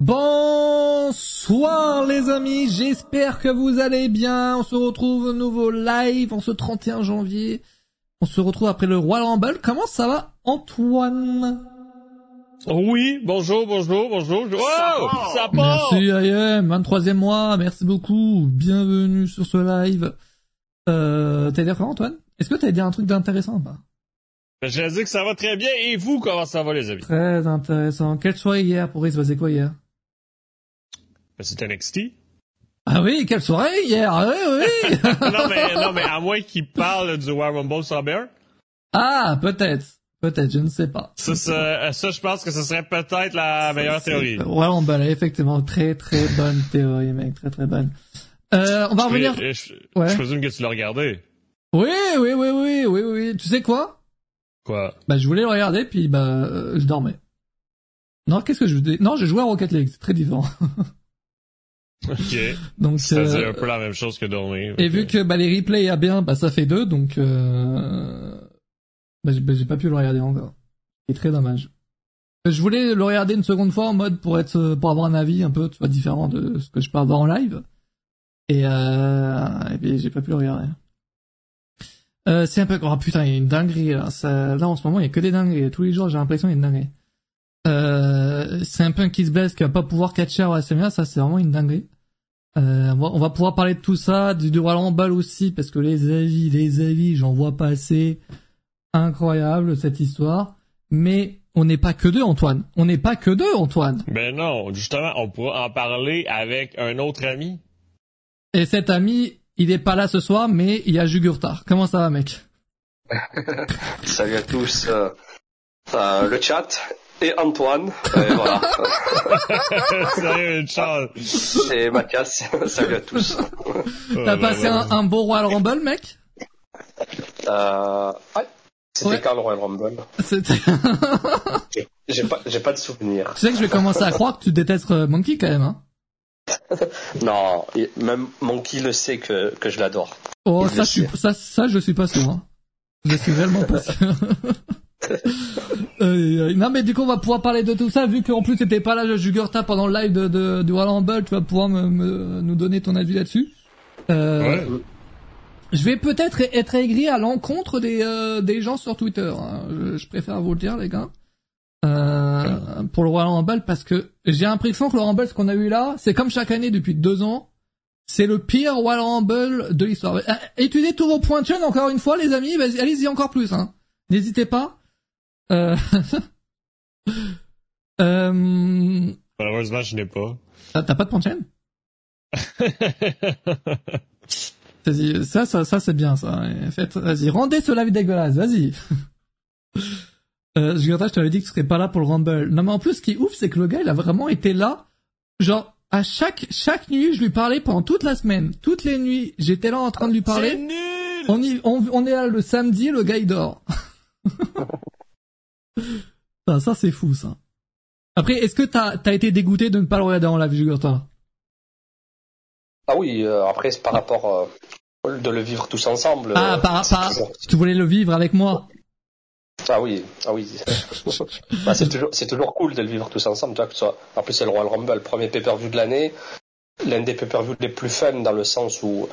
Bonsoir les amis, j'espère que vous allez bien. On se retrouve au nouveau live en ce 31 janvier. On se retrouve après le Royal Rumble. Comment ça va Antoine? Oui, bonjour, bonjour, bonjour. Oh, ça part Merci IM, 23e mois, merci beaucoup. Bienvenue sur ce live. Euh, t'as dit quoi Antoine? Est-ce que t'as dit un truc d'intéressant ou pas? Je dit que ça va très bien. Et vous, comment ça va les amis? Très intéressant. Quelle soirée hier pour il se passait quoi hier? Ben, C'est NXT. Ah oui, quelle soirée hier Ah Oui, oui non, mais, non, mais à moins qu'il parle du War Rumble sans Bear. Ah, peut-être. Peut-être, je ne sais pas. Ça, ça, ça, je pense que ce serait peut-être la meilleure théorie. Ouais, on effectivement, très très bonne théorie, mec, très très bonne. Euh, on va revenir. Je, je, Ouais. je présume que tu l'as regardé. Oui, oui, oui, oui, oui, oui. Tu sais quoi? Quoi Bah, je voulais le regarder, puis bah, euh, je dormais. Non, qu'est-ce que je dis Non, je jouais à Rocket League, c'est très différent. Ok. donc, C'est euh, un peu la même chose que dormir. et vu que bah les replays à bien, bah ça fait deux, donc euh... bah, j'ai bah, j'ai pas pu le regarder encore. C'est très dommage. Je voulais le regarder une seconde fois en mode pour être pour avoir un avis un peu tu vois différent de ce que je parle en live. Et euh... et puis j'ai pas pu le regarder. Euh, c'est un peu oh putain il y a une dinguerie là. Ça... là en ce moment il y a que des dingueries tous les jours j'ai l'impression qu'il y a une dinguerie. Euh, c'est un peu un qui se blesse qui va pas pouvoir catcher à WrestleMania ça c'est vraiment une dinguerie. Euh, on, va, pouvoir parler de tout ça, du, du Royal Rumble aussi, parce que les avis, les avis, j'en vois pas assez. Incroyable cette histoire. Mais on n'est pas que deux, Antoine. On n'est pas que deux, Antoine. Ben non, justement, on pourra en parler avec un autre ami. Et cet ami, il est pas là ce soir, mais il y a Jugurtar. Comment ça va, mec? Salut à tous. euh, euh, le chat et Antoine. Et voilà. Sérieux, une chance. et Mathias. Salut à tous. T'as passé un, un beau Royal Rumble, mec? Euh, ouais. C'était Ouais. quand le Royal Rumble? C'était- J'ai pas, j'ai pas de souvenir. Tu sais que je vais commencer à croire que tu détestes euh, Monkey quand même, hein Non, même Monkey le sait que, que je l'adore. Oh, ça, je suis, ça, ça, je suis pas sûr. Hein. Je suis réellement pas sûr. Non, mais du coup, on va pouvoir parler de tout ça, vu qu'en plus, t'étais pas là, Jugurta, pendant le live de, de, du Royal Rumble, tu vas pouvoir me, me- nous donner ton avis là-dessus. Euh, Ouais. Je vais peut-être être aigri à l'encontre des, euh, des gens sur Twitter. hein. Je, je préfère vous le dire, les gars. Euh, pour le Royal Rumble, parce que j'ai l'impression que le Rumble, ce qu'on a eu là, c'est comme chaque année depuis deux ans. C'est le pire Royal Rumble de l'histoire. Euh, Étudiez tous vos points de chaîne, encore une fois, les amis. Vas-y, allez-y encore plus. Hein. N'hésitez pas. Euh... euh... Malheureusement, je n'ai pas. T'as t'as pas de point de chaîne? Vas-y, ça, ça, ça, c'est bien, ça. En fait, vas-y, rendez ce live dégueulasse, vas-y. euh, Jugurta, je t'avais dit que tu serais pas là pour le Rumble. Non, mais en plus, ce qui est ouf, c'est que le gars, il a vraiment été là. Genre, à chaque, chaque nuit, je lui parlais pendant toute la semaine. Toutes les nuits, j'étais là en train de lui C'est parler. nul! On, y, on, on est là le samedi, le gars, il dort. ça, ça c'est fou, ça. Après, est-ce que t'as, t'as été dégoûté de ne pas le regarder en live, Jugurta? Ah oui, euh, après, c'est par rapport euh, de le vivre tous ensemble. Ah, euh, par, c'est par, tu voulais le vivre avec moi? Ah oui, ah oui. Bah, c'est toujours, c'est toujours cool de le vivre tous ensemble, tu vois, que ce soit. En plus, c'est le Royal Rumble, le premier pay-per-view de l'année, l'un des pay-per-view les plus fun dans le sens où,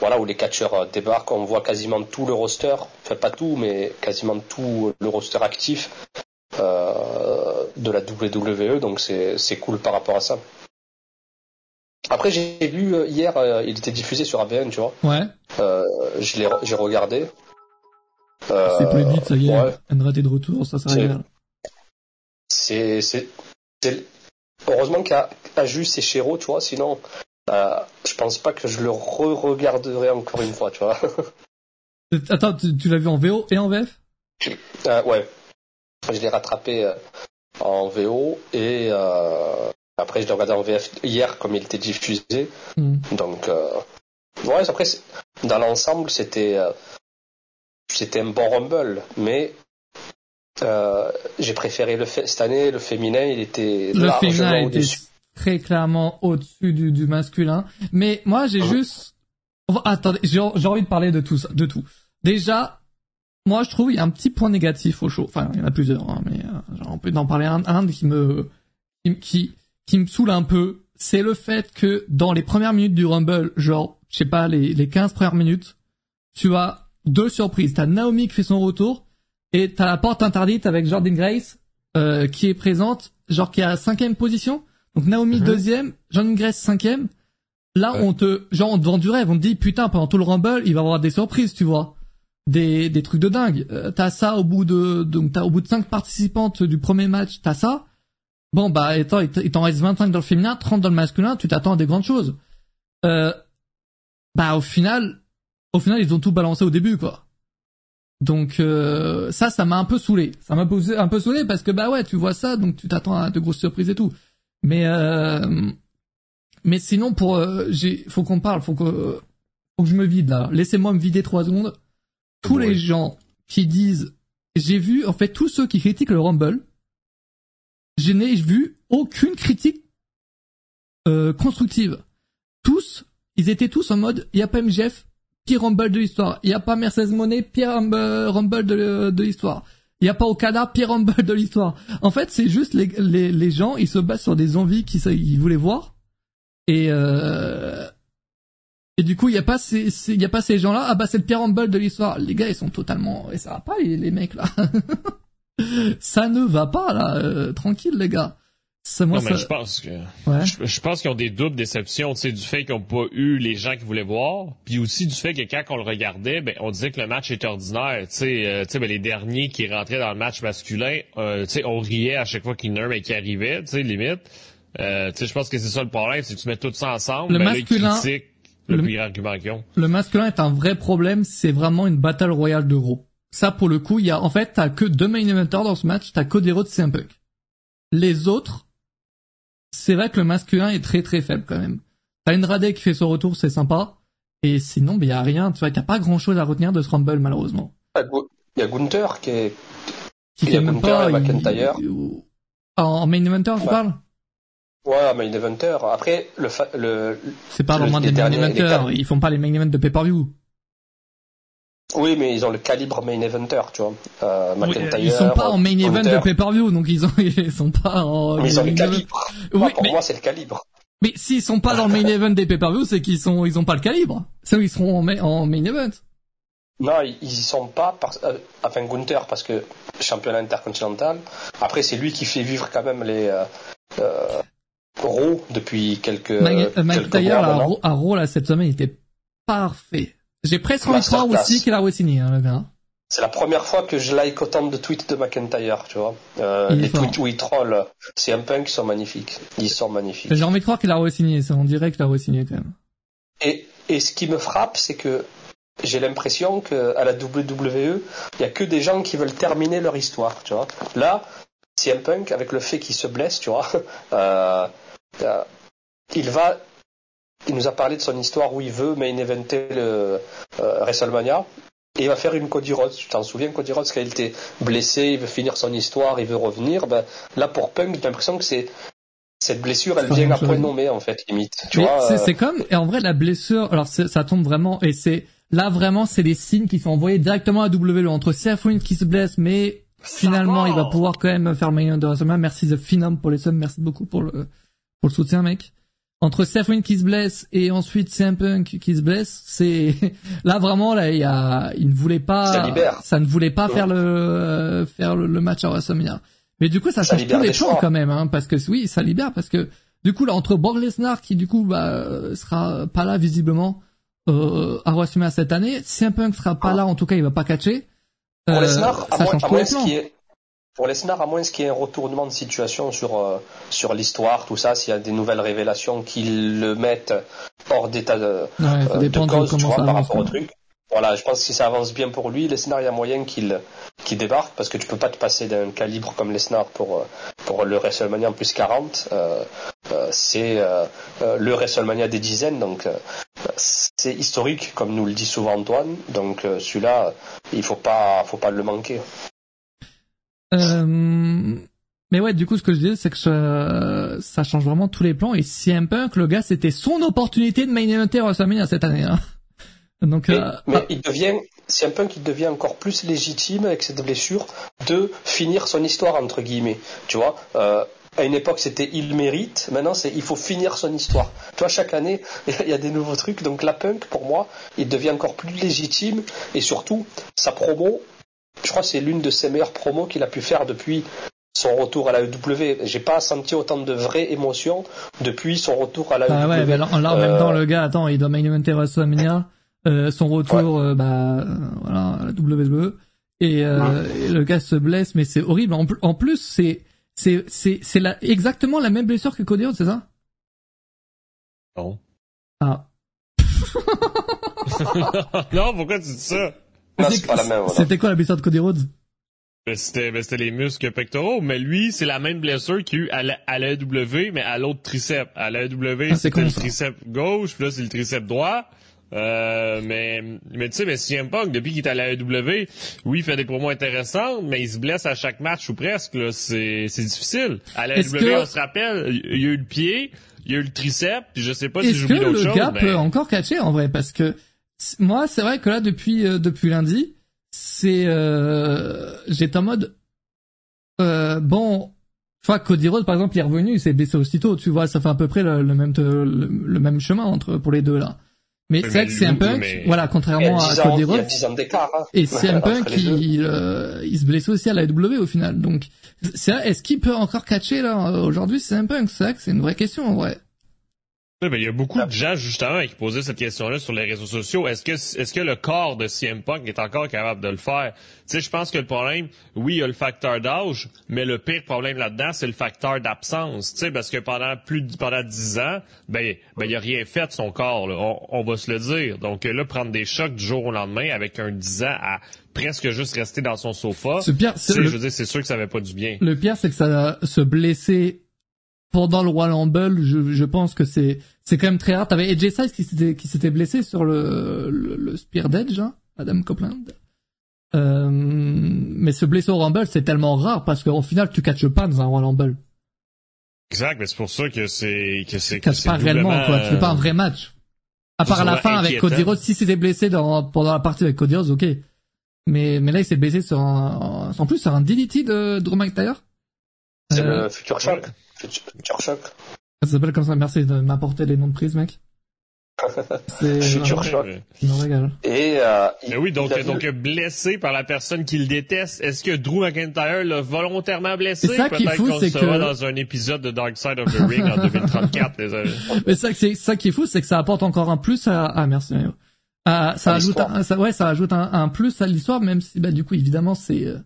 voilà, où les catcheurs euh, débarquent, on voit quasiment tout le roster, enfin pas tout, mais quasiment tout le roster actif euh, de la WWE, donc c'est, c'est cool par rapport à ça. Après, j'ai vu euh, hier, il était diffusé sur ABN, tu vois. Ouais. Euh, je l'ai, j'ai regardé. Euh, C'est plus vite, ça y est. ouais. Andrade est de retour, ça, ça régale. c'est c'est heureusement qu'il y a Ajus et Chéro tu vois sinon euh, je pense pas que je le re-regarderai encore une fois tu vois Attends, tu, tu l'as vu en VO et en VF Euh, ouais je l'ai rattrapé euh, en VO et après je l'ai regardé en VF hier comme il était diffusé Hmm. donc ouais après dans l'ensemble c'était c'était un bon rumble mais euh, j'ai préféré le fait cette année le féminin il était Le féminin était très clairement au-dessus du, du masculin. Mais moi, j'ai juste... Enfin, Attendez, j'ai envie de parler de tout ça, de tout. Déjà, moi, je trouve il y a un petit point négatif au show. Enfin, il y en a plusieurs, hein, mais euh, genre, on peut en parler un, un qui me qui, qui, qui me saoule un peu, c'est le fait que dans les premières minutes du Rumble, genre, je sais pas, les, les 15 premières minutes, tu as deux surprises. T'as Naomi qui fait son retour, et t'as la porte interdite avec Jordan Grace, euh, qui est présente, genre qui est à cinquième position. Donc Naomi Mhm. deuxième, Jordan Grace cinquième. Là, Ouais. on te, genre, on te vend du rêve. On te dit, putain, pendant tout le Rumble, il va y avoir des surprises, tu vois. Des, des trucs de dingue. Euh, t'as ça au bout de, donc t'as au bout de cinq participantes du premier match, t'as ça. Bon, bah, attends, il t- il t'en reste 25 dans le féminin, 30 dans le masculin, tu t'attends à des grandes choses. Euh, bah, au final, au final, ils ont tout balancé au début, quoi. Donc, euh, ça, ça m'a un peu saoulé. Ça m'a un peu saoulé parce que, bah ouais, tu vois ça, donc tu t'attends à de grosses surprises et tout. Mais, euh, mais sinon, pour, euh, j'ai, faut qu'on parle, faut que, faut que je me vide, là. Laissez-moi me vider trois secondes. Tous les gens qui disent, j'ai vu, en fait, tous ceux qui critiquent le Rumble, je n'ai vu aucune critique euh, constructive. Tous, ils étaient tous en mode, il y a pas MGF, pire Rumble de l'histoire. Il y a pas Mercedes Monet, pire Rumble, de, l'histoire. Il y a pas Okada, pire Rumble de l'histoire. En fait, c'est juste les, les, les gens, ils se basent sur des envies qu'ils ils voulaient voir. Et euh, et du coup, il y a pas ces, y a pas ces gens-là. Ah bah c'est le pire Rumble de l'histoire. Les gars, ils sont totalement, et ça va pas les, les mecs là. ça ne va pas là. euh, tranquille les gars. Ça, moi, non, mais je pense que ouais. je, je pense qu'ils ont des doubles déceptions, tu sais, du fait qu'ils n'ont pas eu les gens qu'ils voulaient voir, puis aussi du fait que quand on le regardait, ben on disait que le match était ordinaire, tu sais, euh, tu sais, ben, les derniers qui rentraient dans le match masculin, euh, tu sais, on riait à chaque fois qu'il y en a un mais qui arrivait, tu sais, limite. Euh, tu sais, je pense que c'est ça le problème, c'est que tu mets tout ça ensemble, Le ben, là, ils masculin- critiquent le, le- pire argument qu'ils ont. le masculin est un vrai problème, c'est vraiment une battle royale d'euros. Ça, pour le coup, il y a, en fait, t'as que deux main eventers dans ce match, t'as Cody Rhodes et CM Punk. Les autres, c'est vrai que le masculin est très très faible quand même. T'as une Radé qui fait son retour, c'est sympa. Et sinon, ben, y a rien, tu vois, a pas grand chose à retenir de ce Rumble, malheureusement. Il y a Gu- il y a Gunther qui est. Qui Il y a fait même Gunther pas, et McIntyre. il- En main eventer, tu Ouais. parles? Ouais, main eventer. Après, le, fa- le, C'est pas Le- vraiment les des main eventers, ils font pas les main events de pay-per-view. Oui, mais ils ont le calibre main eventer, tu vois. Euh, Oui, McIntyre, ils sont pas en main event de pay-per-view, donc ils ont, ils sont pas en... Mais ils ont le calibre. Oui, Moi, pour mais, moi, c'est le calibre. mais s'ils sont pas dans le main event des pay-per-view, c'est qu'ils sont, ils ont pas le calibre. C'est où ils seront en, ma- en main event. Non, ils y sont pas. Par... euh, Enfin, Gunther, parce que championnat intercontinental. Après, c'est lui qui fait vivre quand même les euh, euh, Raw depuis quelques, Ma- euh, quelques McIntyre, à. Raw- à Raw, là, cette semaine, il était parfait. J'ai presque envie de croire aussi qu'il a re-signé, hein, le gars. C'est la première fois que je like autant de tweets de McIntyre, tu vois. Euh, les tweets où il troll, c'est un punk, ils sont magnifiques. Ils sont magnifiques. J'ai envie de croire qu'il a re-signé, ça, on dirait qu'il a re-signé quand même. Et, et ce qui me frappe, c'est que j'ai l'impression qu'à la WWE, il y a que des gens qui veulent terminer leur histoire, tu vois. Là, CM Punk, avec le fait qu'il se blesse, tu vois, euh, euh, il va, il nous a parlé de son histoire où il veut main eventer le euh, WrestleMania. Et il va faire une Cody Rhodes. Tu t'en souviens, Cody Rhodes, quand il était blessé, il veut finir son histoire, il veut revenir. Ben, là, pour Punk, j'ai l'impression que c'est, cette blessure, elle vient la à même point chose. nommé, en fait, limite. Tu Mais vois, c'est, euh, c'est comme, et en vrai, la blessure, alors ça tombe vraiment, et c'est, là vraiment, c'est des signes qui sont envoyés directement à WWE entre Seth Rollins qui se blesse, mais finalement, il va pouvoir quand même faire le main event de WrestleMania. Merci The Phenom pour les subs, merci beaucoup pour le, pour le soutien, mec. Entre Seth qui se blesse et ensuite CM Punk qui se blesse, c'est, là vraiment, là, il y a, il ne voulait pas, Ça ne voulait pas Ouais. faire le, euh, faire le, le match à WrestleMania. Mais du coup, ça, Ça change tous les plans quand même, hein, parce que oui, ça libère, parce que du coup là entre Brock Lesnar qui du coup bah sera pas là visiblement euh, à WrestleMania cette année, CM Punk sera pas là en tout cas il va pas catcher. Euh, Lesnar, à ça change à tous les plans. Pour Lesnar, à moins qu'il y ait un retournement de situation sur, euh, sur l'histoire, tout ça, s'il y a des nouvelles révélations qui le mettent hors d'état de, Ouais, ça euh, de cause, tu vois, par rapport au truc. Voilà, je pense que si ça avance bien pour lui, Lesnar, il y a moyen qu'il qu'il débarque parce que tu peux pas te passer d'un calibre comme Lesnar pour, euh, pour le WrestleMania en plus 40. Euh, euh, c'est euh, euh, le WrestleMania des dizaines, donc euh, c'est historique, comme nous le dit souvent Antoine. Donc euh, celui-là, il faut pas, faut pas le manquer. Euh, mais ouais, du coup, ce que je disais, c'est que ça, ça change vraiment tous les plans. Et CM Punk, le gars, c'était son opportunité de main eventer WrestleMania cette année. Hein. Donc, Mais, euh, mais il devient, un punk qui devient encore plus légitime avec cette blessure de finir son histoire entre guillemets. Tu vois, euh, À une époque, c'était il mérite. Maintenant, c'est il faut finir son histoire. Tu vois, chaque année, il y a des nouveaux trucs. Donc la punk, pour moi, il devient encore plus légitime. Et surtout, sa promo, je crois que c'est l'une de ses meilleures promos qu'il a pu faire depuis son retour à la EW. J'ai pas senti autant de vraie émotion depuis son retour à la Ah EW. ouais, mais là, là, en même temps, le gars, attends, il doit main eventer WrestleMania, euh, son retour, euh, bah, voilà, à la WWE, et, euh, et le gars se blesse, mais c'est horrible. En, pl- en plus, c'est, c'est, c'est, c'est la, exactement la même blessure que Cody Rhodes, c'est ça? Non. Ah. non, pourquoi tu dis ça? Non, c'est pas la même. voilà. C'était quoi la blessure de Cody Rhodes? Ben, C'était ben, c'était les muscles pectoraux, mais lui, c'est la même blessure qu'il y a eu à la, à la AEW, mais à l'autre triceps. À la AEW, Ah, c'est c'était le triceps gauche, puis là, c'est le triceps droit. Euh, mais mais tu sais, mais CM Punk, depuis qu'il est à la AEW, oui, il fait des promos intéressantes, mais il se blesse à chaque match ou presque. là. C'est c'est difficile. À la Est-ce AEW, que- on se rappelle, il y a eu le pied, il y a eu le triceps, puis je sais pas si Est-ce que j'oublie d'autres le choses. gars mais- peut encore catcher en vrai? Parce que moi, c'est vrai que là, depuis euh, depuis lundi, c'est euh, j'étais en mode euh, bon. Tu vois, Cody Rhodes, par exemple, il est revenu, il s'est blessé aussitôt. Tu vois, ça fait à peu près le, le même le, le même chemin entre pour les deux là. Mais Mais c'est vrai que c'est un lui, punk, mais- voilà, Il contrairement à 10 ans, Cody il Rhodes. 10 ans d'écart. hein. Et c'est un Entre punk il, euh, il se blessait aussi à la W au final. Donc, est-ce qu'il peut encore catcher là aujourd'hui? C'est un punk, c'est vrai que c'est une vraie question en vrai. Oui, ben, il y a beaucoup de gens, justement, qui posaient cette question-là sur les réseaux sociaux. Est-ce que, est-ce que le corps de CM Punk est encore capable de le faire? Tu sais, je pense que le problème, oui, il y a le facteur d'âge, mais le pire problème là-dedans, c'est le facteur d'absence. Tu sais, parce que pendant plus de, pendant dix ans, ben, ben, il a rien fait de son corps, là. On, on va se le dire. Donc, là, prendre des chocs du jour au lendemain avec un 10 ans à presque juste rester dans son sofa. C'est sais, le- je veux dire, c'est sûr que ça avait pas du bien. Le pire, c'est que ça se blesser pendant le Royal Rumble, je, je pense que c'est c'est quand même très rare. T'avais AJ Styles qui s'était qui s'était blessé sur le le, le Spear d'Edge, hein, Adam Copeland. Euh, mais se blesser au Rumble, c'est tellement rare parce qu'au final, tu catches pas dans un Royal Rumble. Exact, mais c'est pour ça que c'est, que c'est, Tu que catches c'est pas réellement, quoi. Tu fais pas un euh, vrai match. À part à la c'est fin avec. Cody Rhodes, si c'était blessé dans, pendant la partie avec Cody Rhodes, ok. Mais, mais là, il s'est blessé sur un, en plus, sur un DDT de Drew McIntyre. C'est Euh, le Future Shock. Future Future Shock. Ça s'appelle comme ça, merci de m'apporter les noms de prise, mec. C'est Future vraiment- Shock. je me régale. Et, euh, il- Mais oui, donc, il a vu- donc blessé par la personne qui le déteste. Est-ce que Drew McIntyre l'a volontairement blessé? C'est ça qui est Peut-être fou, qu'on saura que- dans un épisode de Dark Side of the Ring en 2034, les amis. Mais ça, c'est ça qui est fou, c'est que ça apporte encore un plus à, ah, merci, Mario. Ah, ça À ajoute l'histoire. un, ça, ouais, ça ajoute un, un plus à l'histoire, même si, bah, du coup, évidemment, c'est, euh,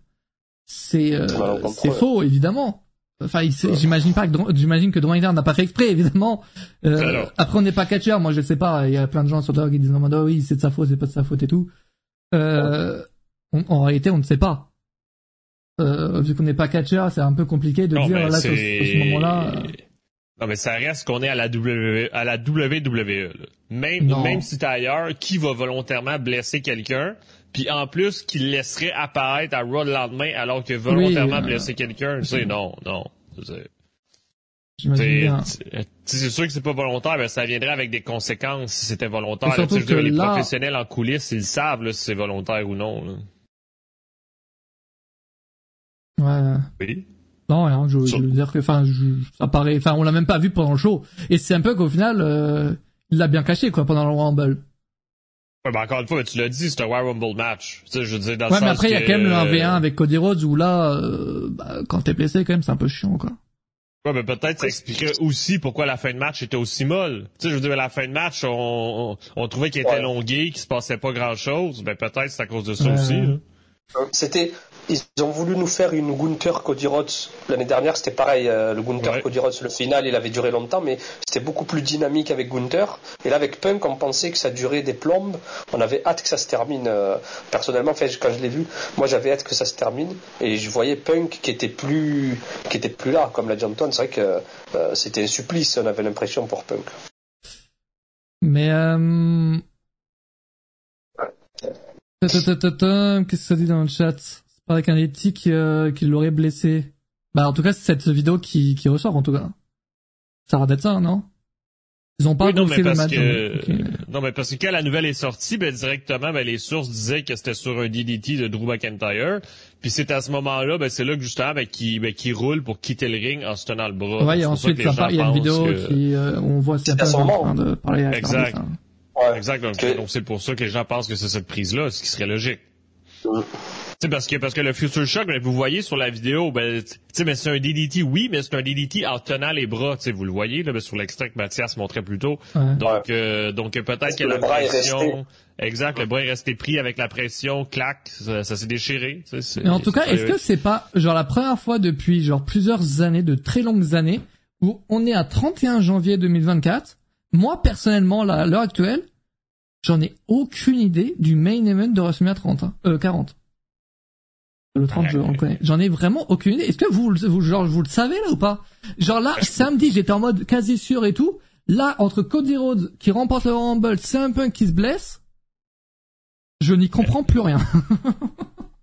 c'est, euh, c'est faux, évidemment. Enfin, j'imagine pas que, j'imagine que McIntyre n'a pas fait exprès, évidemment. Euh, Alors. après, on n'est pas catcheur, moi, je sais pas, il y a plein de gens sur Twitter qui disent, non, mais, oh oui, c'est de sa faute, c'est pas de sa faute et tout. Euh, on- en réalité, on ne sait pas. Euh, vu qu'on n'est pas catcheur, c'est un peu compliqué de Non, dire, là, c'est... ce moment-là. Euh, Non, mais ça reste qu'on est à la, w... à la WWE. là. Même, Non. même si t'es ailleurs, qui va volontairement blesser quelqu'un, puis en plus, qui le laisserait apparaître à Raw le lendemain alors que volontairement euh, blesser quelqu'un, tu sais, non, non. C'est- j'imagine C'est sûr que c'est pas volontaire, mais ça viendrait avec des conséquences si c'était volontaire. Là. je que les là- professionnels en coulisses, ils savent là, si c'est volontaire ou non. là. Ouais. Oui. Non, rien, je, veux dire que, enfin, ça paraît, enfin, on l'a même pas vu pendant le show. Et c'est un peu qu'au final, euh, il l'a bien caché, quoi, pendant le Rumble. Ouais, ben encore une fois, tu l'as dit, c'est un Royal Rumble match. Tu sais, je veux dire, dans Ouais, le mais après, il y a quand même le euh, 1v1 avec Cody Rhodes où là, euh, bah, quand t'es blessé, quand même, c'est un peu chiant, quoi. Ouais, mais peut-être ça expliquerait aussi pourquoi la fin de match était aussi molle. Tu sais, je veux dire, la fin de match, on, on, on trouvait qu'il était Ouais. longué, qu'il se passait pas grand-chose. Ben peut-être c'est à cause de ça Ouais. aussi. C'était, ils ont voulu nous faire une Gunther Cody Rhodes l'année dernière, c'était pareil. euh, le Gunther Ouais. Cody Rhodes, le final, il avait duré longtemps, mais c'était beaucoup plus dynamique avec Gunther. Et là, avec Punk, on pensait que ça durait des plombes. On avait hâte que ça se termine. euh, personnellement, enfin, quand je l'ai vu, moi, j'avais hâte que ça se termine. Et je voyais Punk qui était plus, qui était plus là, comme l'a dit Antoine. C'est vrai que euh, c'était un supplice. On avait l'impression pour Punk. Mais, euh... Qu'est-ce que ça dit dans le chat? C'est pas avec un éthique qui, euh, qui l'aurait blessé. Bah, en tout cas, c'est cette vidéo qui, qui ressort, en tout cas. Ça a l'air d'être ça, non? Ils ont pas Oui, non, mais le parce match. que, non, mais parce que quand la nouvelle est sortie, ben, directement, ben, les sources disaient que c'était sur un DDT de Drew McIntyre. Puis c'est à ce moment-là, ben, c'est là que justement, ben, qui, ben, qui roule pour quitter le ring en se tenant le bras. Ouais, et ensuite, gens il y a une vidéo que- qui, euh, où on voit à son en train de parler avec Exact. hein. Ouais. Exact. Donc, c'est pour ça que les gens pensent que c'est cette prise-là, ce qui serait logique. Tu sais, parce que, parce que le Future Shock, ben, vous voyez sur la vidéo, ben, tu sais, mais c'est un DDT, oui, mais c'est un DDT en tenant les bras, tu sais, vous le voyez, là, ben, sur l'extrait que Mathias montrait plus tôt. Ouais. Donc, euh, donc euh, peut-être que que la le bras est pression, resté. exact, le bras est resté pris avec la pression, clac, ça, ça s'est déchiré. tu sais, c'est- Mais en tout cas, est-ce que c'est pas genre la première fois depuis genre plusieurs années, de très longues années, où on est à 31 janvier 2024 Moi personnellement, là, à l'heure actuelle, j'en ai aucune idée du main event de WrestleMania 30, hein. euh, 40. Le 30, je, on connaît. J'en ai vraiment aucune idée. Est-ce que vous, vous, genre, vous le savez là ou pas? Genre là, samedi, j'étais en mode quasi sûr et tout. Là, entre Cody Rhodes qui remporte le Rumble, CM Punk qui se blesse, je n'y comprends plus rien.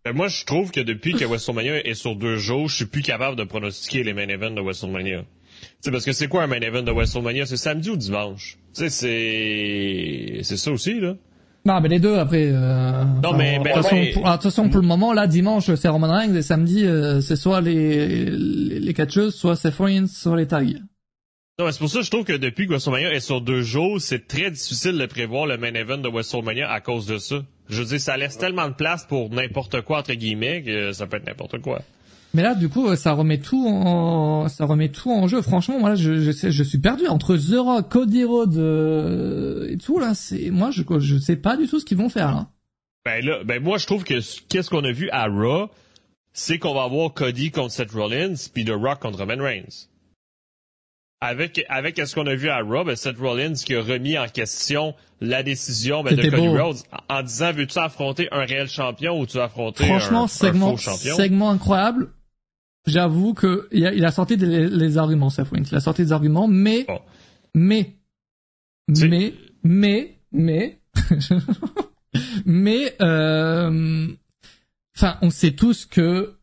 Ben, moi, je trouve que depuis que WrestleMania est sur deux jours, je suis plus capable de pronostiquer les main events de WrestleMania. Tu sais, parce que c'est quoi un main event de WrestleMania? C'est samedi ou dimanche? Tu sais, c'est, c'est ça aussi, là. Non, mais les deux après. Euh... Non, mais- de toute façon, ouais. pour, ah, façon, pour le moment, là, dimanche, c'est Roman Reigns et samedi, euh, c'est soit les, les, les catcheuses, soit Seth Rollins, soit les tags. Non, mais c'est pour ça que je trouve que depuis que WrestleMania est sur deux jours, c'est très difficile de prévoir le main event de WrestleMania à cause de ça. Je veux dire, ça laisse tellement de place pour n'importe quoi, entre guillemets, que ça peut être n'importe quoi. Mais là, du coup, euh, ça remet tout en, ça remet tout en jeu. Franchement, moi, là, je, je, sais, je suis perdu entre The Rock, Cody Rhodes euh, et tout là. C'est moi, je, je sais pas du tout ce qu'ils vont faire là. Ben là, ben moi je trouve que qu'est-ce qu'on a vu à Raw, c'est qu'on va avoir Cody contre Seth Rollins puis The Rock contre Roman Reigns. Avec avec ce qu'on a vu à Raw, ben Seth Rollins qui a remis en question la décision ben, de Cody beau. Rhodes en, en disant veux-tu affronter un réel champion ou tu affronter Franchement, un, un segment, faux champion? segment incroyable. J'avoue que il a, il a sorti des, les arguments, Seth Rollins. Il a sorti des arguments, mais, Bon. mais, mais, mais, mais, mais, euh, enfin, on sait tous que,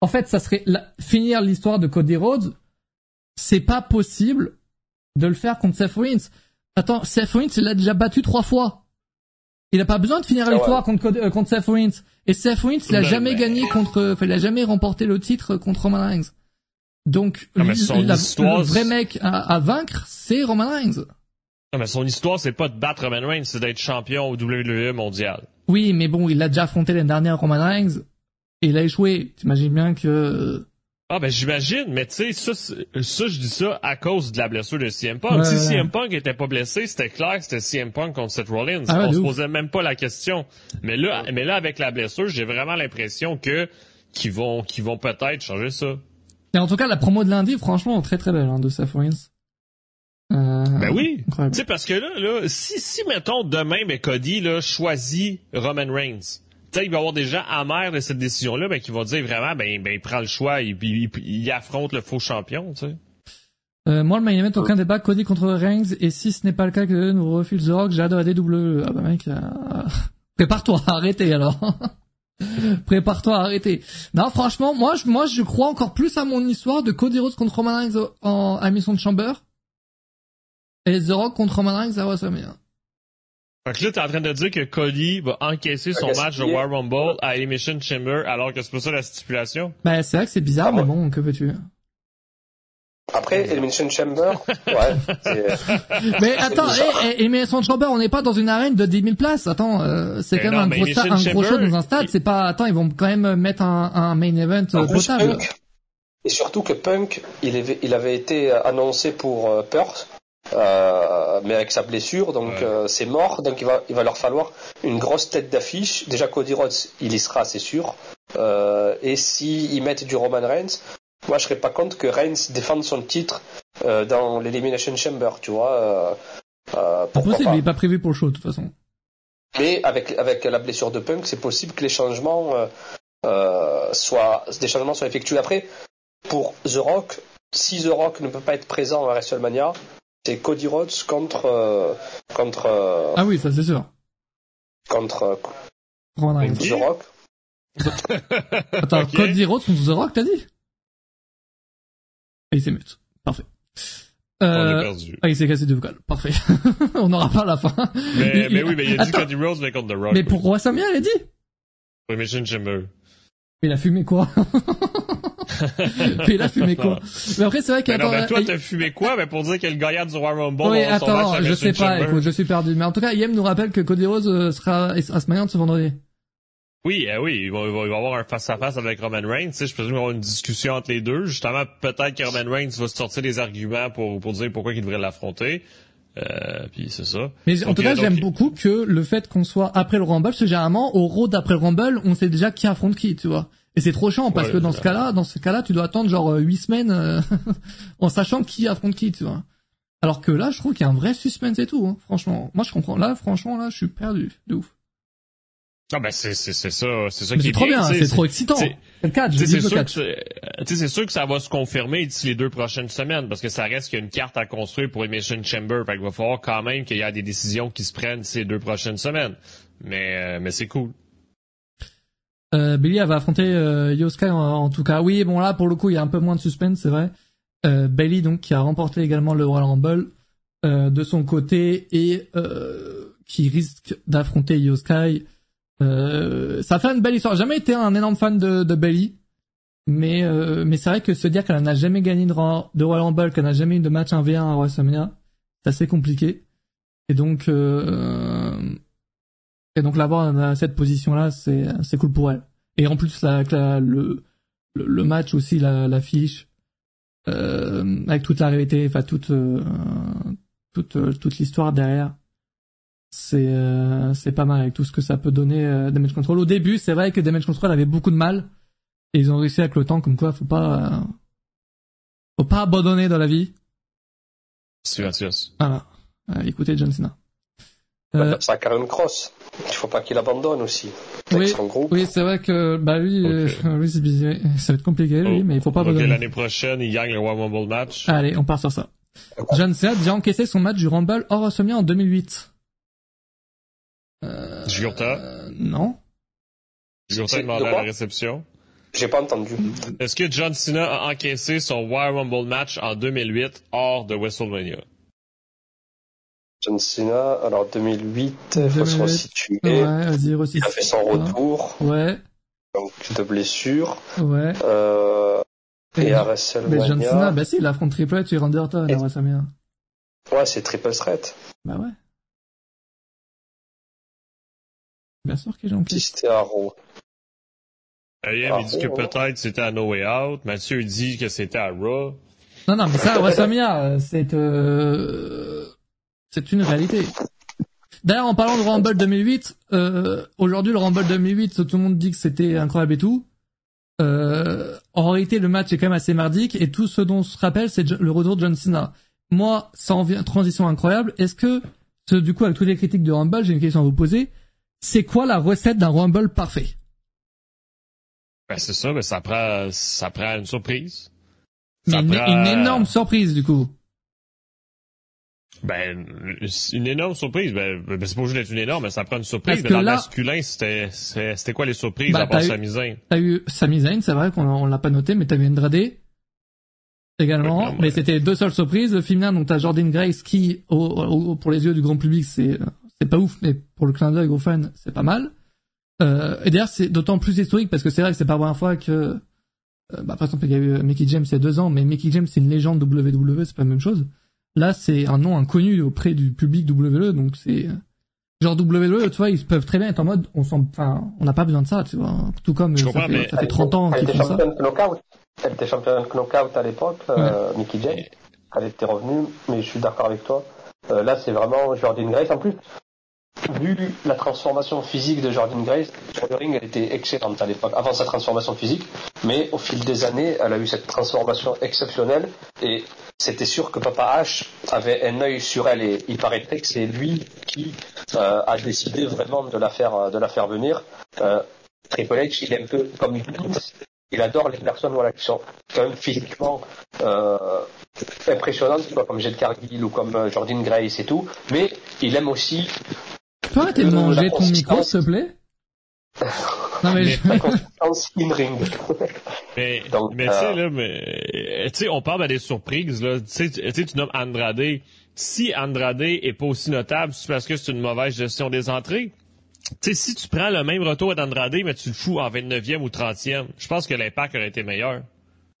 en fait, ça serait la- finir l'histoire de Cody Rhodes. C'est pas possible de le faire contre Seth Rollins. Attends, Seth Rollins, il l'a déjà battu trois fois. Il a pas besoin de finir ouais. l'histoire contre, euh, contre Seth Rollins. Et Seth Rollins, il a Ben, jamais mais- gagné contre, enfin, il a jamais remporté le titre contre Roman Reigns. Donc, Ah, la- histoire, le vrai mec à, à vaincre, c'est Roman Reigns. Non, mais son histoire c'est pas de battre Roman Reigns, c'est d'être champion au WWE mondial. Oui, mais bon, il a déjà affronté l'année dernière Roman Reigns. Et il a échoué. T'imagines bien que... Ah ben j'imagine, mais tu sais, ça, je dis ça à cause de la blessure de CM Punk. Ouais, si ouais. CM Punk était pas blessé, c'était clair que c'était CM Punk contre Seth Rollins. Ah On se posait même pas la question. Mais là, mais là avec la blessure, j'ai vraiment l'impression que qu'ils vont qu'ils vont peut-être changer ça. Et en tout cas, la promo de lundi, franchement, très très belle, hein, de Seth Rollins. Euh, Ben oui. Tu sais parce que là là, si si mettons demain ben Cody là choisit Roman Reigns. Il va y avoir des gens amers de cette décision-là, ben, qui vont dire vraiment, ben, ben, il prend le choix, puis il, il affronte le faux champion, tu sais. Euh, moi, le main event, aucun débat, Cody contre Reigns, et si ce n'est pas le cas que nous refuse The Rock, de la DW. Ah bah mec, euh, prépare-toi à arrêter alors. prépare-toi à arrêter. Non, franchement, moi, je, moi, je crois encore plus à mon histoire de Cody Rhodes contre Roman Reigns en à Mission de Chamber, et The Rock contre Roman Reigns à WrestleMania. Fait que là, t'es en train de dire que Cody va encaisser son match de War Rumble à Elimination Chamber alors que c'est pas ça la stipulation? Bah, c'est vrai que c'est bizarre, Ah mais bon que veux-tu Après, Elimination Chamber, ouais, c'est- Mais attends, eh, eh, Elimination Chamber, on n'est pas dans une arène de 10 000 places. Attends, euh, c'est Mais quand même non, un gros, sta- un gros show dans un stade. il- C'est pas. Attends, ils vont quand même mettre un, un main event euh, En plus, potable. Punk, et surtout que Punk, il avait, il avait été annoncé pour euh, Perth, euh, mais avec sa blessure, donc Ouais. euh, c'est mort. Donc il va, il va leur falloir une grosse tête d'affiche. Déjà Cody Rhodes, il y sera, c'est sûr. Euh, et s'ils mettent du Roman Reigns, moi je serais pas contre que Reigns défende son titre euh, dans l'Elimination Chamber, tu vois. Euh, euh, pourquoi Impossible, pas. il est pas prévu pour le show de toute façon. Mais avec, avec la blessure de Punk, c'est possible que les changements euh, euh, soient, des changements soient effectués. Après, pour The Rock, si The Rock ne peut pas être présent à WrestleMania, c'est Cody Rhodes contre euh, contre euh, Ah oui, ça c'est sûr. contre euh, Roman Reigns. Ok. The Rock. Attends. Cody Rhodes contre The Rock, t'as dit? Et il s'est mute. Parfait. On a Euh, perdu. ah, il s'est cassé deux vocales. Parfait. On n'aura pas la fin. Mais, Il- mais oui, mais il a dit Attends. Cody Rhodes, mais contre The Rock. Mais pour WrestleMania, il a dit? Pour Mission Chamber. Mais il a fumé quoi Mais il a fumé quoi Mais après, c'est vrai qu'attends, mais toi, euh, t'as fumé quoi? Mais pour dire que le gagnant du Royal Rumble, Oui, match attends, à je sais pas, Chamber. écoute, je suis perdu. Mais en tout cas, Yem nous rappelle que Cody Rhodes euh, sera à SmackDown ce vendredi. Oui, eh oui, il va, il va avoir un face-à-face avec Roman Reigns. Je présume qu'il va avoir une discussion entre les deux. Justement, peut-être que Roman Reigns va sortir des arguments pour, pour dire pourquoi il devrait l'affronter. Euh, puis c'est ça. Mais en Donc, tout cas, euh, j'aime donc, beaucoup que le fait qu'on soit après le Rumble, parce que généralement, au Raw d'après le Rumble, on sait déjà qui affronte qui, tu vois. Et c'est trop chiant, parce Ouais, que dans ce cas-là, dans ce cas-là, tu dois attendre genre euh, huit semaines euh, en sachant qui affronte qui, tu vois. Alors que là, je trouve qu'il y a un vrai suspense et tout, hein, franchement. Moi, je comprends. Là, franchement, là, je suis perdu, de ouf. Non, ben c'est, c'est, c'est ça, c'est ça Mais qui c'est est trop bien, c'est trop excitant. c'est- sûr, c'est sûr que ça va se confirmer d'ici les deux prochaines semaines, parce que ça reste qu'il y a une carte à construire pour Emission Chamber. Fait qu'il va falloir quand même qu'il y ait des décisions qui se prennent ces deux prochaines semaines. Mais, euh, mais c'est cool. Euh, Billy avait affronté euh, Yosuke en, en tout cas. Oui, bon là pour le coup il y a un peu moins de suspense, c'est vrai. Euh, Bailey donc qui a remporté également le Royal Rumble euh, de son côté et euh, qui risque d'affronter Yosuke. Euh, ça fait une belle histoire. J'ai jamais été un énorme fan de, de Bailey, mais euh, mais c'est vrai que se dire qu'elle n'a jamais gagné de, de Royal Rumble, qu'elle n'a jamais eu de match 1v1 à WrestleMania, c'est assez compliqué. Et donc euh, et donc l'avoir à cette position-là, c'est c'est cool pour elle. Et en plus, la, la- le, le match aussi, la l'affiche, euh, avec toute la réalité, enfin toute euh, toute toute l'histoire derrière, c'est euh, c'est pas mal avec tout ce que ça peut donner euh, Damage Control. Au début, c'est vrai que Damage Control avait beaucoup de mal, et ils ont réussi avec le temps, comme quoi, faut pas euh, faut pas abandonner dans la vie. Yes, yes. Voilà. Euh, écoutez John Cena. Euh, Ça a Karen Cross. Il faut pas qu'il abandonne aussi. Oui, son groupe. oui, c'est vrai que bah lui, euh, Ok. lui c'est busy. Ça va être compliqué, lui, Oh. mais il faut pas Donc, abandonner. l'année prochaine, il gagne le Royal Rumble match. Allez, on part sur ça. John Cena a déjà encaissé son match du Rumble hors WrestleMania en 2008. Euh, Jurta? euh, non. J'ai c'est- demandé de à la réception. J'ai pas entendu. Est-ce que John Cena a encaissé son Royal Rumble match en 2008 hors de WrestleMania? John Cena, alors 2008, il faut se 2008. resituer. Ouais. Il a fait son retour, Ouais, donc de blessure. ouais. Euh, et à Mais WrestleMania. John Cena, bah si, il affronte Triple H et Randy Orton à WrestleMania. Ouais, c'est Triple Threat. Bah ouais. Bien sûr a encaissé. Si c'était à Raw. Ayem, Ah, il dit que oh. peut-être c'était à No Way Out. Mathieu, il dit que c'était à Raw. Non, non, mais ça, WrestleMania, c'est euh, c'est une réalité. D'ailleurs, en parlant de Rumble 2008, euh, aujourd'hui, le Rumble 2008, tout le monde dit que c'était incroyable et tout. Euh, en réalité, le match est quand même assez mardique et tout ce dont on se rappelle, c'est le retour de John Cena. Moi, ça en vient transition incroyable. Est-ce que, ce- du coup, avec toutes les critiques de Rumble, j'ai une question à vous poser. C'est quoi la recette d'un Rumble parfait? Ben, c'est ça, mais ça prend, ça prend une surprise. Ça une, prend- une énorme surprise, du coup. Ben, une énorme surprise. Ben, ben c'est pas obligé d'être une énorme, mais ça prend une surprise. Mais dans le masculin, c'était, quoi les surprises Bah, à part t'as eu- Sami Zayn? T'as eu Sami Zayn, c'est vrai qu'on on l'a pas noté, mais t'as eu Andrade également. Ouais, mais c'était deux seules surprises. Le féminin, donc t'as Jordan Grace qui, au, au- pour les yeux du grand public, c'est c'est pas ouf, mais pour le clin d'œil aux fans, c'est pas mal. Euh, et d'ailleurs, c'est d'autant plus historique parce que c'est vrai que c'est pas la première fois que, euh, bah, par exemple, il y a eu Mickey James il y a deux ans, mais Mickey James c'est une légende WWE, c'est pas la même chose. Là, c'est un nom inconnu auprès du public WWE, donc c'est genre WWE, tu vois, ils peuvent très bien être en mode, on s'en, enfin, on n'a pas besoin de ça, tu vois. Tout comme ça comprends, fait, mais- ça fait 30 ans qu'ils font ça. Elle était championne knockout à l'époque, euh, Mickey James. Elle était revenue, mais je suis d'accord avec toi. Euh, là, c'est vraiment Jordan Grace. En plus, vu la transformation physique de Jordan Grace, ring, elle était excellente à l'époque, avant sa transformation physique. Mais au fil des années, elle a eu cette transformation exceptionnelle. Et c'était sûr que Papa H avait un œil sur elle. Et il paraîtrait que c'est lui qui euh, a décidé vraiment de la faire, venir. Euh, Triple H, il est un peu comme. Il adore les personnes qui sont quand même physiquement euh, impressionnantes, comme Jed Cargill ou comme euh, Jordan Grace et tout. Mais il aime aussi Tu peux arrêter de Euh, manger ton micro, s'il te plaît Non mais, je-. Mais, Donc, mais tu sais, euh, là, mais, tu sais, on parle à des surprises, là. Tu sais, tu sais, tu nommes Andrade. Si Andrade est pas aussi notable, c'est parce que c'est une mauvaise gestion des entrées. Tu sais, si tu prends le même retour d'Andrade, mais tu le fous en 29e ou 30e, je pense que l'impact aurait été meilleur.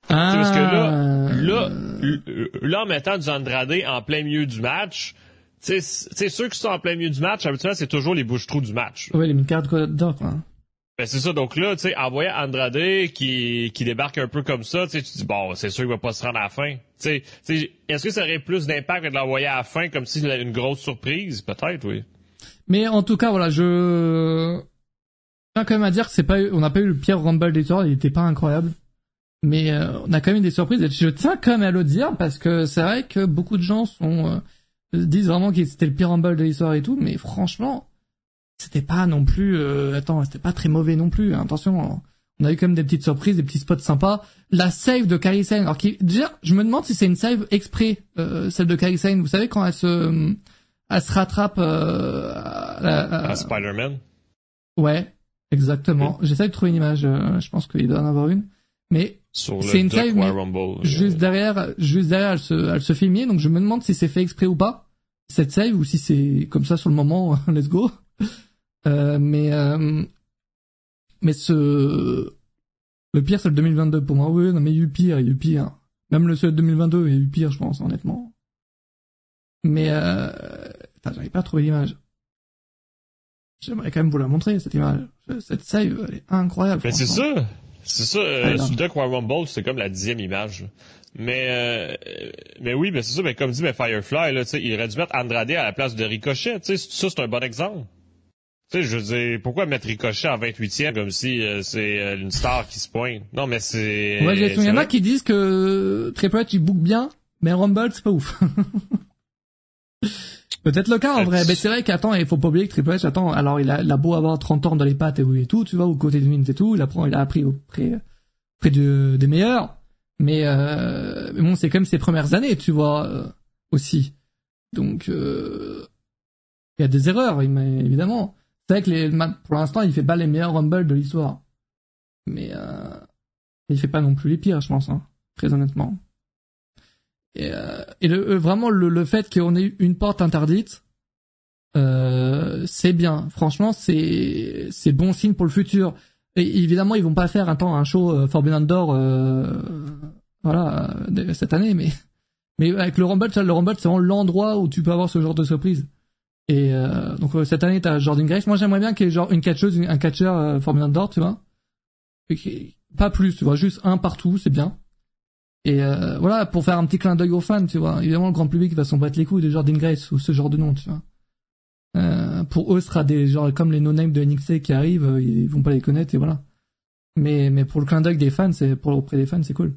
Tu sais, parce que là, là, l- là, en mettant du Andrade en plein milieu du match, sais, c'est ceux qui sont en plein milieu du match, habituellement, c'est toujours les bouches-trous du match. Ouais, les mid-card d'or, quoi. Ben c'est ça, donc là, tu sais, envoyer Andrade qui, qui débarque un peu comme ça, tu dis, bon, c'est sûr qu'il va pas se rendre à la fin. Tu sais, est-ce que ça aurait plus d'impact que de l'envoyer à la fin comme si c'était une grosse surprise? Peut-être, oui. Mais en tout cas, voilà, je tiens quand même à dire que c'est pas, eu- on n'a pas eu le pire Rumble des tours, il était pas incroyable. Mais euh, on a quand même eu des surprises. Et je tiens quand même à le dire parce que c'est vrai que beaucoup de gens sont euh, disent vraiment que c'était le pire Rumble de l'histoire et tout, mais franchement, c'était pas non plus. Euh, attends, c'était pas très mauvais non plus. hein. Attention, on a eu quand même des petites surprises, des petits spots sympas. La save de Kairi Sane, alors qui, déjà, je me demande si c'est une save exprès, euh, celle de Kairi Sane. Vous savez quand elle se, elle se rattrape euh, à la- à- À Spider-Man? Ouais, exactement. J'essaie de trouver une image. euh, je pense qu'il doit en avoir une. Mais Sur C'est le une save, Royal Rumble. juste derrière, juste derrière, elle se, elle se fait mier. Donc je me demande si c'est fait exprès ou pas cette save ou si c'est comme ça sur le moment. let's go. Euh, mais euh, mais ce le pire c'est le 2022 pour moi. Oui, non mais il y a eu pire, il y a eu pire. Même le seul 2022, il y a eu pire, je pense, honnêtement. Mais euh, j'arrive pas à trouver l'image. J'aimerais quand même vous la montrer cette image. Cette save, elle est incroyable. Mais c'est ça. C'est ça. euh, sur le Duck Royal Rumble, c'est comme la dixième image. là. Mais, euh, mais oui, mais c'est ça. Mais comme dit mais Firefly, là, tu sais, il aurait dû mettre Andrade à la place de Ricochet. Tu sais, ça, c'est un bon exemple. Tu sais, je veux dire, pourquoi mettre Ricochet en 28e comme si euh, c'est euh, une star qui se pointe? Non, mais c'est... Ouais, j'ai- il y en a qui disent que Triple H il book bien, mais Rumble c'est pas ouf. Peut-être le cas en vrai, mais c'est vrai qu'attends, il faut pas oublier que Triple H, attends, alors il a, il a beau avoir 30 ans dans les pattes et, oui et tout, tu vois, au côté de Vince et tout, il apprend, il a appris auprès, auprès de, des meilleurs, mais, euh, mais bon, c'est quand même ses premières années, tu vois, euh, aussi. Donc, euh, il y a des erreurs, évidemment. C'est vrai que les, pour l'instant, il fait pas les meilleurs Rumble de l'histoire. Mais, euh, il fait pas non plus les pires, je pense, hein, très honnêtement. Et, euh, euh, vraiment le, le fait qu'on ait une porte interdite, euh, c'est bien. Franchement, c'est c'est bon signe pour le futur. Et évidemment, ils vont pas faire un temps un show euh, Forbidden Door, euh, voilà, euh, cette année, mais mais avec le Rumble, le Rumble, c'est vraiment l'endroit où tu peux avoir ce genre de surprise. Et euh, donc cette année, t'as Jordan Grace. Moi, j'aimerais bien qu'il y ait genre une catcheuse, un catcheur euh, Forbidden Door, tu vois. Pas plus, tu vois, juste un partout, c'est bien. Et euh, voilà, pour faire un petit clin d'œil aux fans, tu vois. Évidemment, le grand public va s'en battre les couilles de Jordan Grace ou ce genre de nom, tu vois. Euh, pour eux, ce sera des genre comme les no-names de NXT qui arrivent, euh, ils vont pas les connaître et voilà. Mais mais pour le clin d'œil des fans, c'est pour auprès des fans, c'est cool.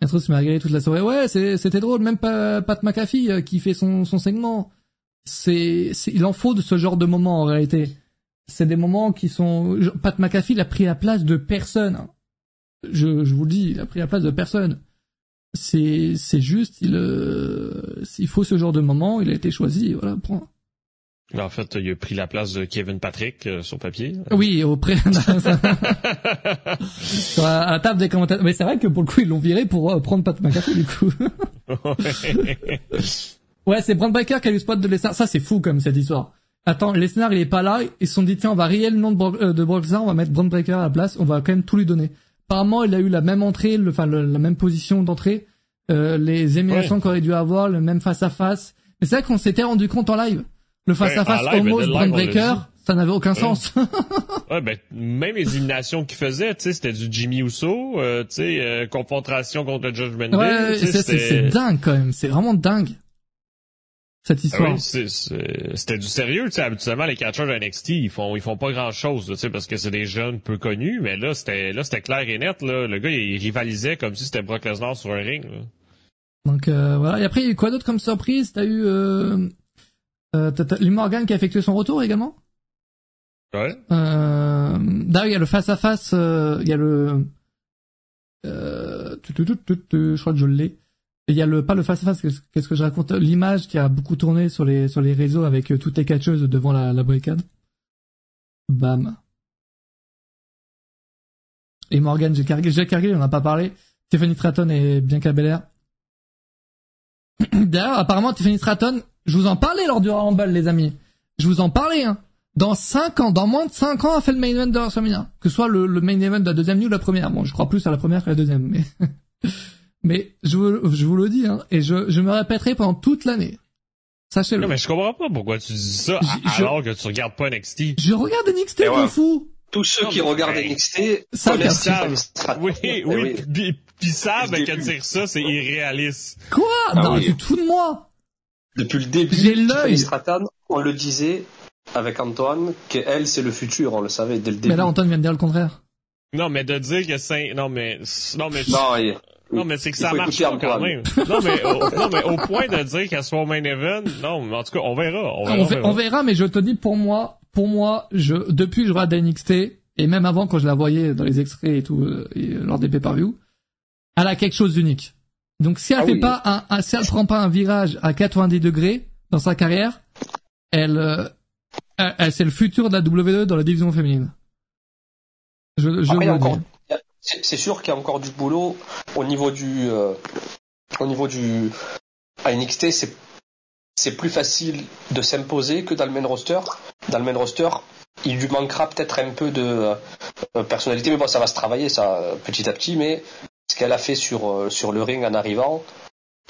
Maître se m'a régalé toute la soirée. Ouais, c'était drôle. Même pas Pat McAfee euh, qui fait son son segment. C'est il en faut de ce genre de moments en réalité. C'est des moments qui sont. Pat McAfee, il a pris la place de personne. Je je vous le dis, il a pris la place de personne. C'est c'est juste, il euh, il faut ce genre de moment. Il a été choisi. Voilà, point. En fait, il a pris la place de Kevin Patrick euh, sur papier. Oui, auprès à la table des commentateurs. Mais c'est vrai que pour le coup, ils l'ont viré pour euh, prendre Pat McAfee du coup. ouais, c'est Brand Breaker qui a eu le spot de Lesnar. Ça, c'est fou comme cette histoire. Attends, Lesnar, il est pas là. Ils se sont dit, tiens, on va rayer le nom de, Brock, euh, de Brock Lesnar, on va mettre Brand Breaker à la place, on va quand même tout lui donner. Apparemment, il a eu la même entrée, le- enfin, le- la même position d'entrée, euh, les émulations Ouais. qu'on aurait dû avoir, le même face à face. Mais c'est vrai qu'on s'était rendu compte en live. Le face à face on l'a Breaker, ça n'avait aucun Ouais. sens. Ouais, ben, même les éliminations qu'il faisait, tu sais, c'était du Jimmy Uso, euh, tu sais, euh, confrontation contre le Judgment Day. ouais, c'est dingue quand même. C'est vraiment dingue. Cette Ah histoire. oui, c'était du sérieux, tu sais, habituellement, les catcheurs de NXT, ils font, ils font pas grand chose, tu sais, parce que c'est des jeunes peu connus, mais là, c'était, là, c'était clair et net, là. Le gars, il rivalisait comme si c'était Brock Lesnar sur un ring, là. Donc euh, voilà. Et après, il y a eu quoi d'autre comme surprise? T'as eu euh, euh, t'as- Morgan qui a effectué son retour également? Ouais. Euh, D'ailleurs, il y a le face à face. Il y a le. Euh, tu- tu- tu- tu- tu- je crois que je l'ai. Il y a le pas le face à face. Qu'est-ce que je raconte L'image qui a beaucoup tourné sur les sur les réseaux avec euh, toutes les catcheuses devant la, la barricade. Bam. et Morgan J. Cargill. J. Cargill, on n'a pas parlé. Tiffany Stratton et Bianca Belair. D'ailleurs, apparemment, Tiffany Stratton, je vous en parlais lors du Rumble, les amis. Je vous en parlais, hein. Dans 5 ans, dans moins de 5 ans, a fait le main event de WrestleMania. Que soit le, le main event de la deuxième nuit ou la première. Bon, je crois plus à la première qu'à la deuxième, mais, mais je vous, je vous le dis, hein. Et je, je me répéterai pendant toute l'année. Sachez-le. Non, mais je comprends pas pourquoi tu dis ça Je- alors que tu regardes pas NXT. Je regarde NXT, Et ouais. de fou. Tous ceux Non, qui mais- regardent hey. NXT Ça. Oui, Eh oui, pis, pis savent début. dire ça, c'est irréaliste. Quoi? Ah non, oui. tu te fous de moi. Depuis le début, J'ai l'œil. On le disait avec Antoine, qu'elle, c'est le futur, on le savait dès le début. Mais là, Antoine vient de dire le contraire. Non, mais de dire que c'est, non, mais, non, mais, Non, il- non, mais c'est que ça marche pas quand même. Non, mais, au, non, mais au point de dire qu'elle soit au main event, non, mais en tout cas, on verra, on verra. on, ver- on verra, mais je te dis pour moi, pour moi, je depuis que je regarde NXT et même avant quand je la voyais dans les extraits et tout euh, et, euh, lors des pay-per-view, elle a quelque chose d'unique. Donc si elle Ah fait oui. pas un, un- si elle prend pas un virage à 90 degrés dans sa carrière, elle, euh, elle, elle- c'est le futur de la WWE dans la division féminine. Je, je Après, il y a vous le encore- dis. C'est sûr qu'il y a encore du boulot au niveau du, euh, au niveau du, à NXT, c'est, c'est plus facile de s'imposer que dans le main roster. Dans le main roster, il lui manquera peut-être un peu de euh, personnalité, mais bon, ça va se travailler, ça, petit à petit, mais ce qu'elle a fait sur, euh, sur le ring en arrivant,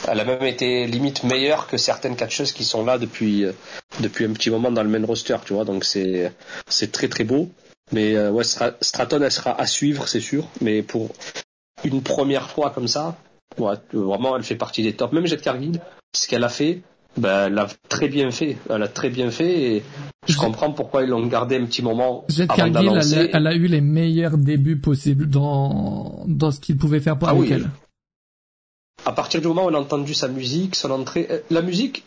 elle a même été limite meilleure que certaines catcheuses qui sont là depuis, euh, depuis un petit moment dans le main roster, tu vois, donc c'est, c'est très très beau. Mais euh, ouais, Stra- Stratton, elle sera à suivre, c'est sûr. Mais pour une première fois comme ça, ouais, euh, vraiment, elle fait partie des tops. Même Jet Cargill, ce qu'elle a fait, ben, elle a très bien fait. Elle a très bien fait et je comprends pourquoi ils l'ont gardé un petit moment Jet avant Cargill, elle, a- elle a eu les meilleurs débuts possibles dans dans ce qu'il pouvait faire pour Ah oui. elle. À partir du moment où on a entendu sa musique, son entrée, euh, la musique,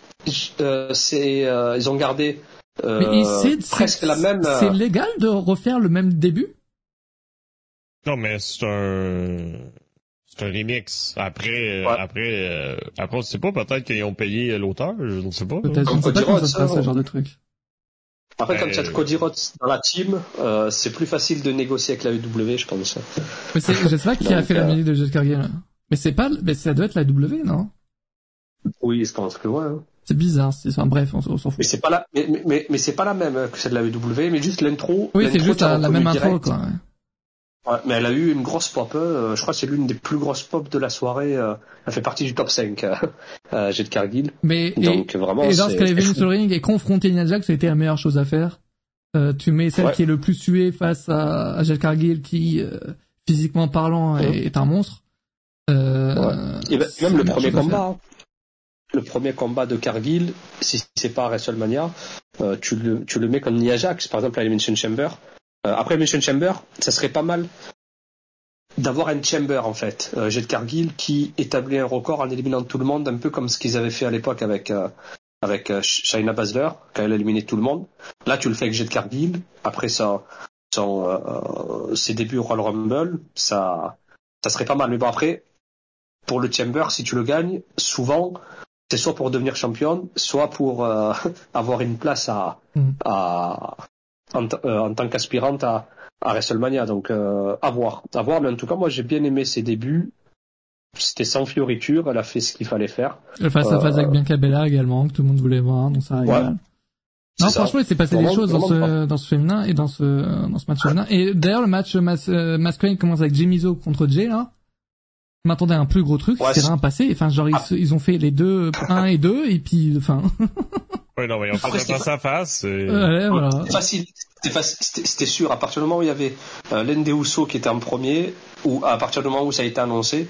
euh, c'est, euh, ils ont gardé Mais il- c'est presque c'est- la même. euh, C'est légal de refaire le même début? Non, mais c'est un, c'est un remix. Après, euh, Ouais. après, euh, après, on sait pas, peut-être qu'ils ont payé l'auteur, je ne sais pas. Peut-être, Comme ne sais pas Cody Rhodes, se passe, ça, ce ouais. genre de truc. Après, quand Euh, il y a Cody Rhodes dans la team, euh, c'est plus facile de négocier avec la UW, je pense. Mais c'est, je sais pas qui a fait la euh, musique de Jet Cargill. Mais c'est pas, mais ça doit être la W, non? Oui, je pense que ouais. hein. C'est bizarre, c'est, enfin, bref, on, s'en fout. Mais c'est pas la, mais, mais- mais, mais c'est pas la même que celle de la UW, mais juste l'intro. Oui, c'est juste la, même intro, quoi. ouais. Ouais, mais elle a eu une grosse pop, euh, je crois que c'est l'une des plus grosses pop de la soirée, euh, elle fait partie du top 5, euh, Jet Cargill. Mais, et, Donc vraiment, et lorsqu'elle est venue sur le ring et confronter Nia Jax, ça a été la meilleure chose à faire. Euh, tu mets celle Ouais. qui est le plus suée face à, à Jet Cargill qui, physiquement parlant, est, Ouais. est un monstre. Et ben, même le premier combat. Le premier combat de Cargill, si c'est pas WrestleMania, euh, tu le, tu le mets comme Nia Jax, par exemple à Elimination Chamber. Euh, après Elimination Chamber, ça serait pas mal d'avoir un chamber en fait, euh, Jet Cargill qui établit un record en éliminant tout le monde, un peu comme ce qu'ils avaient fait à l'époque avec euh, avec euh, Shayna Baszler quand elle a éliminé tout le monde. Là, tu le fais avec Jet Cargill. Après son, son euh, ses débuts au Royal Rumble, ça ça serait pas mal. Mais bon après, pour le chamber, si tu le gagnes, souvent c'est soit pour devenir championne, soit pour euh, avoir une place à, Mm. à en, euh, en tant qu'aspirante à, à WrestleMania. Donc euh, à voir, à voir. Mais en tout cas, moi j'ai bien aimé ses débuts. C'était sans fioriture, elle a fait ce qu'il fallait faire. Le face à face Euh, avec Bianca Bella également, que tout le monde voulait voir, donc ça régale. Non, ça. franchement, il s'est passé Vraiment- des choses dans ce, dans ce féminin et dans ce, dans ce match féminin. Et d'ailleurs, le match mas, euh, masculin commence avec Jimmy Zo contre Jay, là. M'attendais à un plus gros truc, Ouais, c'est rien passé. Enfin, genre, ils, Ah. ils ont fait les deux, un et deux, et puis, enfin, Oui, non, mais ont fait face à face. et- ouais, voilà. C'était facile, c'était sûr. À partir du moment où il y avait euh, l'un des Usos qui était en premier, ou à partir du moment où ça a été annoncé,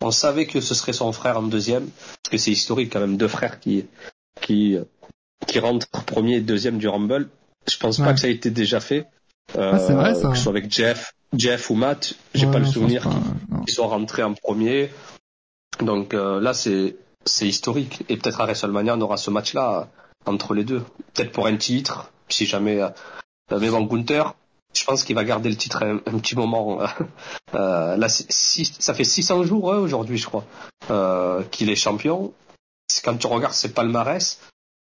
on savait que ce serait son frère en deuxième, parce que c'est historique quand même, deux frères qui qui qui rentrent premier et deuxième du Rumble. Je pense Ouais. pas que ça a été déjà fait. Euh, Ah, c'est vrai, ça. Que ce soit avec Jeff, Jeff ou Matt, j'ai Ouais, pas le souvenir qu'ils sont rentrés en premier. Donc euh, là, c'est c'est historique. Et peut-être à WrestleMania, on aura ce match-là entre les deux. Peut-être pour un titre, si jamais. Euh, mais bon, Gunther, je pense qu'il va garder le titre un, un petit moment. Euh, là, six- ça fait 600 jours hein, aujourd'hui, je crois, euh, qu'il est champion. Quand tu regardes ses palmarès,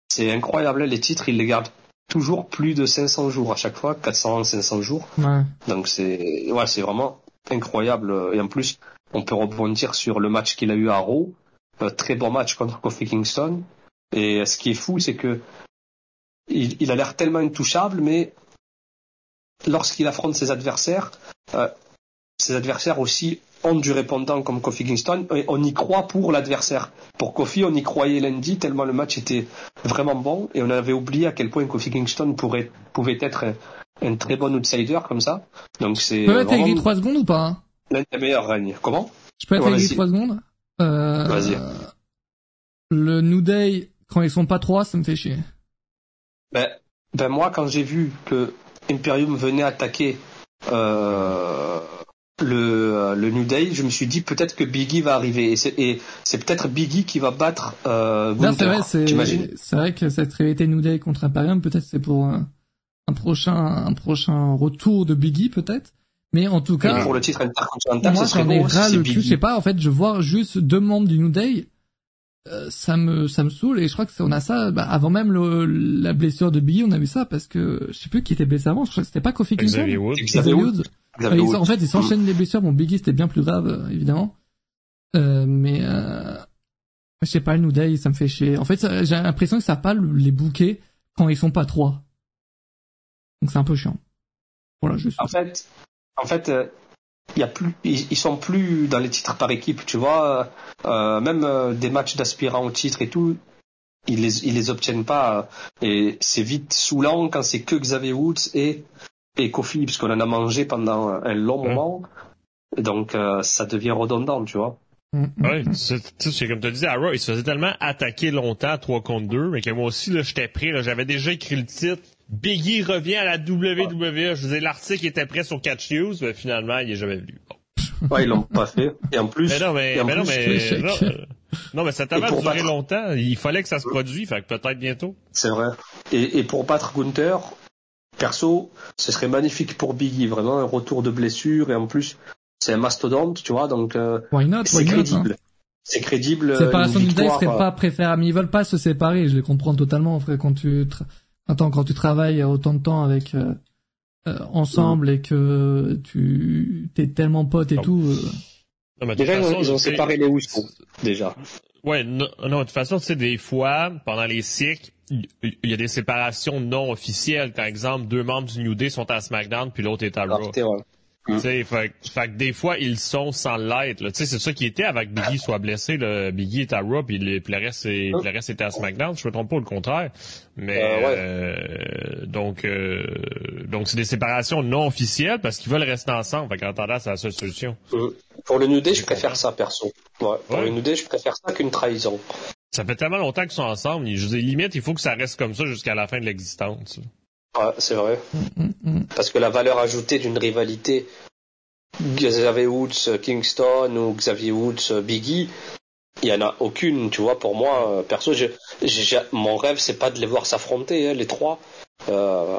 c'est incroyable. hein, Les titres, il les garde toujours plus de 500 jours à chaque fois, 400, 500 jours. Ouais. Donc c'est ouais, c'est vraiment incroyable. Et en plus, on peut rebondir sur le match qu'il a eu à Raw. Un très bon match contre Kofi Kingston. Et ce qui est fou, c'est que il, il a l'air tellement intouchable, mais lorsqu'il affronte ses adversaires, euh, ses adversaires aussi ont du répondant comme Kofi Kingston. Et on y croit pour l'adversaire. Pour Kofi, on y croyait lundi tellement le match était vraiment bon et on avait oublié à quel point Kofi Kingston pourrait, pouvait être un, un très bon outsider comme ça. Donc c'est. Je peux être aigri 3 secondes ou pas hein? L'un des meilleurs règnes. Comment? Je peux être aigri 3 secondes? Euh, Vas-y. Le New Day, quand ils sont pas trois, ça me fait chier. Ben, ben moi, quand j'ai vu que Imperium venait attaquer euh, le, le New Day, je me suis dit peut-être que Biggie va arriver. Et c'est, et c'est peut-être Biggie qui va battre euh, Non, c'est vrai, c'est, vrai que cette rivalité New Day contre Imperium, peut-être c'est pour un, un prochain, un prochain retour de Biggie, peut-être. Mais en tout Et cas, Pour le titre intercontinental, moi j'en ai ras le cul, je sais pas, en fait, je vois juste deux membres du New Day, euh, ça me, ça me saoule, et je crois que c'est- on a ça, bah, avant même le, la blessure de Biggie, on a vu ça, parce que, je sais plus qui était blessé avant, je crois que c'était pas Kofi Kingston. Xavier Woods. Xavier Xavier Woods. Ils- en fait, ils s'enchaînent les blessures. Bon, Biggie, c'était bien plus grave, euh, évidemment. Euh, mais euh, je sais pas, le New Day, ça me fait chier. En fait, j'ai l'impression que ça pas le- les bouquets quand ils sont pas trois. Donc c'est un peu chiant. Voilà, juste. En fait, en fait, euh, y a plus, ils, ils sont plus dans les titres par équipe, tu vois. euh, même euh, des matchs d'aspirants au titre et tout, ils les, ils les obtiennent pas. et c'est vite saoulant quand c'est que Xavier Woods et et Kofi, parce qu'on en a mangé pendant un long Ouais. moment. Et donc euh, ça devient redondant, tu vois. Mm, mm, Ouais, mm. c'est tu sais, c'est comme tu disais, à Raw, il se faisait tellement attaquer longtemps à 3 contre 2, mais que moi aussi, là, j'étais prêt, là, j'avais déjà écrit le titre. Biggie revient à la WWE. Je disais, l'article était prêt sur Catch News, mais finalement, il est jamais venu. Bon. Ouais, ils l'ont pas fait. Et en plus, Mais non, mais, non, non, non, ça t'a duré battre- longtemps. Il fallait que ça se produise, fait que peut-être bientôt. C'est vrai. Et, et pour battre Gunther, perso, ce serait magnifique pour Biggie, vraiment un retour de blessure et en plus c'est un mastodonte, tu vois, donc euh, Why not? c'est Why not, hein? crédible. C'est crédible. Day victoire, serait euh, pas préférable. Mais ils veulent pas se séparer. Je les comprends totalement, frère. Quand tu, attends, quand tu travailles autant de temps avec euh, euh, ensemble et que tu t'es tellement pote et Non. tout. euh, Non, mais de toute Déjà, ils ont- façon, ils ont séparé les Usos, déjà. Ouais, non, non, de toute façon, tu sais, des fois, pendant les cycles, il il y a des séparations non officielles. Par exemple, deux membres du New Day sont à SmackDown, puis l'autre est à Raw. Sais, fait, que- fait que des fois, ils sont sans l'être. là. Tu sais, c'est ça qui était avec Biggie soit blessé. Là. Biggie est à Raw, puis le, puis le reste, est- puis le reste était à SmackDown. Je me trompe pas, le contraire. Mais Euh, ouais. euh, donc, euh, donc c'est des séparations non officielles parce qu'ils veulent rester ensemble. Fait qu'en attendant, c'est la seule solution. Mm. Pour le New Day, je préfère ça, perso. Ouais. Pour le New Day, je préfère ça qu'une trahison. Ça fait tellement longtemps qu'ils sont ensemble. Je dis, limite, il faut que ça reste comme ça jusqu'à la fin de l'existence. Ouais, c'est vrai. mm, mm. Parce que la valeur ajoutée d'une rivalité Xavier Woods, Kingston ou Xavier Woods, Biggie, il y en a aucune, tu vois. Pour moi, euh, perso, je, mon rêve, c'est pas de les voir s'affronter, hein, les trois. Euh,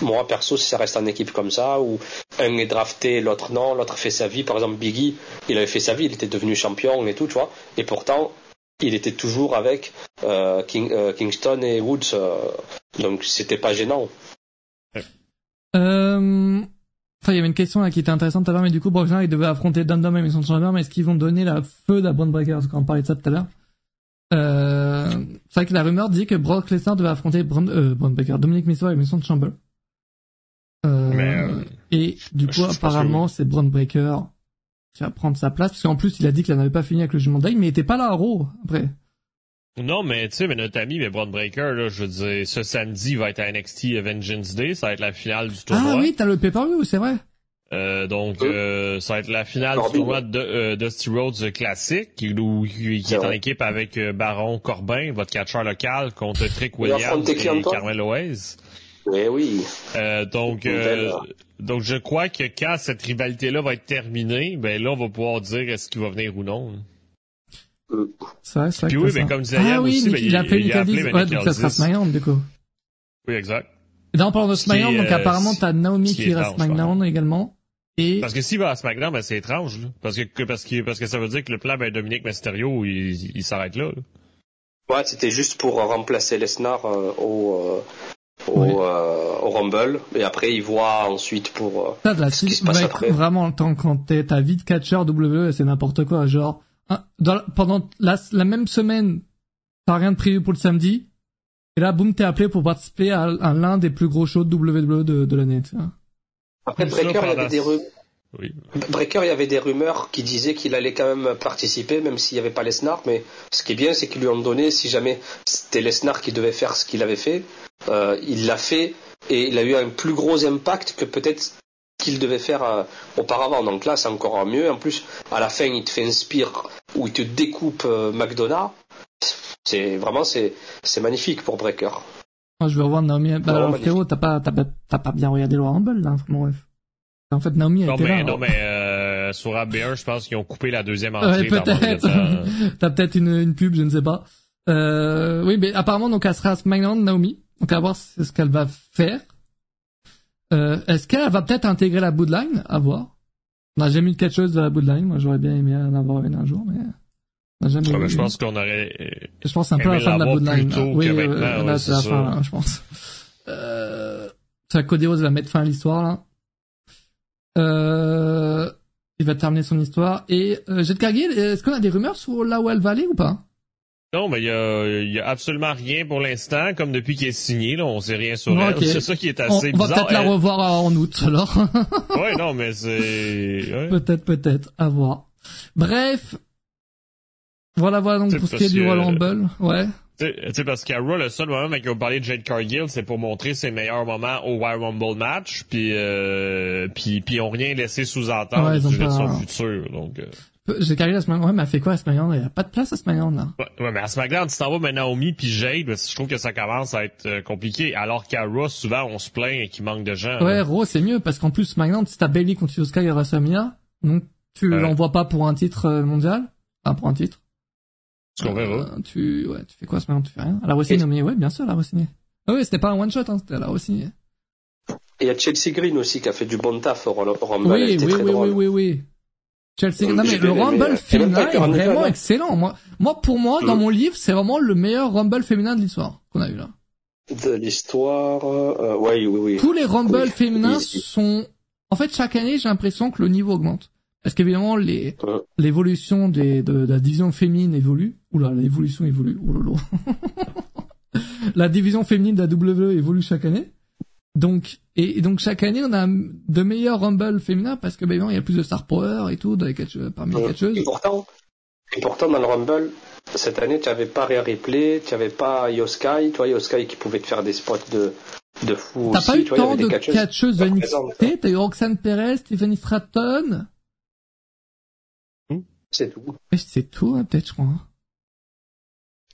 moi, perso, si ça reste en équipe comme ça, où un est drafté, l'autre non, l'autre fait sa vie. Par exemple, Biggie, il avait fait sa vie, il était devenu champion et tout, tu vois. Et pourtant, il était toujours avec euh, King- euh, Kingston et Woods. euh, donc, c'était pas gênant. Euh... Enfin, il y avait une question là qui était intéressante tout à l'heure, mais du coup, Brock Lesnar, il devait affronter Dundee et Mason Chandler, mais est-ce qu'ils vont donner la feu à Braun Breaker Parce qu'on parlait de ça tout à l'heure. Euh... C'est vrai que la rumeur dit que Brock Lesnar devait affronter Braun, euh, Breaker, Dominic Mysterio et Mason Chamber. Euh... Mais, euh, Et du coup, que apparemment, c'est Braun Breaker qui va prendre sa place, parce qu'en plus, il a dit qu'il n'avait pas fini avec le jugement Day, mais il était pas là à Raw, après. Non, mais tu sais, mais notre ami, mais Braun Breaker, là, je veux dire, ce samedi il va être à NXT Vengeance Day, ça va être la finale du tournoi. Ah oui, t'as le pay-per-view, c'est vrai. Euh, donc, euh, ça va être la finale Corbin, du tournoi de euh, Dusty Rhodes Classic, qui, où- qui, qui est en vrai. équipe avec euh, Baron Corbin, votre catcheur local, contre Trick Williams et Carmelo Hayes. Eh oui. Euh, donc, euh, donc, je crois que quand cette rivalité-là va être terminée, ben là, on va pouvoir dire est-ce qu'il va venir ou non. C'est vrai, c'est vrai. Puis oui, mais ça. comme disait Ah Yann oui, aussi, Nick- ben, il a appelé il a appelé Ouais, donc ça sera. SmackDown, du coup. Oui, exact. Qui est, SmackDown, donc euh, apparemment t'as Naomi qui qui, est reste SmackDown également. Et Parce que s'il va à SmackDown, ben c'est étrange, là. Parce que, que- parce que, parce que ça veut dire que le plan, ben, Dominique Mysterio, il, il s'arrête là, là. Ouais, c'était juste pour remplacer Lesnar euh, au, euh, au, Oui. euh, au Rumble et après il voit ensuite pour euh, Ça, de la ce qui se mec, passe après. Vraiment, tant quand t'es ta vie de catcher WWE, c'est n'importe quoi. Genre, dans, pendant la, la même semaine, t'as rien de prévu pour le samedi. Et là, boum, t'es appelé pour participer à, à l'un des plus gros shows de WWE de, de l'année. Après Breaker, il y avait des ru- Oui. Breaker, il y avait des rumeurs qui disaient qu'il allait quand même participer, même s'il n'y avait pas Lesnar. Mais ce qui est bien, c'est qu'ils lui ont donné, si jamais c'était Lesnar qui devait faire ce qu'il avait fait, euh, il l'a fait et il a eu un plus gros impact que peut-être qu'il devait faire euh, auparavant. Donc là, c'est encore mieux. En plus, à la fin, il te fait un spear où il te découpe euh, McDonough. C'est vraiment c'est c'est magnifique pour Breaker. Moi, je vais revoir Naomi. Bah, alors, frérot, t'as pas, t'as pas, t'as pas bien regardé le Rumble, là, mon bref. En fait, Naomi, elle Non, était mais, là. non, hein. mais euh, sur AB1, je pense qu'ils ont coupé la deuxième Ouais, entrée. dans peut-être. Manhattan. T'as peut-être une, une pub, je ne sais pas. Euh, oui, mais apparemment, donc, elle sera à SmackDown, Naomi. Donc, à voir ce ce qu'elle va faire. Euh, est-ce qu'elle va peut-être intégrer la Bloodline? À voir. On n'a jamais eu quelque chose de la Bloodline. Moi, j'aurais bien aimé en avoir une un jour, mais on n'a jamais Ouais, eu. mais je pense qu'on aurait... Je pense un peu aimé la fin de la plus tôt là. Oui, que euh, là, ouais, c'est la fin, là, je pense. Euh, ça, Codéos va mettre fin à l'histoire, là. Euh, il va terminer son histoire. Et, euh, Jet Cargill, est-ce qu'on a des rumeurs sur là où elle va aller ou pas? Non, mais il y a, y a absolument rien pour l'instant, comme depuis qu'il est signé, là, on sait rien sur elle. C'est ça qui est On, assez on va bizarre. peut-être la revoir en août, alors. Ouais, non, mais c'est... ouais. peut-être, peut-être, à voir. Bref. Voilà, voilà, donc pour ce qui est du Royal Rumble. Ouais. Tu sais- parce qu'à Raw, le seul moment où ils ont parlé de Jade Cargill, c'est pour montrer ses meilleurs moments au Royal Rumble match, puis euh, puis puis ils ont rien laissé sous-entendre Ouais, ont sujet de pas- son futur. Donc, euh. Jet Cargill, la semaine, ouais, mais elle fait quoi à SmackDown? Il y a pas de place à SmackDown, là. Ouais, ouais, mais à SmackDown, tu t'en vas maintenant Naomi puis Jade, je trouve que ça commence à être euh, compliqué. Alors qu'à Raw, souvent, on se plaint qu'il manque de gens. Ouais. Raw, c'est mieux, parce qu'en plus, SmackDown, si t'as Bailey contre Io Sky et WrestleMania, donc tu Ouais. l'envoies pas pour un titre euh, mondial? Enfin, pour un titre? Ce qu'on verra. Euh, tu, ouais, tu fais quoi SmackDown? Tu fais rien? Elle a re-signé, mais ouais, bien sûr, elle a re-signé. Ah oui, c'était pas un one shot, hein, c'était, elle a re-signé. Et il y a Chelsea Green aussi qui a fait du bon taf au Rumble. Oui, oui, oui, oui, oui. Chelsea, Euh, non mais le Rumble euh, féminin est vraiment hein. excellent. Moi, moi, pour moi, dans Mm. mon livre, c'est vraiment le meilleur Rumble féminin de l'histoire qu'on a eu là. De l'histoire, euh, oui, oui, oui. Tous les Rumble Oui, féminins oui. sont, en fait, chaque année, j'ai l'impression que le niveau augmente. Parce qu'évidemment, les, Ouais. l'évolution des, de, de la division féminine évolue. Oula, l'évolution évolue. Oulala. la division féminine de la WWE évolue chaque année. Donc, et, et donc chaque année, on a de meilleurs Rumble féminins parce que, ben, évidemment, il y a plus de star power et tout dans les catcheuses- parmi les catcheuses. Et pourtant, et pourtant, dans le Rumble, cette année, tu n'avais pas Rhea Ripley, tu n'avais pas Yoskai, tu vois, Yoskai qui pouvait te faire des spots de, de fou T'as pas eu tant de catcheuses catcheuses de NXT, présentes. t'as eu Roxanne Perez, Stephanie Stratton. C'est tout. C'est tout, hein, peut-être, je crois.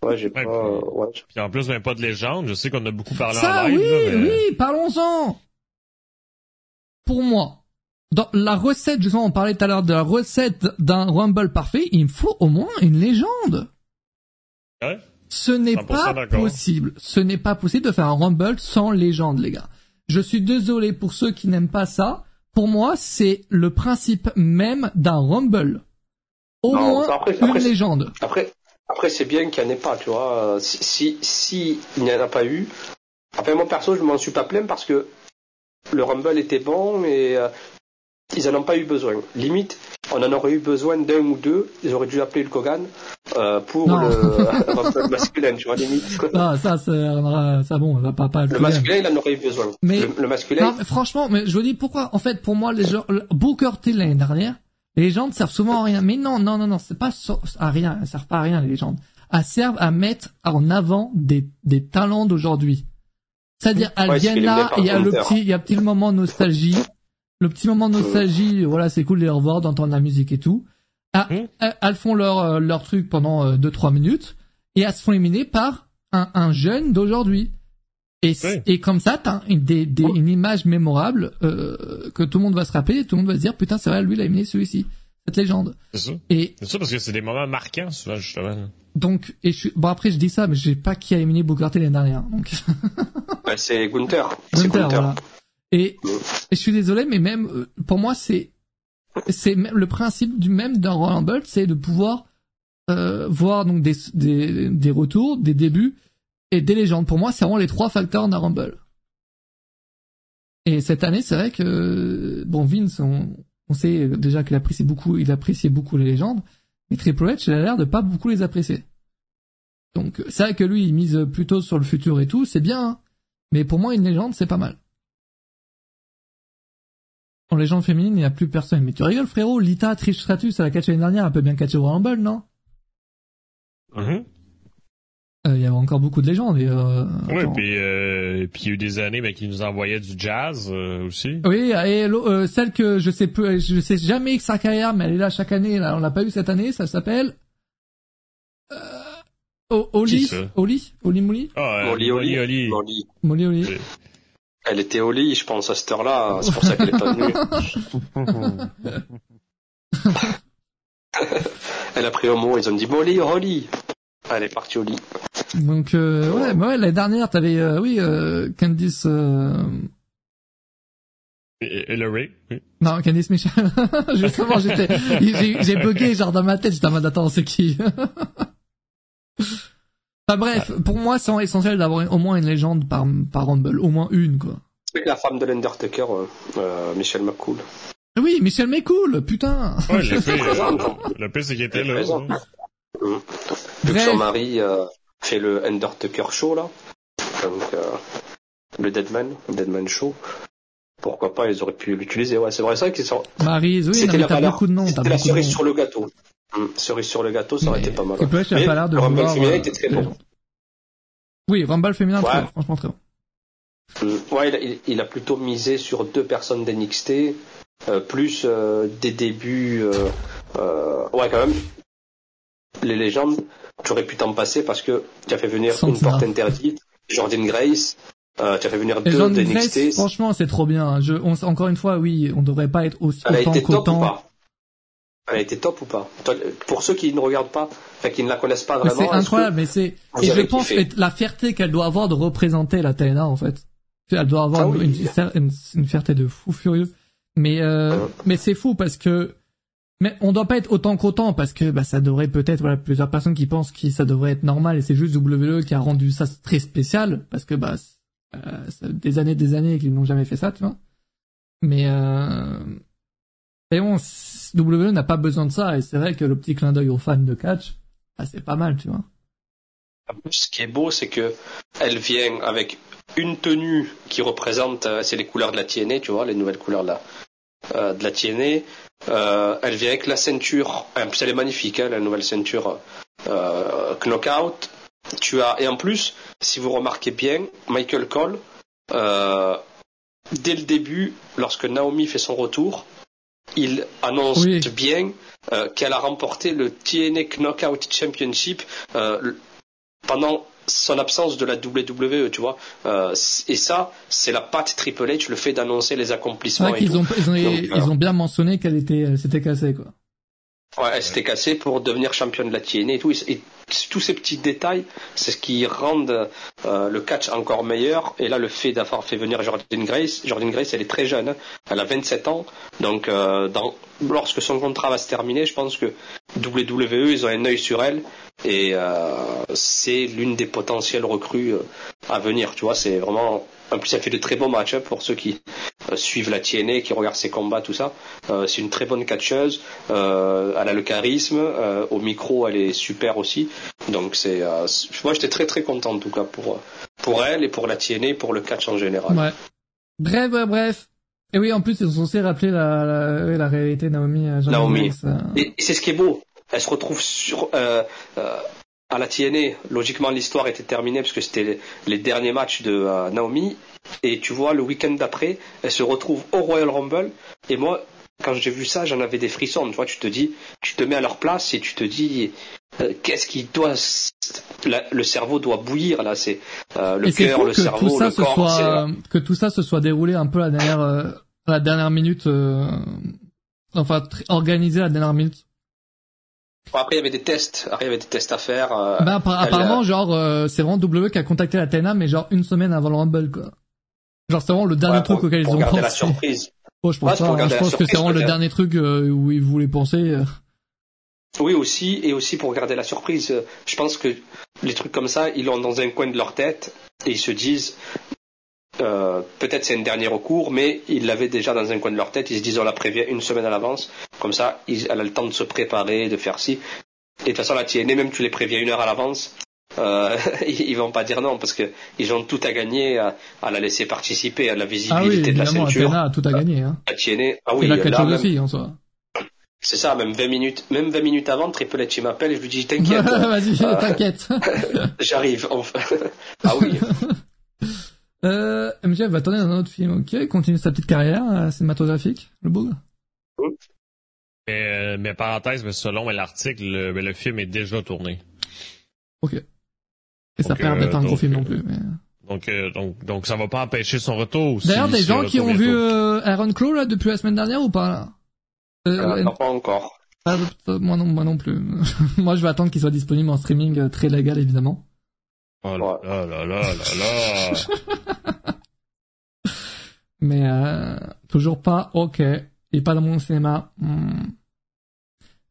Ouais, j'ai Ouais, pas, puis- euh, ouais. Puis en plus, même pas de légende. Je sais qu'on a beaucoup parlé Ça, en live. oui, là, mais- oui, parlons-en. Pour moi, dans la recette, justement, on parlait tout à l'heure de la recette d'un Rumble parfait, il me faut au moins une légende. Ouais? Ce n'est 100% pas possible. Ce n'est pas possible de faire un Rumble sans légende, les gars. Je suis désolé pour ceux qui n'aiment pas ça. Pour moi, c'est le principe même d'un Rumble. Au Non, moins après- une après, légende. Après, après c'est bien qu'il n'y en ait pas, tu vois. Si, si, si il n'y en a pas eu. Après, moi, perso, je m'en suis pas plaint parce que le Rumble était bon et euh, ils en ont pas eu besoin. Limite, on en aurait eu besoin d'un ou deux. Ils auraient dû appeler le Kogan euh, pour Non. le Rumble masculin, tu vois, limite. Ah, ça, ça, ça, bon, on va pas, pas Le masculin, il en aurait eu besoin. Mais- le, le masculin, Non, mais franchement, mais je vous dis pourquoi. En fait, pour moi, les gens, le- Booker T l'année dernière, les légendes servent souvent à rien. Mais non, non, non, non, c'est pas so- à rien. Elles servent pas à rien, les légendes. Elles servent à mettre en avant des, des talents d'aujourd'hui. C'est-à-dire, elles Ouais, par il y a le petit, il y a un petit moment de nostalgie. Le petit moment de nostalgie, voilà, c'est cool de les revoir, d'entendre la musique et tout. Ah, Mm. elles, elles font leur, euh, leur truc pendant 2-3 minutes et elles se font éliminer par un, un jeune d'aujourd'hui. Et, Oui. et comme ça, t'as une, des, des- une image mémorable euh, que tout le monde va se rappeler, et tout le monde va se dire putain c'est vrai lui il a éliminé celui-ci, cette légende. C'est ça. Et C'est ça parce que c'est des moments marquants, souvent, justement. donc et je suis, bon après je dis ça mais je sais pas qui a éliminé Booker T l'année dernière donc bah, c'est Gunther. C'est Gunther, Gunther. voilà. Et, et je suis désolé mais même euh, pour moi c'est c'est le principe du même d'un Royal Rumble c'est de pouvoir euh, voir donc des, des des retours, des débuts et des légendes. Pour moi c'est vraiment les trois facteurs d'un Rumble. Et cette année, c'est vrai que bon Vince, on, on sait déjà qu'il apprécie beaucoup, il appréciait beaucoup les légendes, mais Triple H, il a l'air de pas beaucoup les apprécier. Donc c'est vrai que lui, il mise plutôt sur le futur et tout, c'est bien, hein. mais pour moi, une légende, c'est pas mal. En légende féminine, il n'y a plus personne. Mais tu rigoles, frérot, Lita, Trish Stratus, à la catch l'année dernière, elle peut bien catcher au Rumble, non? Mhm. Euh, Il y avait encore beaucoup de légendes. Et, euh, Oui, puis euh, puis il y a eu des années ben, qui nous envoyaient du jazz euh, aussi. Oui, et euh, celle que je sais peu, je sais jamais que sa carrière, mais elle est là chaque année. Là, on l'a pas eu cette année. Ça s'appelle euh, Oli? Oli, Oli Mouli, euh, Molly, Molly, Oli. Oli. Molly. Molly Oli. Oui. Elle était au lit, je pense, à cette heure-là. C'est pour ça qu'elle est pas venue. Elle a pris un mot, ils ont dit Molly, au lit. Elle est partie au lit. Donc euh, ouais, bah ouais, l'année dernière, t'avais euh, oui euh, Candice, euh, Et- et le Ray, oui. non Candice Michel. Justement, j'étais, j'ai j'ai bugué genre dans ma tête. J'étais en mode attends, c'est qui? Enfin bref, pour moi, c'est essentiel d'avoir au moins une légende par par Rumble, au moins une quoi. Avec la femme de l'Undertaker, euh, euh, Michelle McCool. Oui, Michel McCool, putain. Ouais, présente. euh, le pire, c'est qu'il était là. Hein. Vu que son mari euh, fait le Undertaker Show, là. Donc, euh, le Deadman, Deadman Show. Pourquoi pas, ils auraient pu l'utiliser. Ouais, c'est vrai, c'est vrai qu'ils sont. Maryse, oui, non, C'était mais t'as valeur. beaucoup de noms, C'était la cerise sur le gâteau. Hum, cerise sur le gâteau, ça aurait Mais été pas mal. Triple H, il a Mais pas l'air de le Rumble féminin euh, était très bon. Oui, Rumble féminin, Ouais. très franchement très bon. Hum, Ouais, il a, il- il a plutôt misé sur deux personnes d'NXT, euh, plus euh, des débuts. euh, ouais, quand même. Les légendes, tu aurais pu t'en passer parce que tu as fait venir une porte interdite, Jordan Grace, euh, tu as fait venir deux Grace, d'NXT. franchement, c'est trop bien. Je, on, encore une fois, oui, on devrait pas être aussi, Elle a autant été top ou qu'autant. pas? Elle a été top ou pas? Pour ceux qui ne regardent pas, enfin qui ne la connaissent pas vraiment, C'est incroyable, mais c'est, et je pense que la fierté qu'elle doit avoir de représenter la TNA, en fait. Elle doit avoir Ah oui. une, fierté de fou furieux. Mais, euh, Ouais. mais c'est fou parce que, mais on doit pas être autant qu'autant parce que, bah, ça devrait peut-être, voilà, plusieurs personnes qui pensent que ça devrait être normal et c'est juste WWE qui a rendu ça très spécial parce que, bah, euh, ça des années, des années qu'ils n'ont jamais fait ça, tu vois. Mais, euh, mais bon, WWE n'a pas besoin de ça et c'est vrai que le petit clin d'œil aux fans de catch, bah, c'est pas mal, tu vois. Ce qui est beau, c'est que elle vient avec une tenue qui représente, euh, c'est les couleurs de la TNA, tu vois, les nouvelles couleurs de la, euh, de la TNA. Euh, elle vient avec la ceinture, en plus elle est magnifique, hein, la nouvelle ceinture euh, Knockout. Tu as et en plus, si vous remarquez bien, Michael Cole, euh, dès le début, lorsque Naomi fait son retour, il annonce Oui. bien qu'elle a remporté le TNA Knockout Championship pendant son absence de la WWE, tu vois. Euh, et ça, c'est la patte Triple H, le fait d'annoncer les accomplissements vrai et qu'ils tout. ont, ils ont, Donc, ils euh, ont bien mentionné qu'elle était, elle s'était cassée, quoi. Ouais, elle s'était cassée pour devenir championne de la TNA et tout. Et, et tous ces petits détails, c'est ce qui rendent euh, le catch encore meilleur. Et là, le fait d'avoir fait venir Jordan Grace, Jordan Grace, elle est très jeune, hein. elle a 27 ans. Donc, euh, dans, lorsque son contrat va se terminer, je pense que WWE, ils ont un œil sur elle. Et euh, c'est l'une des potentielles recrues euh, à venir. Tu vois, c'est vraiment. En plus, elle fait de très bons matchs hein, pour ceux qui euh, suivent la TNA, qui regardent ses combats, tout ça. Euh, c'est une très bonne catcheuse. Euh, elle a le charisme. euh, au micro, elle est super aussi. Donc, c'est. euh, moi, j'étais très très content en tout cas pour pour elle et pour la TNA, pour le catch en général. Ouais. Bref, bref, bref. Et oui, en plus, ils sont censés rappeler la, la, la réalité de Naomi. Naomi. Et, et c'est ce qui est beau. Elle se retrouve sur euh, euh, à la TNA. Logiquement, l'histoire était terminée parce que c'était les, derniers matchs de euh, Naomi. Et tu vois, le week-end d'après, elle se retrouve au Royal Rumble. Et moi, quand j'ai vu ça, j'en avais des frissons. Tu vois, tu te dis, tu te mets à leur place et tu te dis, euh, qu'est-ce qui doit, la- le cerveau doit bouillir là. C'est euh, le cœur, le cerveau, tout ça le corps. soit, que tout ça se soit déroulé un peu à la dernière, euh, à la dernière minute, euh, enfin, organisé à la dernière minute. Bon, après, il y avait des tests. Après, il y avait des tests à faire. euh, Bah, elle, apparemment, genre, euh, c'est vraiment W qui a contacté la TNA, mais genre une semaine avant le Rumble, quoi. Genre, c'est vraiment le dernier ouais, truc auquel ils ont pensé. la surprise. Je pense Ouais, pas, hein. je que c'est vraiment le dernier truc euh, où ils voulaient penser. Oui, aussi, et aussi pour garder la surprise. Je pense que les trucs comme ça, ils l'ont dans un coin de leur tête et ils se disent, euh, peut-être c'est un dernier recours, mais ils l'avaient déjà dans un coin de leur tête. Ils se disent on la prévient une semaine à l'avance, comme ça, ils, elle a le temps de se préparer, de faire ci. Et de toute façon, la TNA, même tu les préviens une heure à l'avance, euh, ils vont pas dire non parce que ils ont tout à gagner à, à la laisser participer à la Ah oui, visibilité de la ceinture. Athena a tout à gagner. Hein. La TNA, ah oui, Et la catcheuse même- en soi. c'est ça, même 20 minutes, même 20 minutes avant, Triple H m'appelle et je lui dis t'inquiète, Vas-y, Euh. t'inquiète. j'arrive. Enfin, ah oui. Euh, MJF va tourner dans un autre film, ok, continue sa petite carrière euh, cinématographique, le boug. Mais, euh, mais parenthèse, mais selon l'article, le, film est déjà tourné. Ok. Et ça perd euh, d'être un gros film euh, non plus. Mais... Donc, euh, donc, donc ça va pas empêcher son retour. D'ailleurs, si- des si gens qui ont vu euh, Iron Claw là depuis la semaine dernière ou pas là? Euh, Euh, non, pas encore. ah, euh, moi non, moi non plus. moi, je vais attendre qu'il soit disponible en streaming euh, très légal évidemment. Oh là là là là là là. Mais euh, toujours pas ok. Il est pas dans mon cinéma. Hmm.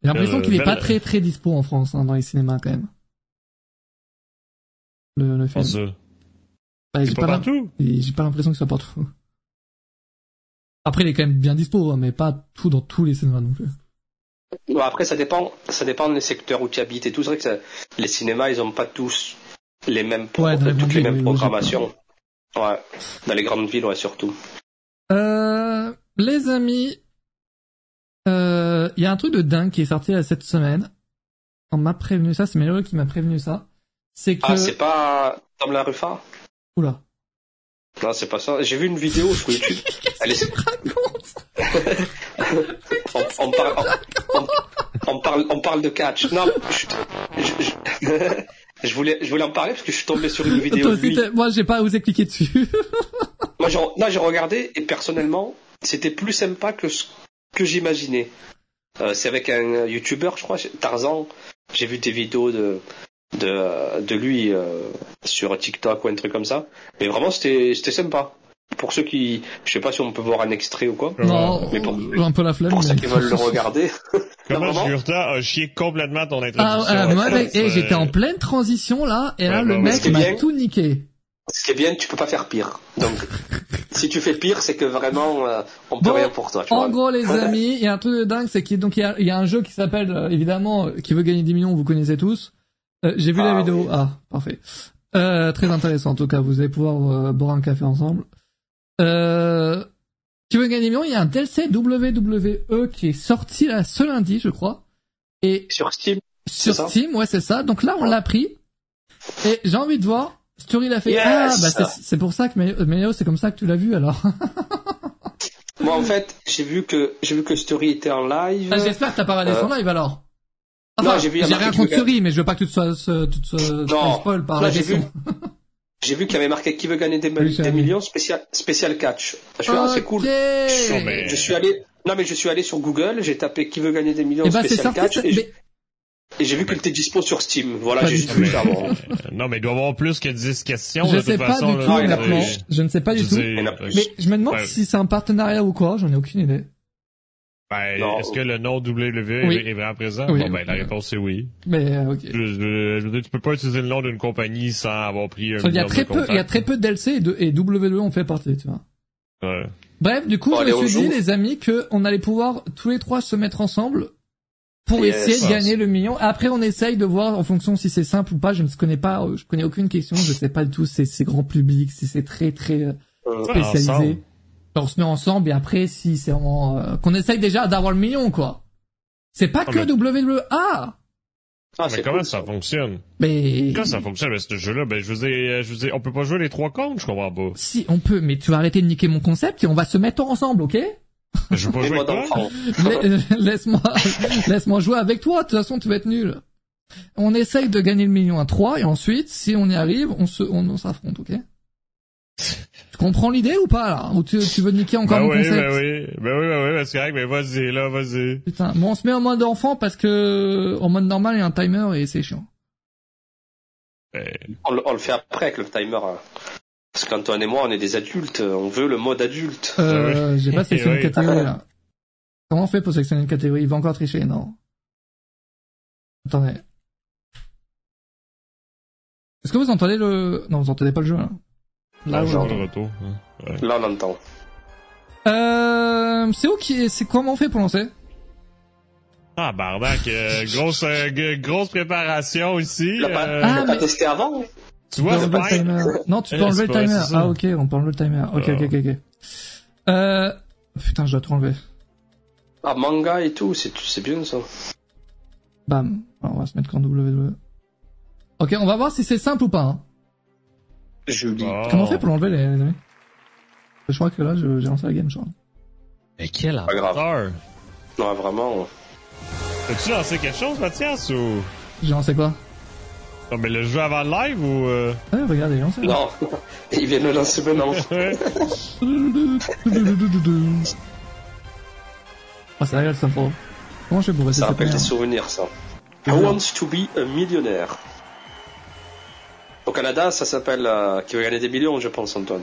J'ai l'impression Euh, qu'il est pas belle- très très dispo en France hein, dans les cinémas quand même. Le, le film. Bah, j'ai pas, pas partout. j'ai pas l'impression que ce soit partout. Après, il est quand même bien dispo, hein, mais pas tout dans tous les cinémas non plus. Bon, après, ça dépend, ça dépend des secteurs où tu habites et tout. C'est vrai que ça- les cinémas, ils ont pas tous les mêmes, Ouais, toutes les mêmes programmations. Ouais. Dans les grandes villes, ouais, surtout. Euh, les amis, euh, il y a un truc de dingue qui est sorti là, cette semaine. On m'a prévenu ça, c'est Mélo qui m'a prévenu ça. C'est que... Ah, c'est pas Tom La Ruffa? Oula. Non, c'est pas ça. J'ai vu une vidéo sur YouTube. Elle est... on, on parle, on, on- on parle, on parle de catch. Non, je, je- je- je voulais, je voulais en parler parce que je suis tombé sur une Toi vidéo de lui. t'es- moi, j'ai pas osé cliquer dessus. Moi, j'ai, non, j'ai regardé et personnellement, c'était plus sympa que ce que j'imaginais. Euh, c'est avec un YouTuber, je crois, Tarzan. J'ai vu des vidéos de de, de lui euh, sur TikTok ou un truc comme ça. Mais vraiment, c'était c'était sympa. Pour ceux qui, je sais pas si on peut voir un extrait ou quoi. non, mais pour- un peu la flemme. Pour ceux qui veulent le regarder. Comment Jurta a chié complètement ton Ah, introduction. ah, moi, mec, Ça, eh, j'étais en pleine transition là, et là, Ouais, le bah, mec c'est m'a bien. tout niqué. Ce qui est bien, tu peux pas faire pire. Donc, si tu fais pire, c'est que vraiment, euh, on peut Bon, rien pour toi. Tu En vois. gros, les amis, il y a un truc de dingue, c'est qu'il donc il y a, il y a un jeu qui s'appelle euh, évidemment euh, qui veut gagner 10 millions, vous connaissez tous. Euh, J'ai vu la Ah, vidéo. oui. Ah, parfait. Euh, très intéressant en tout cas. Vous allez pouvoir euh, boire un café ensemble. Euh, qui veut gagner 10 millions Il y a un DLC WWE qui est sorti là ce lundi, je crois, et Sur Steam. sur Steam, ouais, c'est ça. Donc là, on l'a pris. Et j'ai envie de voir. Story l'a fait. Yes ah, bah c'est- pour ça que Méo, c'est comme ça que tu l'as vu alors. Moi, en fait, j'ai vu que j'ai vu que Story était en live. Ah, J'espère que t'as pas regardé Euh, son live alors. non, j'ai rien contre Suri, mais je veux pas que tu te sois, tu te sois Non. spoil par la j'ai question. vu. J'ai vu qu'il y avait marqué qui veut gagner des, Oui, millions spécial spécial catch. Je suis ah, c'est cool. Non, mais- Je suis allé non mais je suis allé sur Google, j'ai tapé qui veut gagner des millions Et bah c'est spécial catch ça- et, mais- et j'ai vu qu'il était dispo sur Steam. Voilà, j'ai juste vu ça. non, mais il doit y avoir plus que 10 questions. Je de sais toute pas façon, du tout honnêtement. Je ne sais pas du Je tout. Mais je me demande Ouais. si c'est un partenariat ou quoi. J'en ai aucune idée. Ben, est-ce que le nom WWE Oui. est vraiment présent? Oui. Bon, ben, la réponse est oui. Mais euh, ok. Je, je- je veux dire, tu peux pas utiliser le nom d'une compagnie sans avoir pris un Il y a très peu, il y a très peu de DLC et, de, et WWE en fait partie, tu vois. Ouais. Bref, du coup, Bon, je me on suis dit, les amis, que on allait pouvoir tous les trois se mettre ensemble pour Yes. essayer de gagner le million. Après, on essaye de voir en fonction si c'est simple ou pas. Je ne connais pas, euh, je connais aucune question. Je sais pas du tout si c'est grand public, si c'est très très euh, Euh, Ouais, spécialisé. On se met ensemble et après, si c'est vraiment euh, qu'on essaye déjà d'avoir le million, quoi. C'est pas Ah, que mais- WWE. ah, mais comment cool, ça fonctionne? Mais Comment ça fonctionne, avec ce jeu-là? Ben, je veux dire, je dire, on peut pas jouer les trois comptes, je comprends pas. si on peut, mais tu vas arrêter de niquer mon concept et on va se mettre ensemble, ok? Je veux pas jouer avec euh, Laisse-moi, laisse-moi jouer avec toi. De toute façon, tu vas être nul. On essaye de gagner le million à 3 et ensuite, si on y arrive, on se, on, on s'affronte, ok? Tu comprends l'idée ou pas là? Ou tu, tu veux niquer encore mon oui, concept? ben oui, ben oui, ben oui, ben c'est correct, ben vas-y, là, vas-y. Putain, bon, on se met en mode enfant parce que en mode normal, il y a un timer et c'est chiant. Ben, On, le- on le fait après avec le timer. hein. Parce qu'Antoine et moi, on est des adultes. On veut le mode adulte. Euh, j'ai pas sélectionné une catégorie là. Comment on fait pour sélectionner une catégorie? Il va encore tricher, non Attendez. Est-ce que vous entendez le... Non, vous entendez pas le jeu là? Là, retour. hein. Ouais. Là, on entend. Euh, c'est où qui, c'est comment on fait pour lancer? Ah, barbac, euh, grosse, euh, grosse préparation ici. Pas, euh, Ah, mais- testé avant tu vois, c'est pas... enlever le timer. Non, tu peux enlever le timer. Ah, ok, on peut enlever le timer. Ok, Ah. ok, ok, ok. Euh, putain, je dois tout enlever. Ah, manga et tout, c'est c'est bien ça. Bam. Alors, on va se mettre qu'en WWE. Ok, on va voir si c'est simple ou pas. Hein. Oh. Comment on fait pour l'enlever, les, les amis Je crois que là, j'ai lancé la game, je crois. Mais quel amateur. Non, vraiment. As-tu lancé quelque chose, Mathias, ou... J'ai lancé quoi? Non, mais le jeu avant le live, ou... euh? Ouais, regardez, j'ai lancé. Non, il vient de lancer maintenant. Ah, c'est réel, ça, pour... Comment je fais pour passer Ça rappelle des souvenirs, ça. I want to be a millionnaire. Au Canada, ça s'appelle euh, qui veut gagner des millions, je pense, Antoine.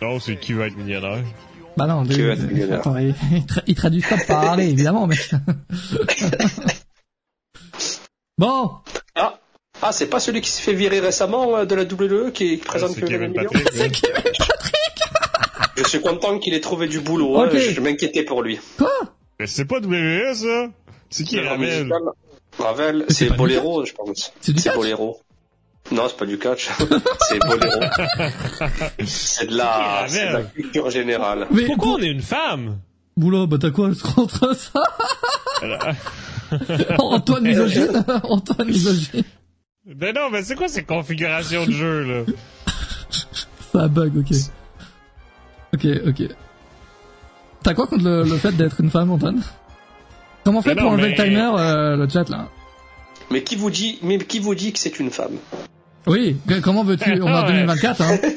Non, c'est qui va être millionnaire. Bah non, Qui deux- va être millionnaire. attends, il, il tra- il traduit ça par parler, évidemment, mais... bon, Ah, ah c'est pas celui qui s'est fait virer récemment euh, de la WWE qui, qui présente c'est que Kevin des millions Patrick. hein. Je suis content qu'il ait trouvé du boulot. hein, Ok. Je m'inquiétais pour lui. quoi? Mais c'est pas WWE, ça? C'est qui, Le Ravel? Ravel, c'est c'est pas Boléro, je pense. C'est Boléro. Non, c'est pas du catch. c'est Boléro. c'est de la, C'est de la culture générale. Mais Pourquoi on est une femme? Boulot, bah t'as quoi contre ça Antoine misogyne Antoine misogyne. Ben non, mais c'est quoi ces configurations de jeu, là? Ça bug, ok. Ok, ok. T'as quoi contre le, le fait d'être une femme, Antoine Comment on fait Mais pour enlever mais- le timer, euh, le chat, là Mais qui vous dit, mais qui vous dit que c'est une femme? Oui, comment veux-tu? On est en Ouais. 2024, hein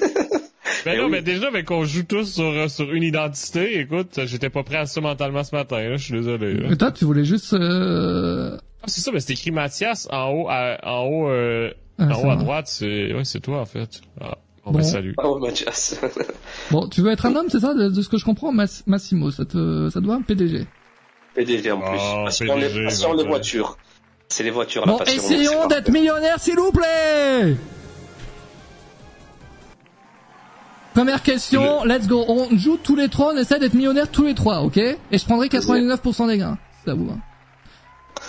Ben Eh non, oui. mais déjà, mais qu'on joue tous sur, euh, sur une identité, écoute, j'étais pas prêt à ça mentalement ce matin, là, je suis désolé. là. Mais toi, tu voulais juste... Euh... Ah, c'est ça, mais c'est écrit Mathias en haut, à, en haut, euh, ah, en ça haut à va. droite, c'est, ouais, c'est toi, en fait. Ah, bon, Bon. ben, salut. Oh, Mathias. Bon, tu veux être un homme, c'est ça, de, de ce que je comprends, Mass- Massimo, ça te, ça te va, PDG PDG en plus. Oh, passion, PDG, les, passion les ouais. C'est les voitures, Bon, la passion. essayons c'est d'être millionnaires, s'il vous plaît Première question, let's go. On joue tous les trois, on essaie d'être millionnaires tous les trois, ok? Et je prendrai 99% des gains. Ça vous va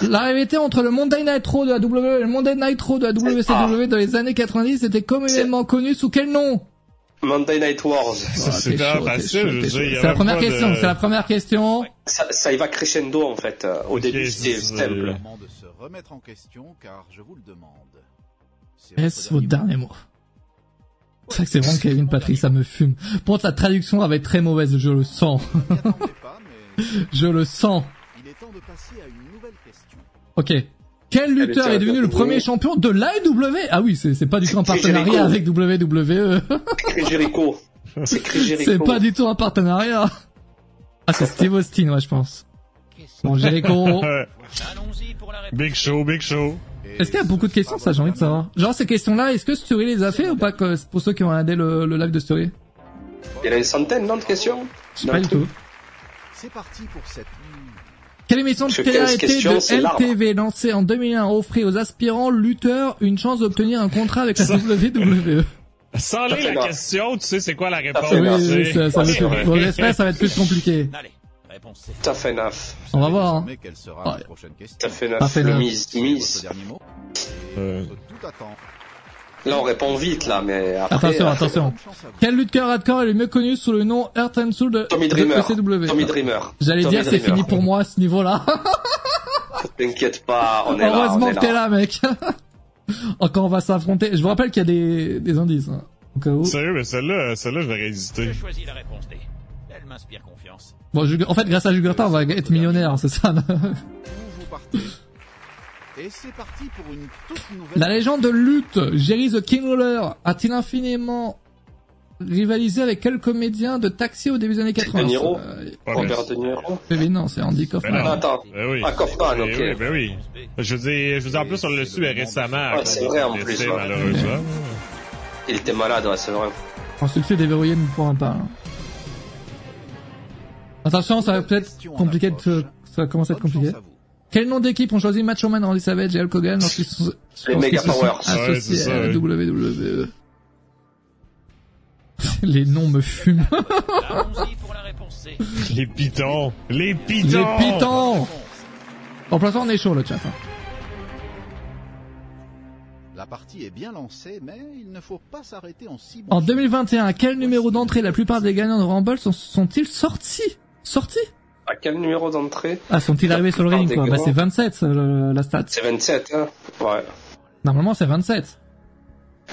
La rivalité entre le Monday Night Raw de la WWE et le Monday Night Raw de la WCW dans les années 90 était communément connu sous quel nom? Monday Night Wars. Ça, Ah, c'est y C'est la première question, de- c'est la première question. Ça, ça y va crescendo en fait. euh, Au Ok, début c'était c'est- simple. Moment de se remettre en question car je vous le demande. Est-ce votre dernier mot C'est vrai que c'est vraiment Kevin Patrick, ça me fume. Pour la traduction va être très mauvaise, je le sens. Je le sens. il est temps de passer à une nouvelle question. Ok. Quel lutteur est devenu le premier champion de l'AEW Ah oui, c'est pas du tout un partenariat avec WWE. Jericho. C'est Chris Jericho. c'est pas du tout un partenariat. Ah, c'est Steve Austin, ouais, je pense. Bon, Jericho. Big show, big show. Est-ce qu'il y a beaucoup de questions, ça, j'ai envie de savoir. Genre, ces questions-là, est-ce que Story les a fait ou pas, que- pour ceux qui ont regardé le, le live de Story? Il y a une centaine, non, de questions? Je sais pas du tout. C'est parti pour cette Quelle émission de Je télé quinze questions, c'est de. LTV lancée en 2001 offrait aux aspirants lutteurs une chance d'obtenir un contrat avec la WWE Sans Ça lire la question, tu sais c'est quoi la réponse? Oui, ça, ça va être, ouais. bon, j'espère, ça va être plus compliqué. Allez, réponse fait neuf. On va voir, hein. Quelle sera Ouais. la prochaine question? Le mise. Mise. tout attend. Là, on répond vite, là, mais après. Attention, euh, attention. Quel lutteur hardcore est le mieux connu sous le nom Earth and Soul de, Tommy de Dreamer. ECW Tommy Dreamer. J'allais dire c'est Dreamer. fini pour moi à ce niveau-là. T'inquiète pas, on est là. Heureusement que t'es là, mec. Quand on va s'affronter, je vous rappelle qu'il y a des, des indices. Hein, au cas où. Sérieux, mais celle-là, celle-là, je vais résister. Je choisis la réponse D. Elle m'inspire confiance. Bon, en fait, grâce à Jugurta, on va être millionnaire, c'est ça. Vous Et c'est parti pour une toute nouvelle. La légende de lutte, Jerry the King Lawler, a-t-il infiniment rivalisé avec quel comédien de Taxi au début des années 80 De Niro Euh, Ouais, Robert De Niro. mais non, c'est Andy Kaufman. Ben non. Attends. Ben oui. Ah, Kaufman, Ben ok. oui, ben oui. Je veux dire, je veux dire, en plus, on l'a su récemment. Ouais, cause c'est vrai, en plus, décès, ouais. malheureusement. Il était malade, ouais, c'est vrai. En succès déverrouillé ne pourra pas. hein. Attention, ça va peut-être compliqué de, ça va commencer à être compliqué. Quel nom d'équipe ont choisi Macho Man, Randy Savage et Hulk Hogan lorsqu'ils sont, Les Mega Powers. Associés ça, à la ouais. WWE Les noms me fument. Allons-y pour la réponse C. Les pitons. Les Les pitons. pitons. En plus, on est chaud le chat. hein. La partie est bien lancée, mais il ne faut pas s'arrêter en si bon En chemin. 2021, quel numéro d'entrée la plupart des gagnants de Rumble sont- sont-ils sortis? Sortis? À quel numéro d'entrée Ah, sont-ils arrivés sur le ring quoi Bah c'est 27 euh, la stat. C'est 27, hein Ouais. Normalement c'est 27.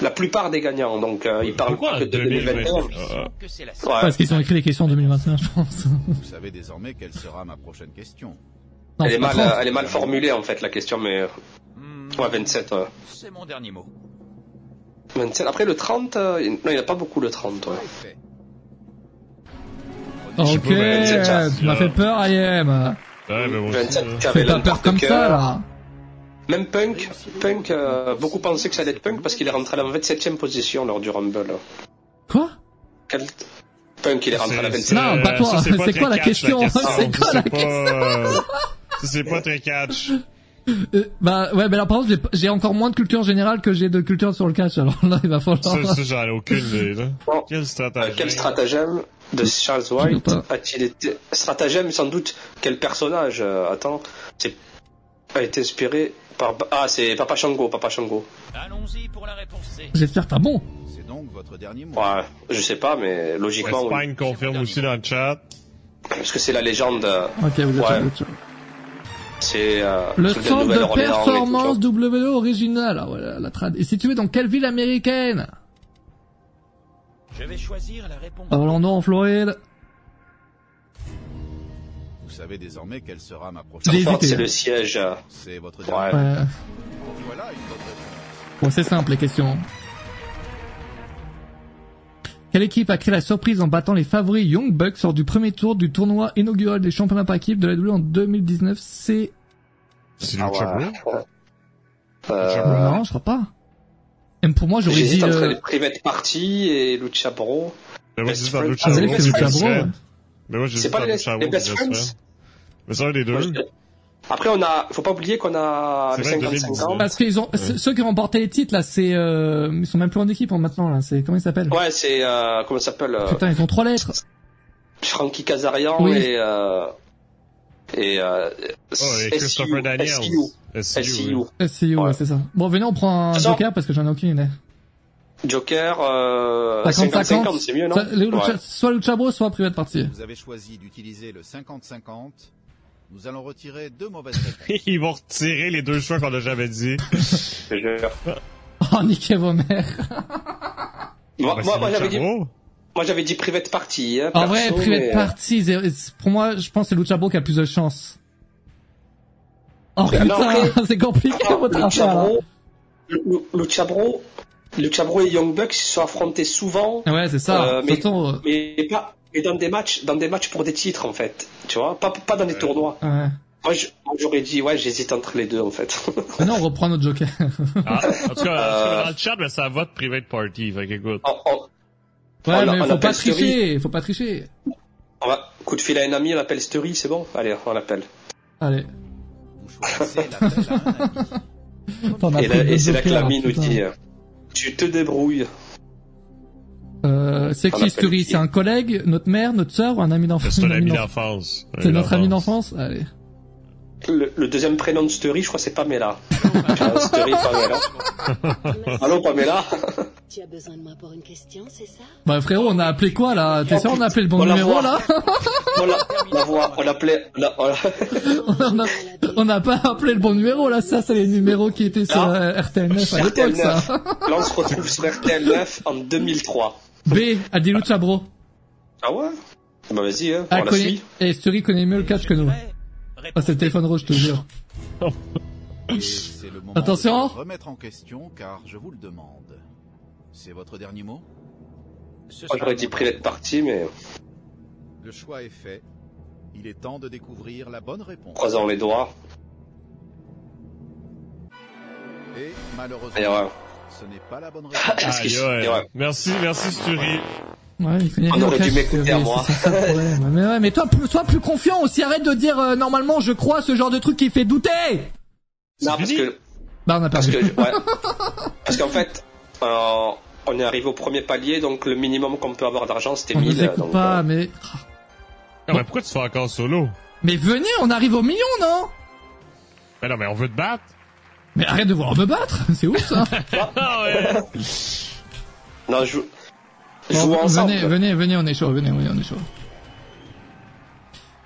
La plupart des gagnants, donc euh, ils parlent Pourquoi pas que de 2021? 2021. Il Euh, semble que c'est la Ouais. Parce qu'ils ont écrit les questions en 2021 je pense. Vous savez désormais quelle sera ma prochaine question. Non, Elle est, mal, 30. elle est mal formulée en fait la question, mais euh, Hmm, ouais, 27. ouais. C'est mon dernier mot. 27. Après le 30, euh, il- non, il n'y a pas beaucoup le 30. ouais. Ok, pas, mais 27, tu m'as fait peur IM. Ouais, mais moi aussi, 27, là. tu avais Fais pas peur comme ça là. Même Punk, Punk, euh, beaucoup pensaient que ça allait être Punk parce qu'il est rentré à la 27ème position lors du Rumble. Quoi? Quel- Punk, il est rentré à la C'est- 27 Non, pas toi. C'est quoi la question C'est quoi la pas, euh, c'est pas très catch. Euh, Bah ouais, mais là par contre j'ai- encore moins de culture générale que j'ai de culture sur le catch. Alors là il va falloir. Ça, ça j'en ai aucune idée, là. Bon. Quel Euh, stratagème. quel stratagème de Charles White a-t-il été Stratagème, sans doute? Quel personnage euh, Attends, c'est a été inspiré par ah c'est Papa Shango, Papa Shango. Allons-y pour la réponse C. J'espère que t'as bon? C'est donc votre dernier mot. Ouais, je sais pas, mais logiquement, oui. Spine confirme aussi dans le chat. parce que c'est la légende. euh, Ok, vous êtes Ouais. chat. C'est euh, Le truc centre de et ça. performance WWE original, ah, voilà, la trad, est situé dans quelle ville américaine? Je vais choisir la réponse. Orlando en Floride. Vous savez désormais quelle sera ma prochaine c'est le siège. C'est votre Ouais. Ouais. Voilà une c'est simple les questions. Quelle équipe a créé la surprise en battant les favoris Young Bucks lors du premier tour du tournoi inaugural des championnats par équipe de la WWE en 2019 C'est... C'est Ah Lucha ouais. Euh, Non, je crois pas. Même pour moi, j'aurais dit... J'hésite entre euh, les Private Party et Lucha Bro. Mais moi, dans Friends. Lucha Ah, c'est Bro, c'est Best Lucha Bro. Friends. ouais. Mais moi, C'est pas les, Lucha les Bro, Best Best Friends. Mais c'est un des deux. Après, on a, faut pas oublier qu'on a C'est le vrai, 50-50. Parce qu'ils ont... c- Ceux qui ont remporté les titres, là, c'est... Euh... Ils sont même plus en équipe hein, maintenant, là. C'est... Comment ils s'appellent? Ouais, c'est, euh, comment ça s'appelle, euh, Putain, ils ont trois lettres. Frankie Kazarian Oui. et, euh, et, euh, Oh, et Christopher Daniels. SCU. SCU. SCU. oui. SCU, ouais, c'est ça. Bon, venez, on prend un joker parce que j'en ai aucune idée. Joker, euh, 50-50, 50-50, c'est mieux, non? Soit Lucha Bro, soit Private Party. Vous avez choisi d'utiliser le 50-50. Nous allons retirer deux mauvaises réponses. Ils vont retirer les deux choix qu'on a jamais dit. Je te jure. Oh, niquez vos mères. Moi, moi, c'est moi, Lucha j'avais dit. Moi, j'avais dit Private Party, hein, En vrai, Private mais, euh, Party, c'est- pour moi, je pense que c'est Lucha Bro qui a le plus de chance. Oh Non, putain, après- c'est compliqué Attends, votre affaire Bro et Young Bucks se sont affrontés souvent, Ouais, c'est ça. Euh, mais- Surtout, euh, mais pas, mais dans des matchs, dans des matchs pour des titres, en fait. Tu vois? Pas, pas dans des tournois. ouais. Moi, j'aurais dit, ouais, j'hésite entre les deux, en fait. Maintenant, on reprend notre joker. Ah, en tout cas, en tout cas, dans le chat, ben, ça vote Private Party. Fait qu'écoute. on, on- Ouais, On mais on faut pas Story. tricher, faut pas tricher. on va, coup de fil à un ami, on appelle Story, c'est bon? Allez, on l'appelle. Allez. Et, c'est là que l'ami nous dit, euh, tu te débrouilles. Euh, c'est qui Story C'est un collègue, notre mère, notre sœur ou un ami d'enfance? C'est ami d'enfance. C'est notre ami d'enfance Allez. Le, le deuxième prénom de Story, je crois, c'est Pamela. Euh, Story, Pamela. Allô, Pamela? Tu as besoin de moi pour une question, c'est ça? Bah frérot, on a appelé quoi là? T'es sûr on a appelé le bon On la numéro là? On la, la voit, on l'a- on a, on a pas appelé le bon numéro là, ça c'est les numéros qui étaient sur Ah. euh, RTL 9 à l'époque ça. 9. Là, on se retrouve sur RTL 9 en 2003. B, Adilou Chabro. Ah ouais? Bah, vas-y, hein, Ah, on la connaît... suit. Et Story connaît mieux le catch que nous. Ah, c'est le téléphone rouge, je te jure. Et c'est le moment Attention. remettre en question car je vous le demande. C'est votre dernier mot? J'aurais dit Private Party, mais Le choix est fait. Il est temps de découvrir la bonne réponse. croisons les doigts. Et malheureusement, Et ouais. ce n'est pas la bonne Ah, réponse. Ouais. Merci, merci Sturi. Ouais, il connaît On aurait dû m'écouter à moi. Ça. Mais ouais, mais toi, plus, sois plus confiant aussi, arrête de dire euh, normalement je crois ce genre de truc qui fait douter Non, parce que, Bah on a parce perdu. que, ouais. Parce qu'en fait, euh, on est arrivé au premier palier, donc le minimum qu'on peut avoir d'argent, c'était On 1000. nous écoute donc, pas, euh, mais... Non, mais pourquoi tu fais encore solo? Mais venez, on arrive au million, non? Ben non, mais on veut te battre. Mais arrête de vouloir me battre, c'est ouf ça Ah ouais. Non, je... Bon, venez, venez, venez, on est chaud, venez, venez, on est chaud.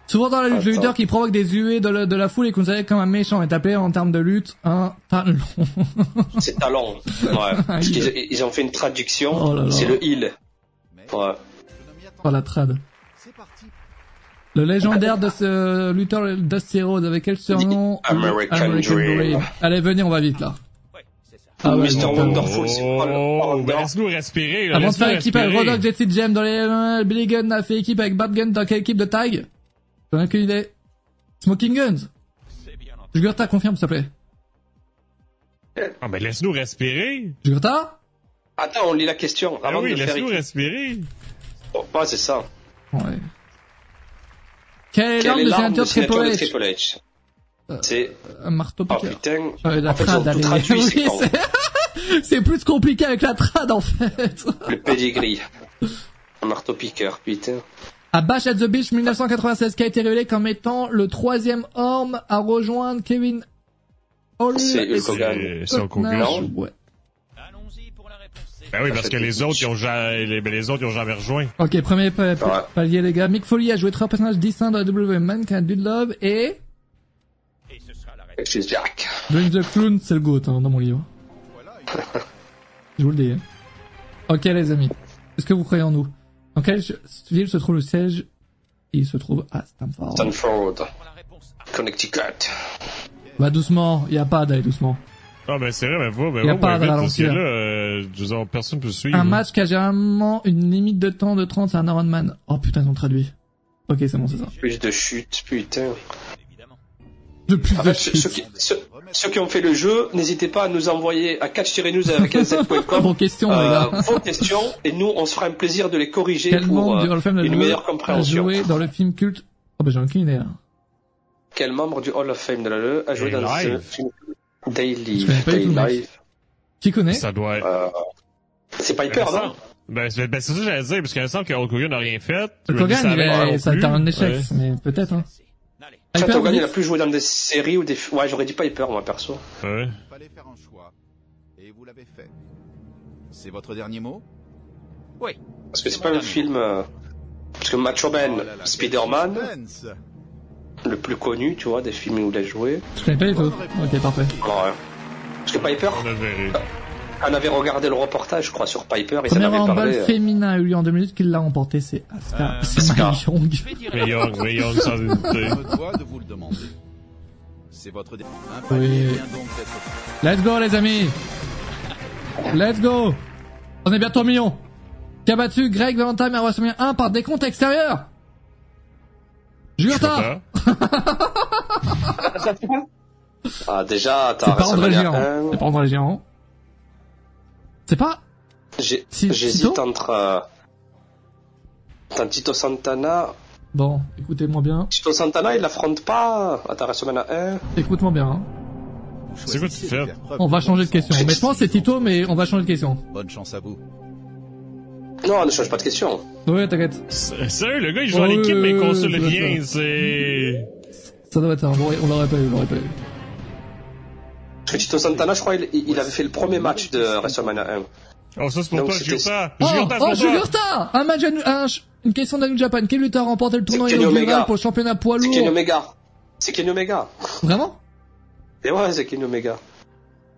Souvent dans la lutte, le Attends. lutteur qui provoque des huées de, la- de la foule est considéré comme un méchant est appelé en termes de lutte un talon. C'est talent. Ouais. Parce qu'ils ils ont fait une traduction. Oh là là. C'est le heal. Mais Ouais. Par la trad. C'est parti. Le légendaire de ce lutteur Dusty Rhodes avec quel surnom The American Dream. Allez, venez, on va vite là. Ah ouais, Mr. Wonderful, c'est pas le laisse-nous respirer, là. Avant de faire équipe avec. Rodok, Jetty dans les euh, Billy Gunn a fait équipe avec Bad Gun dans quelle équipe de tag? J'en ai aucune idée. Smoking Guns. Jugurta, confirme s'il te plaît. Ah, ben laisse-nous respirer. Jugurta Attends, on lit la question. Ah Avant oui, de faire laisse-nous respirer. Oh, ouais, c'est ça. Ouais. Quelle est l'arme de signature Triple H? Triple H? C'est... Un marteau Oh piqueur. putain. Euh, la En fait, ils trad, traduit, Oui, c'est plus compliqué avec la trad en fait. Le pedigree. Un marteau piqueur, putain. À Bash at the Beach 1996, qui a été révélé comme étant le troisième homme à rejoindre Kevin Hall. C'est et Hulk Hogan. C'est c'est Hulk Hogan. Nash. Non. Ouais. Allons-y pour la réponse C. Ben oui, parce que les autres, ils ont jamais, les, ben les autres, ils ont jamais rejoint. Ok, premier pa- pa- Ouais. palier les gars. Mick Foley a joué trois personnages distincts dans la WWE Mankind, Dude Love et Et ce sera la réponse. Excuse Jack. Dwayne the Clown, c'est le GOAT hein, dans mon livre. Je vous le dis. hein. Ok les amis, est-ce que vous croyez en nous? Dans quelle ville se trouve le siège? Il se trouve à Stamford. Stanford. A. Connecticut. Bah doucement, y a pas d'aller doucement. Ah, ben c'est vrai, mais va, ben Y a pas de vite, parce que ralentir. là, euh, je veux dire, personne peut suivre. Un match qui a généralement une limite de temps de 30, c'est un Ironman. Oh putain, ils ont traduit. Ok, c'est bon, c'est ça. Plus de chute, putain. De plus En de fait, ceux, qui, ceux, ceux qui ont fait le jeu, n'hésitez pas à nous envoyer à catch-news avec Vos questions, les euh, gars. vos questions et nous, on se fera un plaisir de les corriger Quel pour membre du euh, Hall of Fame de une WWE meilleure a compréhension. joué dans le film culte Oh bah j'ai aucune idée là. Quel membre du Hall of Fame de la LE a joué Day dans ce film Daily mec. Live Qui connaît? Ça doit être... euh, C'est Piper, Ben, ça- non? Ben, c'est ben, c'est ça que j'allais dire, parce qu'il me semble que Hulk Hogan n'a rien fait. Le Randy Hogan, il Savage est, non ça a été un échec, Ouais. mais peut-être hein. Allez. Il a plus joué dans des séries ou des... Ouais, j'aurais dit Piper, moi, perso. Ouais. Il fallait faire un choix. Et vous l'avez fait. C'est votre dernier mot? Oui. Parce que c'est pas le film... euh, Parce que Macho Man, Oh Spider-Man, le plus connu, tu vois, des films où il a joué. Je connais pas du tout. Ok, parfait. Ouais. Parce que Piper, On avait regardé le reportage, je crois, sur Piper et ça Premier avait handball euh, féminin a eu lieu en 2008, qui l'a remporté, c'est Asuka. Euh, c'est. Mae Young. Dois de vous le demander. C'est votre Oui. Let's go les amis Let's go On est bientôt au million Qui a battu Greg Valentine à WrestleMania 1 par décompte extérieur content. Ah, déjà, C'est t'as pas André WrestleMania Géant. 1. C'est pas André Géant. C'est pas J'hésite entre... euh, Attends, Tito Santana... Bon, écoutez-moi bien. Tito Santana, il l'affronte pas à ta WrestleMania 1. Écoute-moi bien. hein. C'est quoi tu fais On va changer de question. Mais je pense que c'est Tito, mais on va changer de question. Bonne chance à vous. Non, ne change pas de question. Ouais, t'inquiète. Sérieux, le gars, il joue Oh, en équipe, mais il oui, oui, rien, c'est c'est... Ça doit être ça. Bon, on l'aurait pas eu, on l'aurait pas eu. Tito Santana, je crois, il, il avait fait le premier match de WrestleMania 1. Oh, ça, c'est pour Donc, toi, Jurta. Oh, Jurta, oh, Un match, un une question d'Anu Japan. Quel lutteur a remporté le tournoi inaugural pour le championnat poids C'est Kenny lourd Omega. C'est Kenny Omega. Vraiment Et ouais, c'est Kenny Omega.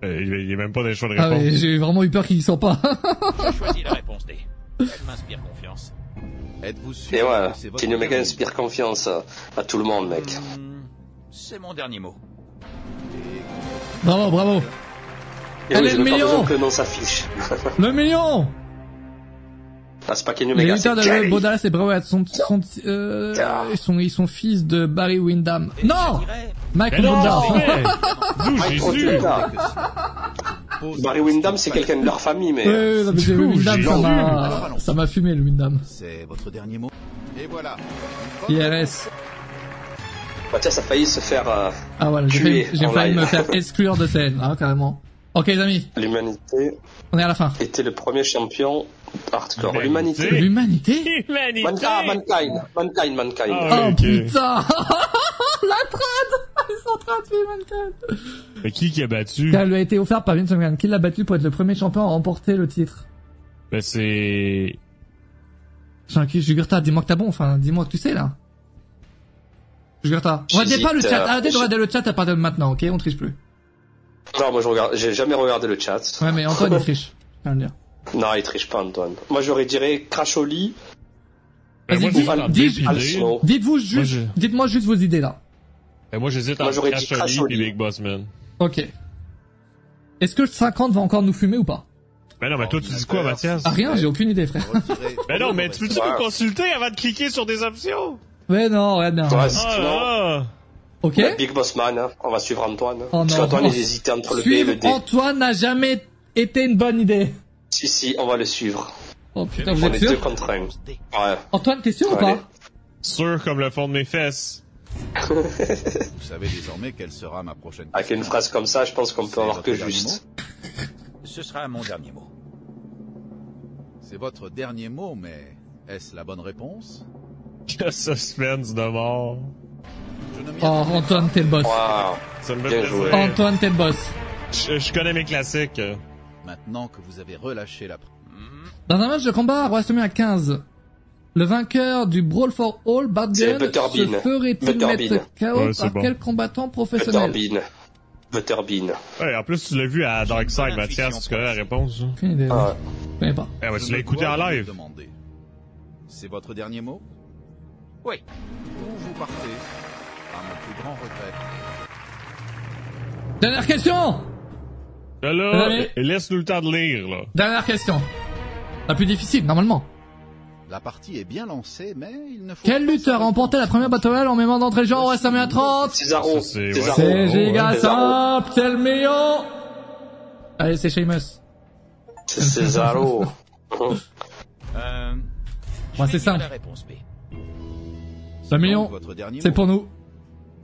Euh, Il il est même pas les choix de Ah réponse. ouais, j'ai vraiment eu peur qu'il y soit pas. J'ai choisi la réponse D. Elle m'inspire confiance. Et Êtes-vous sûr ouais, que c'est votre Kenny Omega inspire confiance à, à tout le monde, mec. Hmm, C'est mon dernier mot. Bravo, bravo. Et Allez, oui, le million. que le nom s'affiche. Le million ah, c'est pas Kenny Les Omega, c'est lutteurs de. Bodala et Bray sont, sont, euh, ils sont, ils sont fils de Barry Windham. Non Mike Mais non, Windham. Barry Windham, c'est quelqu'un de leur famille, mais... Ouais, ouais, non, mais Ouh, Windham, ça m'a, ça m'a fumé, le Windham. C'est votre dernier mot. Et voilà. IRS. Bah, tiens, ça a failli se faire... euh, Ah voilà, j'ai failli, j'ai live. me faire exclure de scène, hein, carrément. Ok les amis, L'humanité on est à la fin. était le premier champion hardcore. L'humanité. L'humanité. L'humanité Humanité! Man- ah, mankind. Mankind, mankind. Ah, Oh ok. putain La trad Ils sont en train de tuer Mankind Mais qui qui a battu? Elle lui a été offerte par Vince McMahon. Qui l'a battu pour être le premier champion à remporter le titre Ben c'est... Jean qui Jugurta, dis-moi que t'as bon, enfin, dis-moi que tu sais, là. Jugurta. Regardez pas le J'hésite, chat, euh, arrêtez de je- regarder le chat à partir de maintenant, ok? On triche plus. Non, moi je regarde, j'ai jamais regardé le chat. Ouais, mais Antoine, il triche. Je le dire. Non, il triche pas, Antoine. Moi j'aurais dirais Crasholi. Ben, moi, Vas-y. Dites-vous Moi, juste, je- dites-moi juste vos idées, là. Ben, moi, j'hésite entre j'aurais dit Crasholi Crasholi. et Big Boss Man. Ok. Est-ce que le 50 va encore nous fumer ou pas? Ben non, mais toi, tu dis quoi, Mathias? Ah, rien, j'ai aucune idée, frère. Ben non, mais tu peux-tu nous consulter avant de cliquer sur des options? Ouais, non, ouais, non. Ouais, Ah, sinon. Ok Big Boss Man, hein. on va suivre Antoine. Oh Parce non. qu'Antoine il hésitait entre le B et le D. Antoine n'a jamais été une bonne idée. Si, si, on va le suivre. Oh putain, vous On êtes est deux sûr contre un. Ouais. Antoine, t'es sûr ou Allez. pas Sûr comme le fond de mes fesses. Vous savez désormais quelle sera ma prochaine Avec une phrase comme ça, je pense qu'on peut avoir que juste. Ce sera mon dernier mot. C'est votre dernier mot, mais est-ce la bonne réponse? Que suspense de mort. Oh. Antoine, t'es le boss. Waouh. Ça me fait Bien plaisir. joué. Antoine, t'es le boss. Je, je connais mes classiques. Maintenant que vous avez relâché la... Dans un match de combat WrestleMania 15, le vainqueur du Brawl for All, Gunn, se ferait-il mettre KO Ouais, par bon. quel combattant professionnel Butterbean. Butterbean. Ouais, en plus, tu l'as vu à Dark Side, bonne Mathias, tu connais la réponse. hein? Aucune idée. Ah, pas. Eh Je tu l'as écouté en live. C'est votre dernier mot? Oui. Ou vous partez? À mon plus grand regret. Dernière question Là, là, Allez. laisse-nous le temps de lire, là. Dernière question. La plus difficile, normalement. La partie est bien lancée, mais il ne faut Quel lutteur a remporté la première Battle Royale en mémoire d'entrée genre 30 Césaro. Ça, c'est- Césaro. ouais. C'est giga ouais. simple, c'est le million Allez, c'est Sheamus. C'est Césaro. Euh, Ouais, vais c'est simple. La réponse B. C'est Le million, C'est pour nous.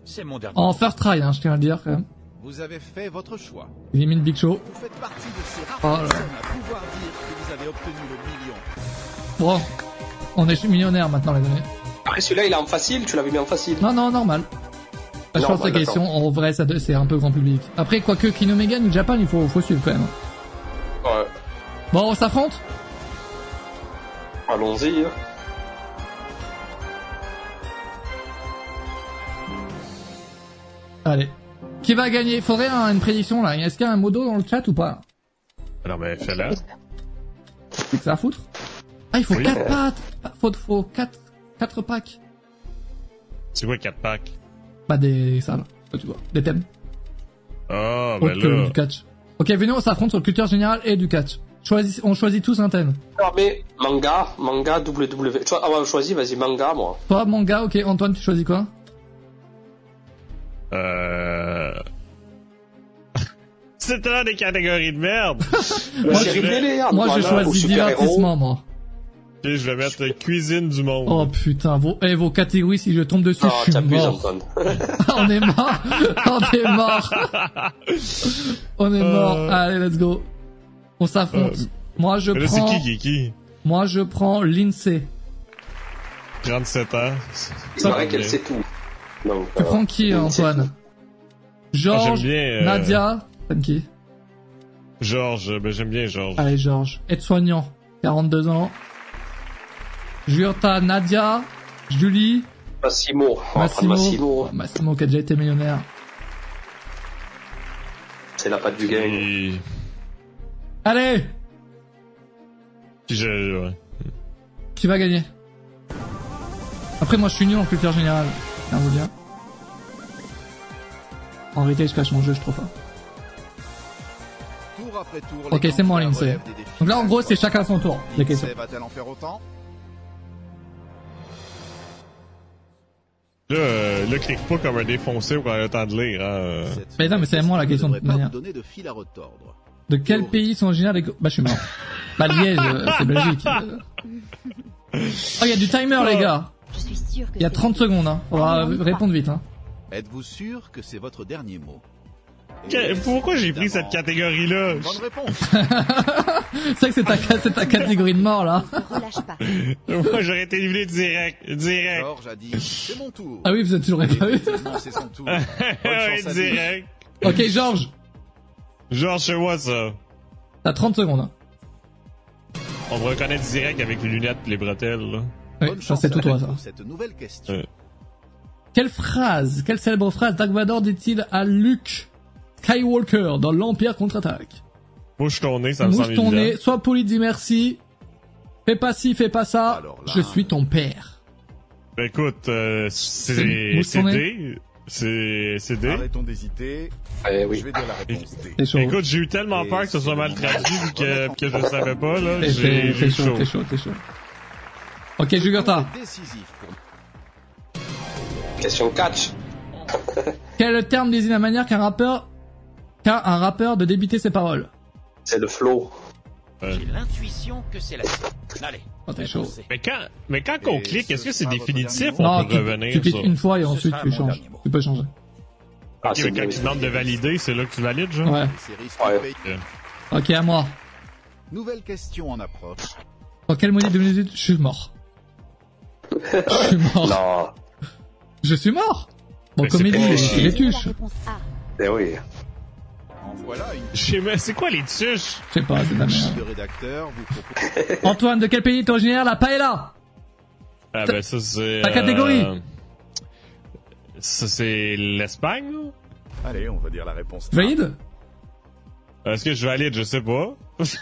C'est mon dernier. En first try, hein, je tiens à le dire quand même. Vous avez fait votre choix. Élimine Big Show. Vous faites partie de ces rares Oh là là. personnes à pouvoir dire que vous avez obtenu le million. Bon, on est millionnaire maintenant les amis. Après celui-là, il est en facile, tu l'avais mis en facile. Non, non, normal. Bah, je pense que la question, en vrai, ça, c'est un peu grand public. Après, quoique Kino Mega, New Japan, il faut, faut suivre quand même. Ouais. Bon, on s'affronte? Allons-y. Allez. Qui va gagner? Faudrait un- une prédiction là. Est-ce qu'il y a un modo dans le chat ou pas? Alors, ben, fais-la. C'est que ça à foutre? Ah, il faut Oui. 4 pattes Faut, faut 4, 4 packs C'est quoi 4 packs? Bah des... ça là, ça, tu vois. Des thèmes. Ah, ben Autre que là. du catch. Ok, venez, on s'affronte sur le culture général et du catch. Choisis, on choisit tous un thème. Non, mais manga, manga, WW. Tu vois, ah ouais, choisis, vas-y, manga, moi. Toi, manga, ok. Antoine, tu choisis quoi? Euh... C'est tellement des catégories de merde. Moi, je j'ai vais- choisi divertissement, moi. Ok, je vais mettre cuisine du monde. Oh putain, vos, eh, vos catégories, si je tombe dessus, Non, je suis mort. On est mort On est mort On est mort Euh. Allez, let's go. On s'affronte. Euh. Moi, je Mais là, prends... qui qui qui? Moi, je prends l'INSEE. 37 ans. Il paraît qu'elle sait tout. Donc, Tu euh, prends qui, Antoine. Ah, Georges, j'aime bien, euh, Nadia, qui Georges, ben j'aime bien Georges. Allez, Georges. Aide-soignant, 42 ans. Jurta, Nadia, Julie, Massimo. Massimo. Massimo. Massimo qui a déjà été millionnaire. C'est la patte du game. Et... Allez Puis je... ouais. Qui va gagner? Après, moi, je suis nul en culture générale. Tiens vous. En réalité, je cache mon jeu, je trouve pas. Tour après tour, Ok, c'est moi, défis Donc là, en gros, c'est chacun son tour, les questions. L'INSEE va-t-elle en faire autant? Là, euh, là, clique pas comme un défoncé pour avoir le temps de lire. Hein. Mais non, mais c'est moi la question, de manière. donner de fil à retordre. De quel pays sont originaires les... Bah, je suis mort. Bah, Liège, euh, c'est Belgique. Oh, il y a du timer, les gars. Je suis que Il y a c'est- 30 secondes, hein. On va. répondre vite, hein. Êtes-vous sûr que c'est votre dernier mot? Que- Pourquoi j'ai pris cette catégorie-là? Bonne réponse. C'est vrai que c'est ta, c'est ta catégorie de mort, là. Ne relâche pas. Moi, j'aurais été éliminé direct. Direct. Georges a dit c'est mon tour. Ah oui, vous êtes toujours pas eu. c'est son tour. Bonne Ouais, direct. Ok, Georges, Genre, chez moi, ça. t'as 30 secondes. hein. On me reconnaît direct avec les lunettes et les bretelles, là. Oui, Bonne ça c'est à tout toi, ça. cette nouvelle question. Ouais. Quelle phrase, quelle célèbre phrase Dark Vador dit-il à Luke Skywalker dans l'Empire contre-attaque? Bouge ton nez, ça me Mouche semble ton nez, évident. sois poli, dis merci. Fais pas ci, fais pas ça. Alors là- Je suis ton père. Ben, Écoute, euh, C'est-. D. C'est c'est D. Arrêtons d'hésiter. Eh oui. Je vais dire la réponse D. C'est chaud. Écoute, j'ai eu tellement Et peur que ce soit mal traduit vu que, que je le savais pas, là. T'es chaud, t'es chaud, chaud. t'es chaud. Ok, Jugurta. C'est décisif pour Question catch. Quel terme désigne la manière qu'un rappeur, qu'a un rappeur de débiter ses paroles C'est le flow. J'ai l'intuition que c'est la Allez. Oh, t'es chaud. Mais quand, mais quand on Et clique, ce est-ce que c'est définitif? ou Non, on peut tu, revenir tu cliques une fois et ensuite tu changes. Tu peux changer. Ah, Ok, c'est mais quand tu demandes de valider, c'est là que tu valides, genre? Ouais. Ok, à moi. Nouvelle question en approche. Dans quelle monnaie de minutes je suis mort Je suis mort. Je suis mort Bon, comédie, pas- c'est les tuches. Eh oui. En voilà une Je sais même, c'est quoi les tuches? Je sais pas, c'est la merde. Antoine, de quel pays est originaire la paella? Ah, ben, ça, c'est. Ta catégorie. euh, Ça, c'est l'Espagne? Allez, on va dire la réponse. Valide Est-ce que je valide? Je sais pas.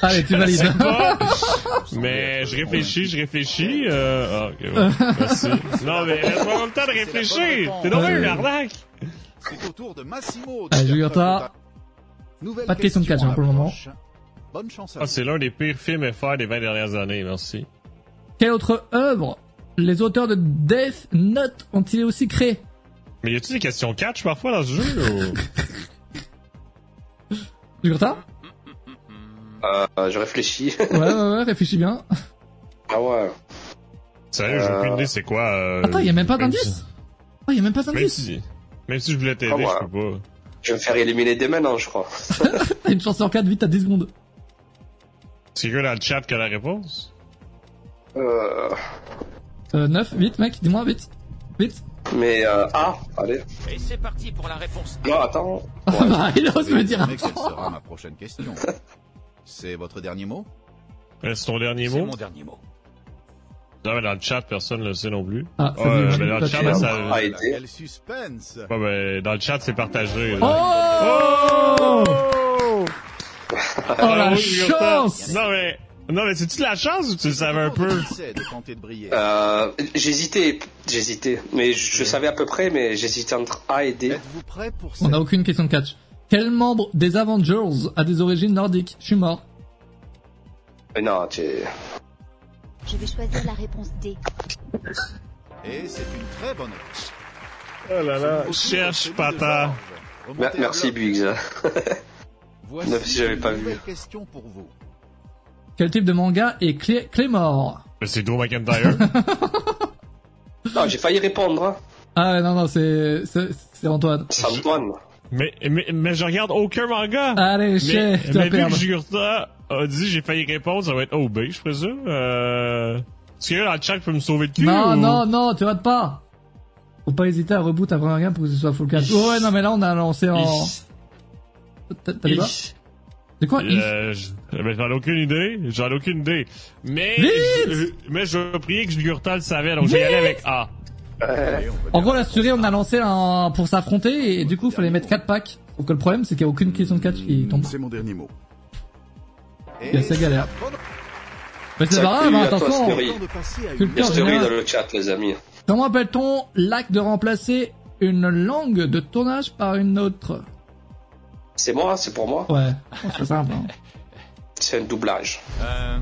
Allez, tu Je valides. pas. Mais je réfléchis, je réfléchis. Euh... Ah, ok, ouais. Merci. Non, mais laisse-moi le temps de réfléchir. T'es dans Ouais. une arnaque. C'est au tour de Massimo. Allez, faire Jugurta. de ta- Nouvelle Pas de question de catch, hein, pour le moment. Bonne chance à Ah, c'est l'un des pires films FR des 20 dernières années, merci. Quelle autre œuvre les auteurs de Death Note ont-ils aussi créé? Mais y a-tu des questions catch parfois dans ce jeu? ou- Jugurta Euh, je réfléchis. Ouais, ouais, ouais, réfléchis bien. ah ouais. Sérieux, j'ai aucune idée c'est quoi. euh, Attends, y a même pas même d'indice Oh, y a même pas Même d'indice si, même si je voulais t'aider, Ah, ouais. je peux pas. Je vais me faire éliminer dès maintenant, je crois. T'as une chance sur 4, vite, t'as 10 secondes. C'est quelqu'un dans le chat qui a la réponse? Euh, Euh, 9, vite, mec, dis-moi, vite. Vite. Mais euh, ah, allez. Et c'est parti pour la réponse. Non, attends. Ah bah, il ose me dire Mais quelle attends. sera ma prochaine question C'est votre dernier mot? C'est ton dernier C'est mot? mon dernier mot. Non, mais dans le chat, personne ne le sait non plus. Ah, ça Ouais, dit, mais dans le chat, ben, ça... Ah. Quel suspense Ouais, ben, dans le chat, c'est partagé. là. Oh Oh la Ah oui, chance Non, mais... Non, mais c'est-tu de la chance ou tu le savais un peu? De briller. Euh, j'hésitais, j'hésitais, mais je, je savais à peu près, mais j'hésitais entre A et D. Êtes-vous prêt pour On cette n'a aucune question de catch. Quel membre des Avengers a des origines nordiques? Je suis mort. Mais non, tu Je vais choisir la réponse D. Et c'est une très bonne réponse. Oh là là, cherche pata. Merci. Biggs. Voici Même si j'avais une pas vu. question pour vous. Quel type de manga est Clé Claymore C'est Drew McIntyre. Non, j'ai failli répondre. Hein. Ah non, non, c'est Antoine. C'est Antoine. mais, mais, mais je regarde aucun manga. Allez, mais chef, tu mais vas vu que. Jurta a dit j'ai failli répondre, ça va être OB, je présume. Euh... Est-ce que dans le chat peut me sauver le cul Non, ou... non, non, tu rates pas. Faut pas hésiter à reboot après un game pour que ce soit full catch. Oh ouais, non, mais là, on a lancé en... T'as t'as dit quoi Euh, je- j'en ai aucune idée. J'en ai aucune idée. Mais, Vite je, mais je prier que Jurta le savait, donc y aller avec A. En gros, la série, on a lancé un... pour s'affronter et du coup, il fallait mettre 4 packs. Donc le problème, c'est qu'il y a aucune question de catch qui tombe. C'est mon dernier mot. Il y a sa galère. Mais c'est pas grave, hein, attention. De Story dans le chat, les amis. Comment appelle-t-on l'acte de remplacer une langue de tournage par une autre? C'est moi, c'est pour moi. Ouais, c'est simple. hein. C'est un doublage. Euh,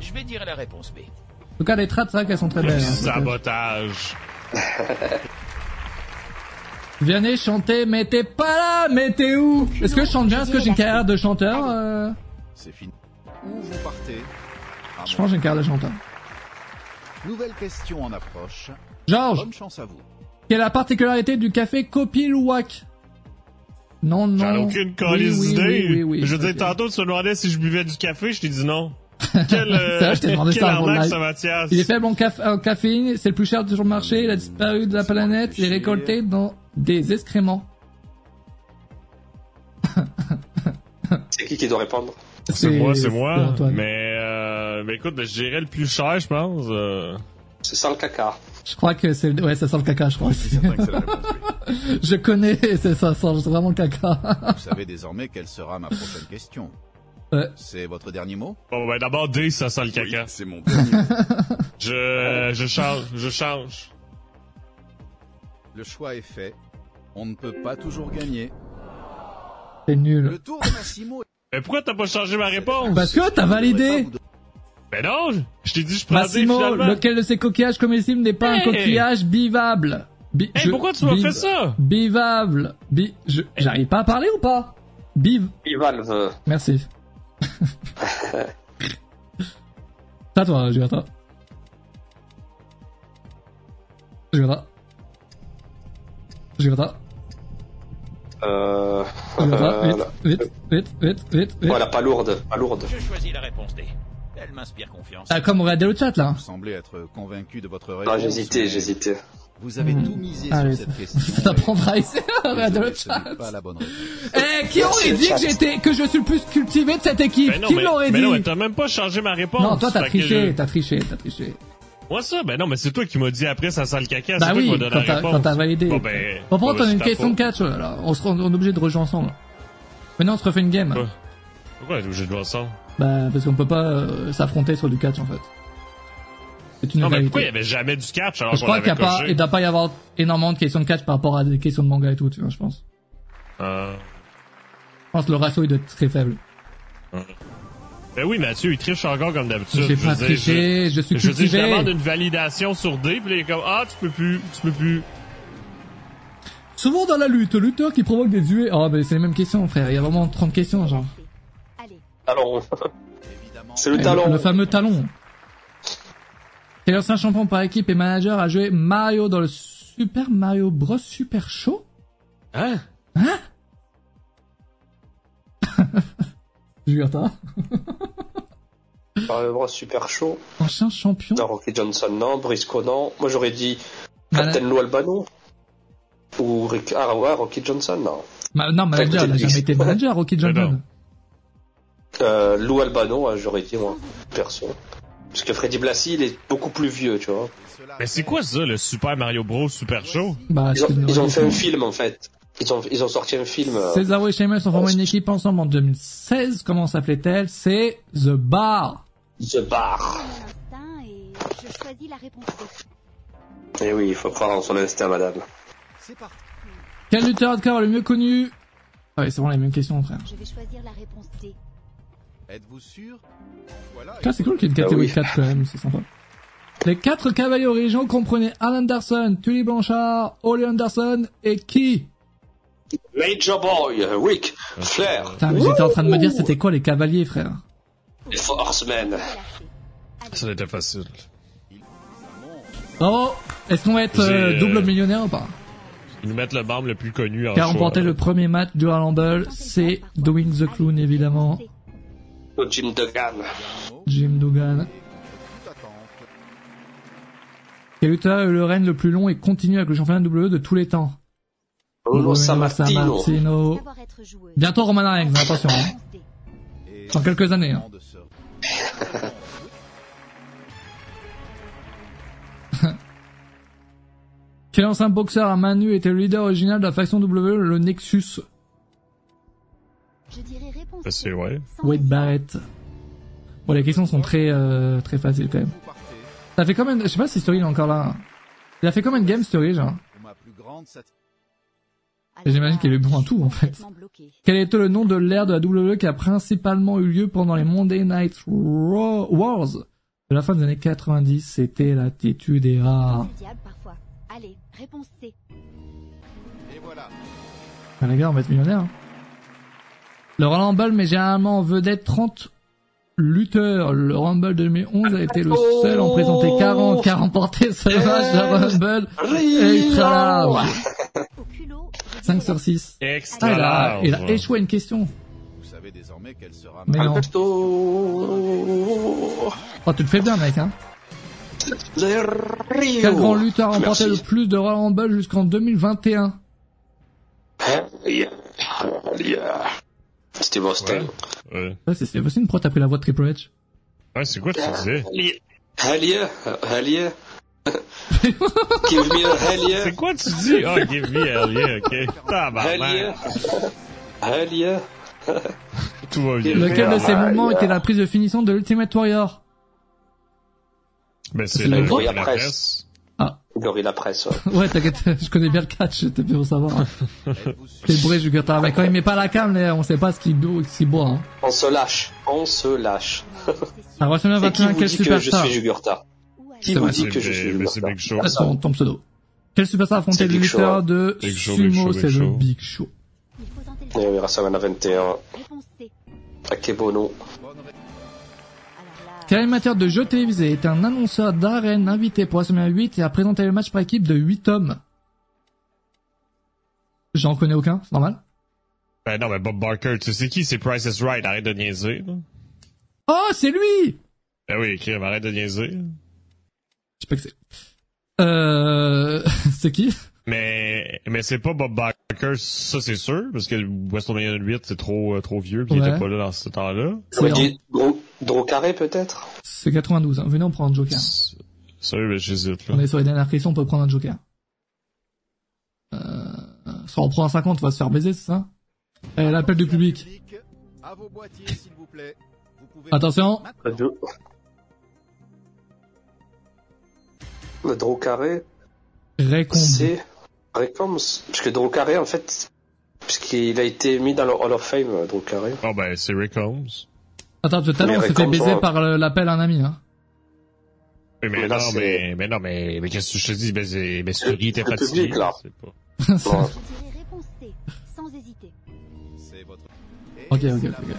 je vais dire la réponse B. En tout cas, les trades, c'est vrai qu'elles sont très belles. hein, Sabotage. Vianney chanter, mais t'es pas là, mais t'es où? Est-ce que je chante bien? Est-ce que j'ai une carrière de chanteur euh... C'est fini. Où vous partez? Je pense que j'ai une carrière de chanteur. Nouvelle question en approche. Georges, Bonne chance à vous. quelle est la particularité du café Kopi Luwak Non, non. J'en ai aucune calice oui, d'idée. oui, oui, oui, Je veux dire, ok. tantôt, tu me demandais si je buvais du café, je t'ai dit non. Quel, euh, C'est vrai, je t'ai demandé quel ça avant le arnaque, ça, Mathias. Il est faible en, caf- en caféine, c'est le plus cher sur le marché, il a disparu de la planète, il est récolté dans des excréments. C'est qui qui doit répondre? C'est moi, c'est moi. Mais, euh, mais écoute, ben, je dirais le plus cher, je pense. euh, C'est sans le caca. Je crois que c'est, ouais, ça sent le caca, je crois. Je suis certain que c'est la réponse oui. je connais, c'est ça, sent vraiment le caca. Vous savez désormais quelle sera ma prochaine question. Ouais. C'est votre dernier mot? Bon, ben, d'abord, D, ça sent le caca. Oui, c'est mon dernier mot. Je, je change, je change. Le choix est fait. On ne peut pas toujours gagner. C'est nul. Le tour de Massimo est... Mais pourquoi t'as pas changé ma réponse? Parce que t'as validé. Ben non, je t'ai dit je prends Massimo, finalement. lequel de ces coquillages comestibles n'est pas un Hey. coquillage bivable? Bi- Hey, je- pourquoi tu m'as fait ça? Bivable. Bi- je- J'arrive pas à parler ou pas? Biv. Bivalve. Merci. C'est à toi, Jugata. Jugata. Jugata. Euh... Jugata. euh, Vite, vite, vite, vite, vite, vite. Voilà, pas lourde, pas lourde. Je choisis la réponse D. Elle m'inspire confiance. Ah, comme regardez le chat là. Vous semblez être convaincu de votre réponse. Non, j'hésitais, mais j'hésitais. Vous avez Hmm. tout misé Allez, sur cette question. ça et- prendra ici. Regardez le chat. pas la bonne réponse. Eh, qui aurait dit que j'étais, que je suis le plus cultivé de cette équipe Ben non, Qui mais, l'aurait mais dit non, mais t'as même pas changé ma réponse. Non, toi t'as triché, je- t'as triché, t'as triché. Moi ça, ben non, mais c'est toi qui m'as dit après ça sent le caca, Bah c'est toi oui, qui m'as donné quand la t'as, réponse. quand t'as validé. Bon ben. Bon, par contre, on a une question de catch, là. On, se, rend- on est obligé de rejouer ensemble. Maintenant, on se refait une game. Pourquoi on est obligé de voir ça? Bah, parce qu'on peut pas euh, s'affronter sur du catch, en fait. C'est une Non, mais réalité. pourquoi il y avait jamais du catch alors Je qu'on crois qu'il y a l'avait pas, coché? il doit pas y avoir énormément de questions de catch par rapport à des questions de manga et tout, tu vois, je pense. Euh, Je pense que le ratio, il doit être très faible. Ben oui, Mathieu, il triche encore comme d'habitude. J'ai Je pas dire, triché, je suis Je, je veux dire, je cultivé. demande une validation sur D, puis il est comme, ah, tu peux plus, tu peux plus. Souvent dans la lutte, lutteur qui provoque des duels. Oh, mais c'est les mêmes questions, frère. Il y a vraiment 30 questions, genre. Talon. Évidemment, C'est le Et talon. Le fameux talon. Quel ancien champion par équipe et manager a joué Mario dans le Super Mario Bros Super Show Hein? Jugata. Par le bras super chaud. Ancien champion. Non, Rocky Johnson, non. Briscoe, non. Moi, j'aurais dit Lou Albano. Ou Rick... Ah ouais, Rocky Johnson, non. Ma- non, manager, il a jamais été manager, Rocky Mais Johnson. Euh, Lou Albano, ouais, j'aurais dit, moi, perso. Parce que Freddy Blassie, il est beaucoup plus vieux, tu vois. Mais c'est quoi ça, le Super Mario Bros Super Show? Bah, Ils ont, ils fait un film, en fait. Ils ont, ils ont sorti un film. euh, Cesaro et Sheamus ont formé une équipe ensemble en 2016. Comment s'appelait-elle? C'est The Bar. The Bar. mon instinct et je choisis la réponse Eh oui, il faut croire en son instinct, madame. C'est parti. Quel lutteur hardcore est le mieux connu? Ah Ouais, c'est vraiment les mêmes questions, frère. Je vais choisir la réponse D. Êtes-vous sûr? Voilà. Ah, c'est cool qu'il y ait une catégorie Ah oui. 4 quand même, c'est sympa. Les quatre cavaliers originaux comprenaient Alan Anderson, Tully Blanchard, Ole Anderson et qui? Major Boy, Rick, Flair, Putain, mais j'étais en train de me dire c'était quoi les cavaliers, frère? Les. Allez, Ça était facile. Bravo Est-ce qu'on va être euh, J'ai, euh, double millionnaire ou pas? Ils nous mettent le membre le plus connu en Qui a remporté le premier match du Rumble, c'est Dwayne the Clown évidemment, Jim Duggan. Jim Duggan. Quel lutteur a eu le règne le plus long et continue avec le championnat WWE de tous les temps? Bruno Sammartino. Bientôt Roman Reigns, attention. Hein. Dans quelques années. Hein. Quel ancien boxeur à main nue était le leader original de la faction WWE, le Nexus? C'est ouais. Sans Wade hésiter. Barrett. Bon, les questions sont très euh, très faciles quand même. Ça fait combien de... Je sais pas si Story il est encore là. Il a fait combien de games Story, genre J'imagine qu'il est bon à je tout, en fait. Quel était le nom de l'ère de la WWE qui a principalement eu lieu pendant les Monday Night Raw- Wars de la fin des années 90 C'était l'attitude rare. C'est. Allez, réponse C. Et voilà. Ah, les gars, on va être millionnaire. hein. Le Rumble met généralement en vedette 30 lutteurs. Le Rumble 2011 a été le seul à en présenter 40 qui a remporté ce match de Rumble extra large. Au culot, je 5 sur 6. Extra Ah, il a, il a échoué à une question. Vous savez désormais quelle sera Mais ma... non. Oh, tu le fais bien, mec, hein. Quel grand lutteur a remporté le plus de Royal Rumble jusqu'en 2021 Steve Austin. Ouais. Ouais, c'est Steve Austin, pourquoi t'as pris la voix de Triple H Ouais, c'est quoi tu disais? Hell yeah. Hell yeah. Hell. Give me a hell yeah. C'est quoi tu dis? Ah, give me hell yeah, ok. Hell Tabarnak. yeah. Hell yeah. Tout va bien. Lequel de ces Ah, mouvements yeah. était la prise de finition de Ultimate Warrior Ben, c'est C'est le, la la Gloria presse. Press. Glory la presse. ouais. Ouais, t'inquiète, je connais bien le catch, t'es bien pour savoir. T'es bourré, Jugurta. Mais quand il met pas la cam, on sait pas ce qu'il boit, ce qu'il boit, hein. On se lâche. On se lâche. À WrestleMania Et qui 21, vous quel dit que je superstar suis Jugurta Qui C'est vous dit C'est que je suis c'est Jugurta Big Show. Ah, ton, pseudo. Quel superstar a affronté C'est le lutteur Show, de Big Sumo C'est Big le Show. Big Show. Et on verra ça en 21. Réponse C. Akebono. Quel animateur de jeux télévisés est un annonceur d'arène invité pour WrestleMania 8 et a présenté le match par équipe de 8 hommes? J'en connais aucun, c'est normal? Ben non, mais Bob Barker, tu sais qui? C'est Price is Right. Arrête de niaiser, là. Oh, c'est lui Ben oui, écrit, arrête de niaiser. Je sais pas que c'est. Euh... c'est qui? Mais, mais c'est pas Bob Barker, ça c'est sûr, parce que WrestleMania 8 c'est trop, euh, trop vieux, puis il Ouais. était pas là dans ce temps-là. Drew- Drew Carré peut-être? C'est 92, hein. venez on prend un joker. Sérieux, ben j'hésite, là. On est sur les dernières questions, on peut prendre un joker. Euh... Soit on prend un 50, on va se faire baiser, c'est ça? Eh, l'appel du public. À vos boîtiers, s'il vous plaît. Vous pouvez... Attention Le c'est Récompense. Parce que Drew Carré, en fait, puisqu'il a été mis dans le Hall of Fame, Drew Carré. Oh ben, c'est Rick Holmes. Attends, tout à l'heure, on Mais baiser genre- par l'appel à un ami, hein. Oui, mais, Mais là, non, mais, mais non, mais, mais qu'est-ce que je te dis? C'est, ben, Le- Suri était le fatigué. public, là. c'est pas- Ouais. Ok, ok, ok.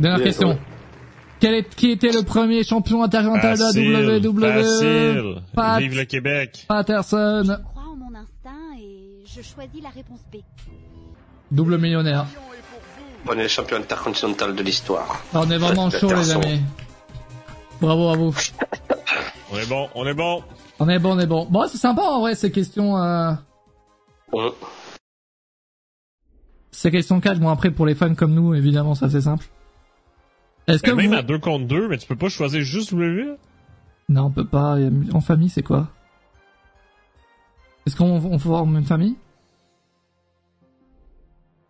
Dernière question. Quel est, qui était le premier champion intercontinental de la WWE facile. Pat- Vive le Québec. Patterson, Je crois en mon instinct et je choisis la réponse B. double millionnaire. On est le champion intercontinental de l'histoire. Ah, on est vraiment chaud, les amis. Bravo à vous. On est bon, on est bon. On est bon, on est bon. Bon, c'est sympa, en vrai, ces questions, euh, Hum. ces questions catch. Bon, après, pour les fans comme nous, évidemment, c'est assez simple. Est-ce que même vous... à 2 contre 2, mais tu peux pas choisir juste WWE? Non, on peut pas. En famille, c'est quoi? Est-ce qu'on on forme une famille?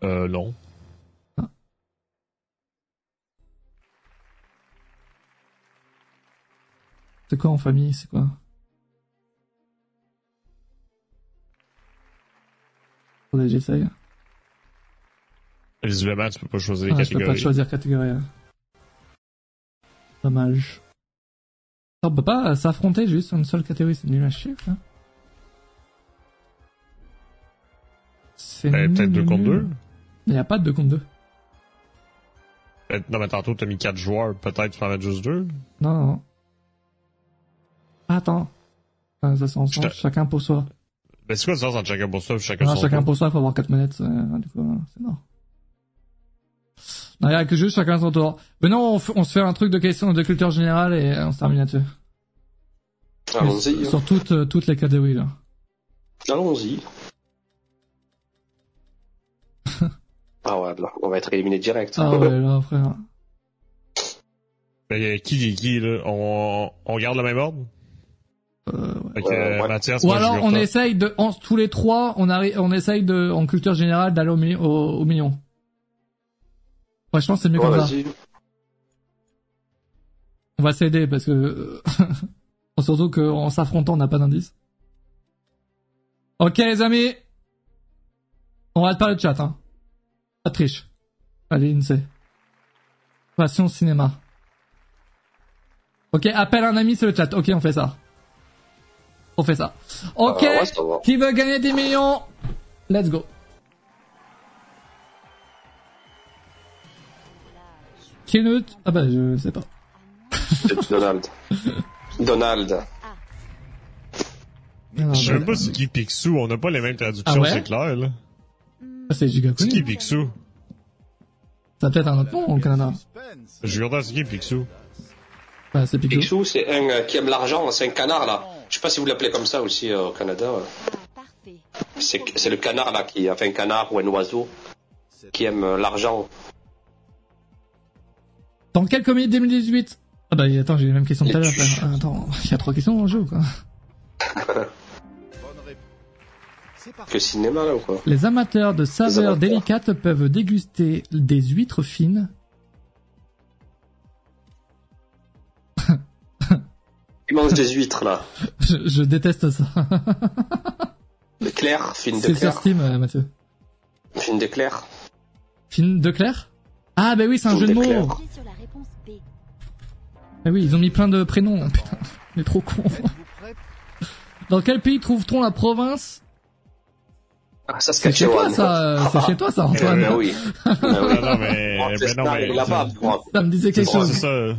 Euh, non. C'est quoi en famille C'est quoi Attendez, j'essaye. Visiblement, tu peux pas choisir les Ah, je peux pas catégories. choisir catégorie. hein. Dommage. On peut pas s'affronter juste sur une seule catégorie, c'est nul à chier, ça. C'est Ben, peut-être 2 nul, contre nul. 2. Il n'y a pas de 2 contre 2. Non, mais tantôt, t'as mis 4 joueurs. Peut-être tu peux en mettre juste 2. Non, non, non. Attends. Ah, ça Je te- chacun pour soi. Ben, c'est quoi sens entre chacun pour soi et chacun Non, son chacun tour? pour soi, il faut avoir 4 manettes, euh, du coup, euh, c'est mort. Non, il y a que juste chacun son tour. Mais non, on, on se fait un truc de questions de culture générale et euh, on se termine là-dessus. Allons-y. Sur toutes, euh, toutes les catégories, là. Allons-y. Ah ouais, là, on va être éliminé direct. Ah ouais, là, frère. Y a qui, qui, là? On, on garde le même ordre? Euh, ouais. Que, Ouais, euh, ouais. Mathias, Ou alors, on essaye de, en, tous les trois, on arrive, on essaye de, en culture générale, d'aller au, mi- au, au million. Ouais, je pense que c'est mieux Ouais, comme ça. On va s'aider parce que, euh, surtout qu'en s'affrontant, on n'a pas d'indice. Ok, les amis. On rate pas le chat, hein. Pas de triche. Allez, INSEE. Passion cinéma. Ok, appelle un ami sur le chat. Ok, on fait ça. On fait ça. Ok. Ouais, ça va. Qui veut gagner 10 millions? Let's go. Knut? Ah bah, je sais pas. Donald. Donald. Ah, Je sais même pas c'est qui Picsou, on n'a pas les mêmes traductions, Ah ouais? c'est clair, là. C'est qui. Picsou? Ça a peut-être un autre nom au Canada. C'est qui Picsou? Bah, c'est Picsou. Picsou, c'est un euh, qui aime l'argent, c'est un canard là. Je sais pas si vous l'appelez comme ça aussi euh, au Canada. C'est le canard là qui, enfin un canard ou un oiseau qui aime euh, l'argent. Dans quelle comédie 2018 Ah bah attends, j'ai les mêmes questions tout à l'heure. Attends, il y a trois questions en jeu ou quoi Que cinéma là ou quoi Les amateurs de saveurs amateurs. délicates peuvent déguster des huîtres fines. Il mange des huîtres là. Je, je déteste ça. Des clairs, fines C'est de sur clair. Steam, euh, Mathieu. Fines de clair. Fine de clair Ah bah oui, c'est un jeu de de mots. sur. Ah oui, ils ont mis plein de prénoms. Putain, on est trop con. Dans quel pays trouve-t-on la province Ah, C'est chez toi Saskatchewan. ça, euh, c'est chez toi ça, Eh Antoine. ben oui. Ben oui. Non, non, mais, mais non, mais. Ça me disait quelque C'est chose. c'est ça.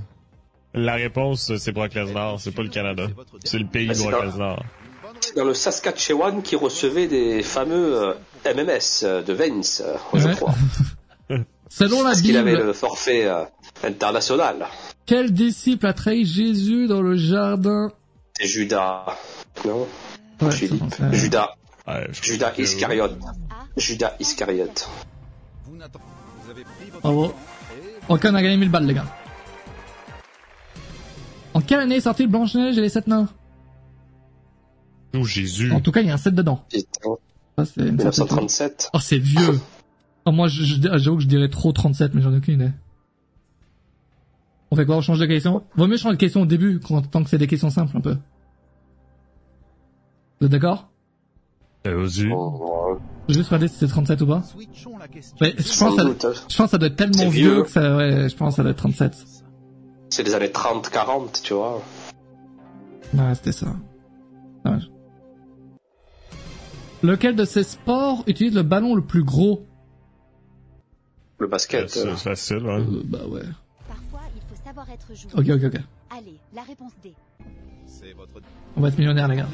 La réponse, c'est Brock Lesnar, c'est pas le Canada. C'est le pays de C'est Brock ça. Lesnar. C'est dans le Saskatchewan qui recevait des fameux euh, MMS euh, de Vance, euh, je Ouais. crois. Selon la Parce qu'il avait le forfait euh, international. quel disciple a trahi Jésus dans le jardin? C'est Judas. Non? Ouais, ça- Judas. Ouais, je Judas que- Iscariote. Judas Iscariote. Vous n'attendez. Vous avez pris votre Bravo. Ok, on a gagné 1000 balles, les gars. En quelle année est sorti Blanche-Neige et les Sept Nains? Oh, Jésus. En tout cas, il y a un 7 dedans. Putain, Ça, c'est une certitude. 1937. Oh, c'est vieux. Oh, moi, j'avoue que je dirais trop 37, mais j'en ai aucune idée. On fait quoi? On change de question? Vaut mieux changer de question au début, quand- tant que c'est des questions simples, un peu. Vous êtes d'accord? Euh, Vas-y. Oh, Je vais juste regarder si c'est 37 ou pas. je pense, ça, je pense que ça doit être tellement vieux, vieux. que ça, ouais, je pense que ça doit être 37. C'est les années 30-40, tu vois. Ouais, c'était ça. Dommage. Lequel de ces sports utilise le ballon le plus gros? Le basket. C'est euh, facile, ouais. Euh, Bah ouais. Parfois, il faut savoir être joué. Ok, ok, ok. Allez, la réponse D. C'est votre. On va être millionnaire, les gars.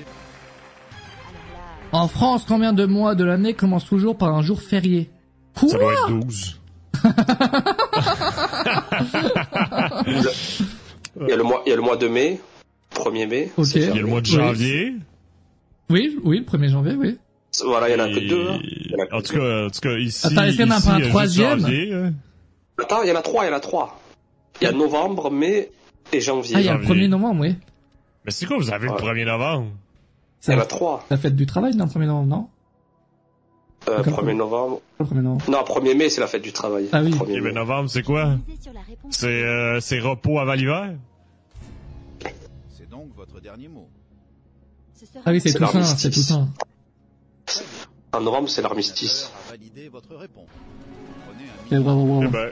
En France, combien de mois de l'année commence toujours par un jour férié Quoi Ça doit être 12. Il y a le mois, il y a le mois de mai. 1er mai. Ok. Il y a le mois de janvier. Oui, oui, le 1er janvier, oui. Voilà, il y en a que deux. hein. En a que En tout deux. cas, en tout cas, ici. Attends, est-ce qu'il y en a pas un il y juste troisième janvier. Attends, il y en a trois, il y en a trois. Il y a novembre, mai et janvier. Ah, il y a le janvier. 1er novembre, oui. Mais c'est quoi, vous avez le Ouais. 1er novembre? Il y en a C'est trois. la fête du travail, non, le 1er novembre, non Euh, D'accord. 1er novembre. Pas le 1er novembre. Non, 1er mai, c'est la fête du travail. Ah oui. 1er Et mai. novembre, c'est quoi? C'est euh, c'est repos avant l'hiver? C'est donc votre dernier mot. Ah oui, c'est Toussaint, l'armistice. c'est Toussaint. En novembre, c'est l'armistice. Bravo. Eh ben,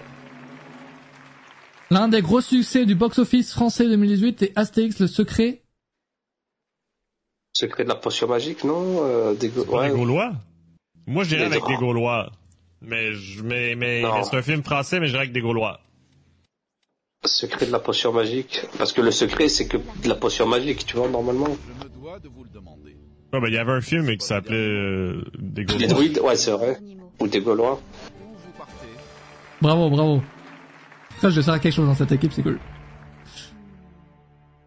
L'un des gros succès du box-office français 2018 est Astérix le secret. Secret de la potion magique, non euh, des... c'est pas ouais. des Gaulois? Moi, je dirais Les avec des Gaulois. Mais, je- mais, mais, c'est un film français, mais je dirais avec des Gaulois. Secret de la potion magique. Parce que le secret, c'est que de la potion magique, tu vois, normalement. Je me dois de vous le demander. Ouais, ben, il y avait un film qui s'appelait euh, Des Les Gaulois. druides, ouais, c'est vrai. Ou des Gaulois. Bravo, bravo. Ça, je sers quelque chose dans cette équipe, c'est cool.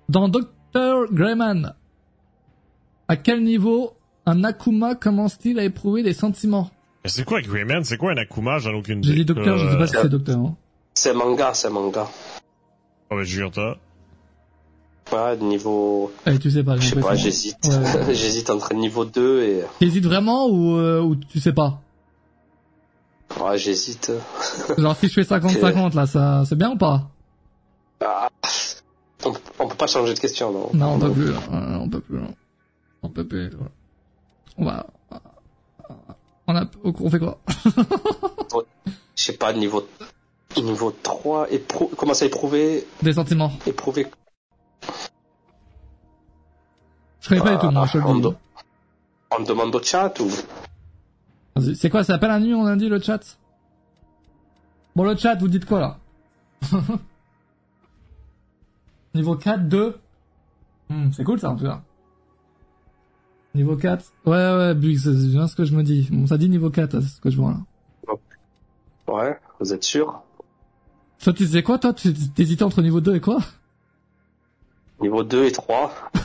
Dans Dr. Greyman, à quel niveau un Akuma commence-t-il à éprouver des sentiments Mais c'est quoi Greyman? C'est quoi un Akuma? J'en ai aucune idée. J'ai dit docteur, je sais pas si Euh, c'est docteur. Hein. C'est manga, c'est manga. Oh, ben, jure toi. Ouais, niveau... Eh, tu sais pas, Je sais pas, j'hésite. Ouais. j'hésite entre niveau 2 et... T'hésites vraiment ou, euh, ou tu sais pas? Ouais, j'hésite. Genre si je fais 50-50 là, ça c'est bien ou pas? Ah, on, on peut pas changer de question, non Non, on peut plus. là. Euh, On peut plus. là. On peut plus. voilà. On va. On a. On fait quoi Je sais pas, niveau... Niveau 3, éprou... commence à éprouver... Des sentiments. Éprouver... Je connais pas du tout, moi, je on, le dis. de- on demande au chat ou... Vas-y. C'est quoi, ça s'appelle un nuit, on a dit, le chat? Bon, le chat, vous dites quoi, là? Niveau 4, 2. Hmm, c'est cool, ça, en tout cas. Niveau 4 Ouais, ouais, Bug, c'est bien ce que je me dis. Bon, ça dit niveau 4, c'est ce que je vois là. Ouais, vous êtes sûr? Toi, tu disais quoi, toi? Tu t'hésitais entre niveau 2 et quoi? Niveau 2 et 3.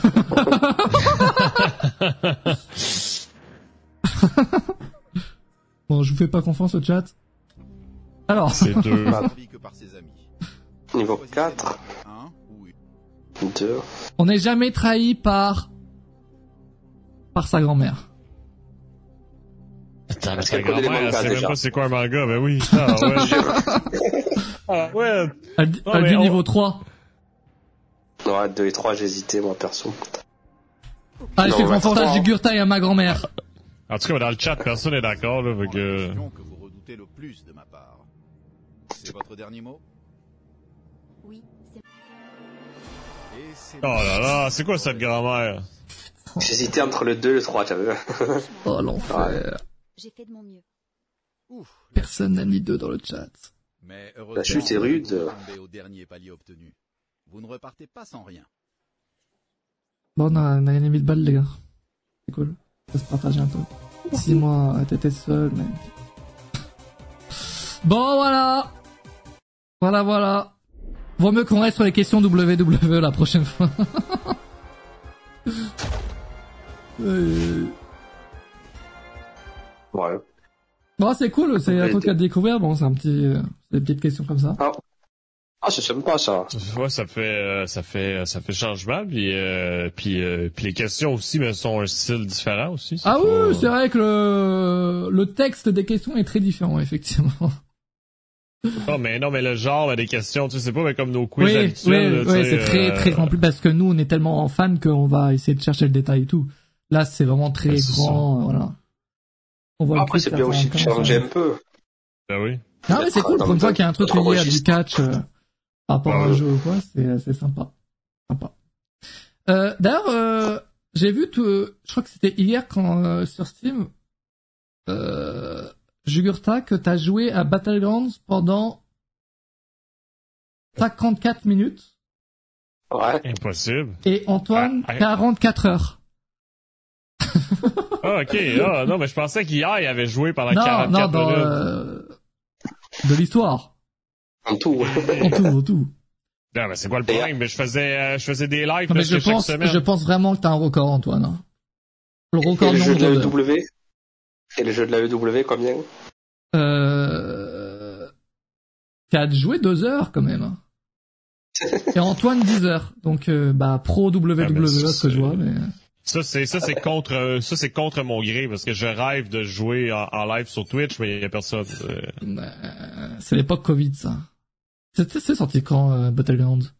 Bon, je vous fais pas confiance au chat. Alors, C'est deux. Pas avis que par ses amis. Niveau Choisissez 4, Un ou une. 2. on n'est jamais trahi par... par sa grand-mère. Est-ce ta qu'elle connaît les mangas, sait même pas c'est quoi un manga, ben oui. Ah ouais. ah ouais. Elle, dit- Non, elle dit on- niveau 3. Ouais, 2 et 3, j'ai hésité, moi, perso. Ah, je Non, fais on va confiance à ma grand-mère. En tout cas, dans le chat, personne n'est d'accord, là, fait que... que vous redoutez le plus de ma part. C'est votre dernier mot? Oui, c'est Oh là là, c'est quoi cette grand-mère? J'hésitais entre le 2 et le 3, t'as vu Oh, l'enfer. j'ai fait de mon mieux. Ouf. Personne n'a mis 2 dans le chat. Mais La chute est rude. vous tombez au dernier palier obtenu. Vous ne repartez pas sans rien. Bon, on a, on a gagné 1000 balles, les gars. C'est cool. Ça se partage un peu. 6 mois, t'étais seul, mais... Bon, voilà Voilà, voilà Vaut mieux qu'on reste sur les questions WWE la prochaine fois. Euh, Ouais. Bon, c'est cool, c'est un truc à découvrir. Bon, c'est un petit... euh, c'est des petites questions comme ça. Ah, c'est sympa, ça. Ouais, ça fait, euh, ça fait, ça fait changement, puis, euh, puis, euh, puis les questions aussi, mais sont un style différent aussi. Ah pas- oui, c'est vrai que le... le texte des questions est très différent, effectivement. Non, mais non, mais le genre des questions, tu sais, c'est pas mais comme nos quiz Oui, oui, habituels. oui, c'est très euh, très rempli parce que nous on est tellement fans qu'on va essayer de chercher le détail et tout. Là c'est vraiment très grand, euh, voilà. On voit le Après, c'est ça bien aussi de un changer un peu. Ben oui. ça. Non mais c'est cool pour une le fois qu'il y a un truc lié à du catch euh, par rapport à un Ouais. jeu ou quoi, c'est c'est sympa. Sympa. Euh, D'ailleurs, euh, j'ai vu tout, euh, je crois que c'était hier quand euh, sur Steam, euh, Jugurta que t'as joué à Battlegrounds pendant 54 minutes. Ouais. Impossible. Et Antoine, Ah, ah. 44 heures. Ah, ok. Ah, non, mais je pensais qu'hier, il avait joué pendant Non, 44 non, dans, minutes. euh, de l'histoire. En tout. En tout, en tout. Non, mais c'est quoi le problème? Mais je faisais, euh, je faisais des lives Non, mais je chaque pense, semaine. je pense vraiment que t'as un record, Antoine. hein. Le Et record le jeu de la. EW Et le jeu de la EW, combien? Euh... T'as joué deux heures, quand même. hein. Et Antoine, 10 heures. Donc, euh, bah, pro WWE, Ah, ben, ça, ce que je vois, mais... Ça, c'est, ça, c'est contre, euh, ça, c'est contre mon gré, parce que je rêve de jouer en, en live sur Twitch, mais il y a personne. euh. Euh, C'est l'époque Covid, ça. C'était c'est sorti quand, euh, Battlegrounds?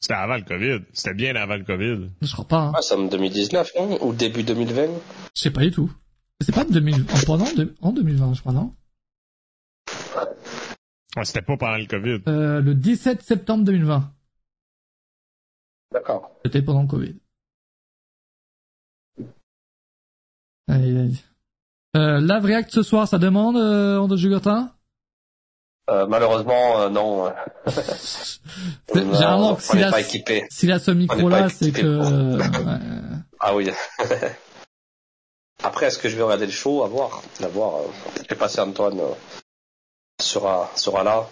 C'était avant le COVID. C'était bien avant le COVID. Je crois pas, hein. Ah, c'est en 2019, non? Ou début 2020 Je sais pas du tout. C'est pas 2000... en, pendant de- en 2020, je crois, non? Ouais, c'était pas pendant le COVID. euh, Le 17 septembre 2020. D'accord. C'était pendant le Covid. Aïe, aïe. Euh, Live React ce soir, ça demande, euh, André Jugotin? Euh, malheureusement, euh, non. Généralement, on si la, pas équipé. si la ce micro là, pas c'est que... euh, ouais. Ah oui. Après, est-ce que je vais regarder le show? À voir. À voir. Je vais passer Antoine euh, sera, sera là.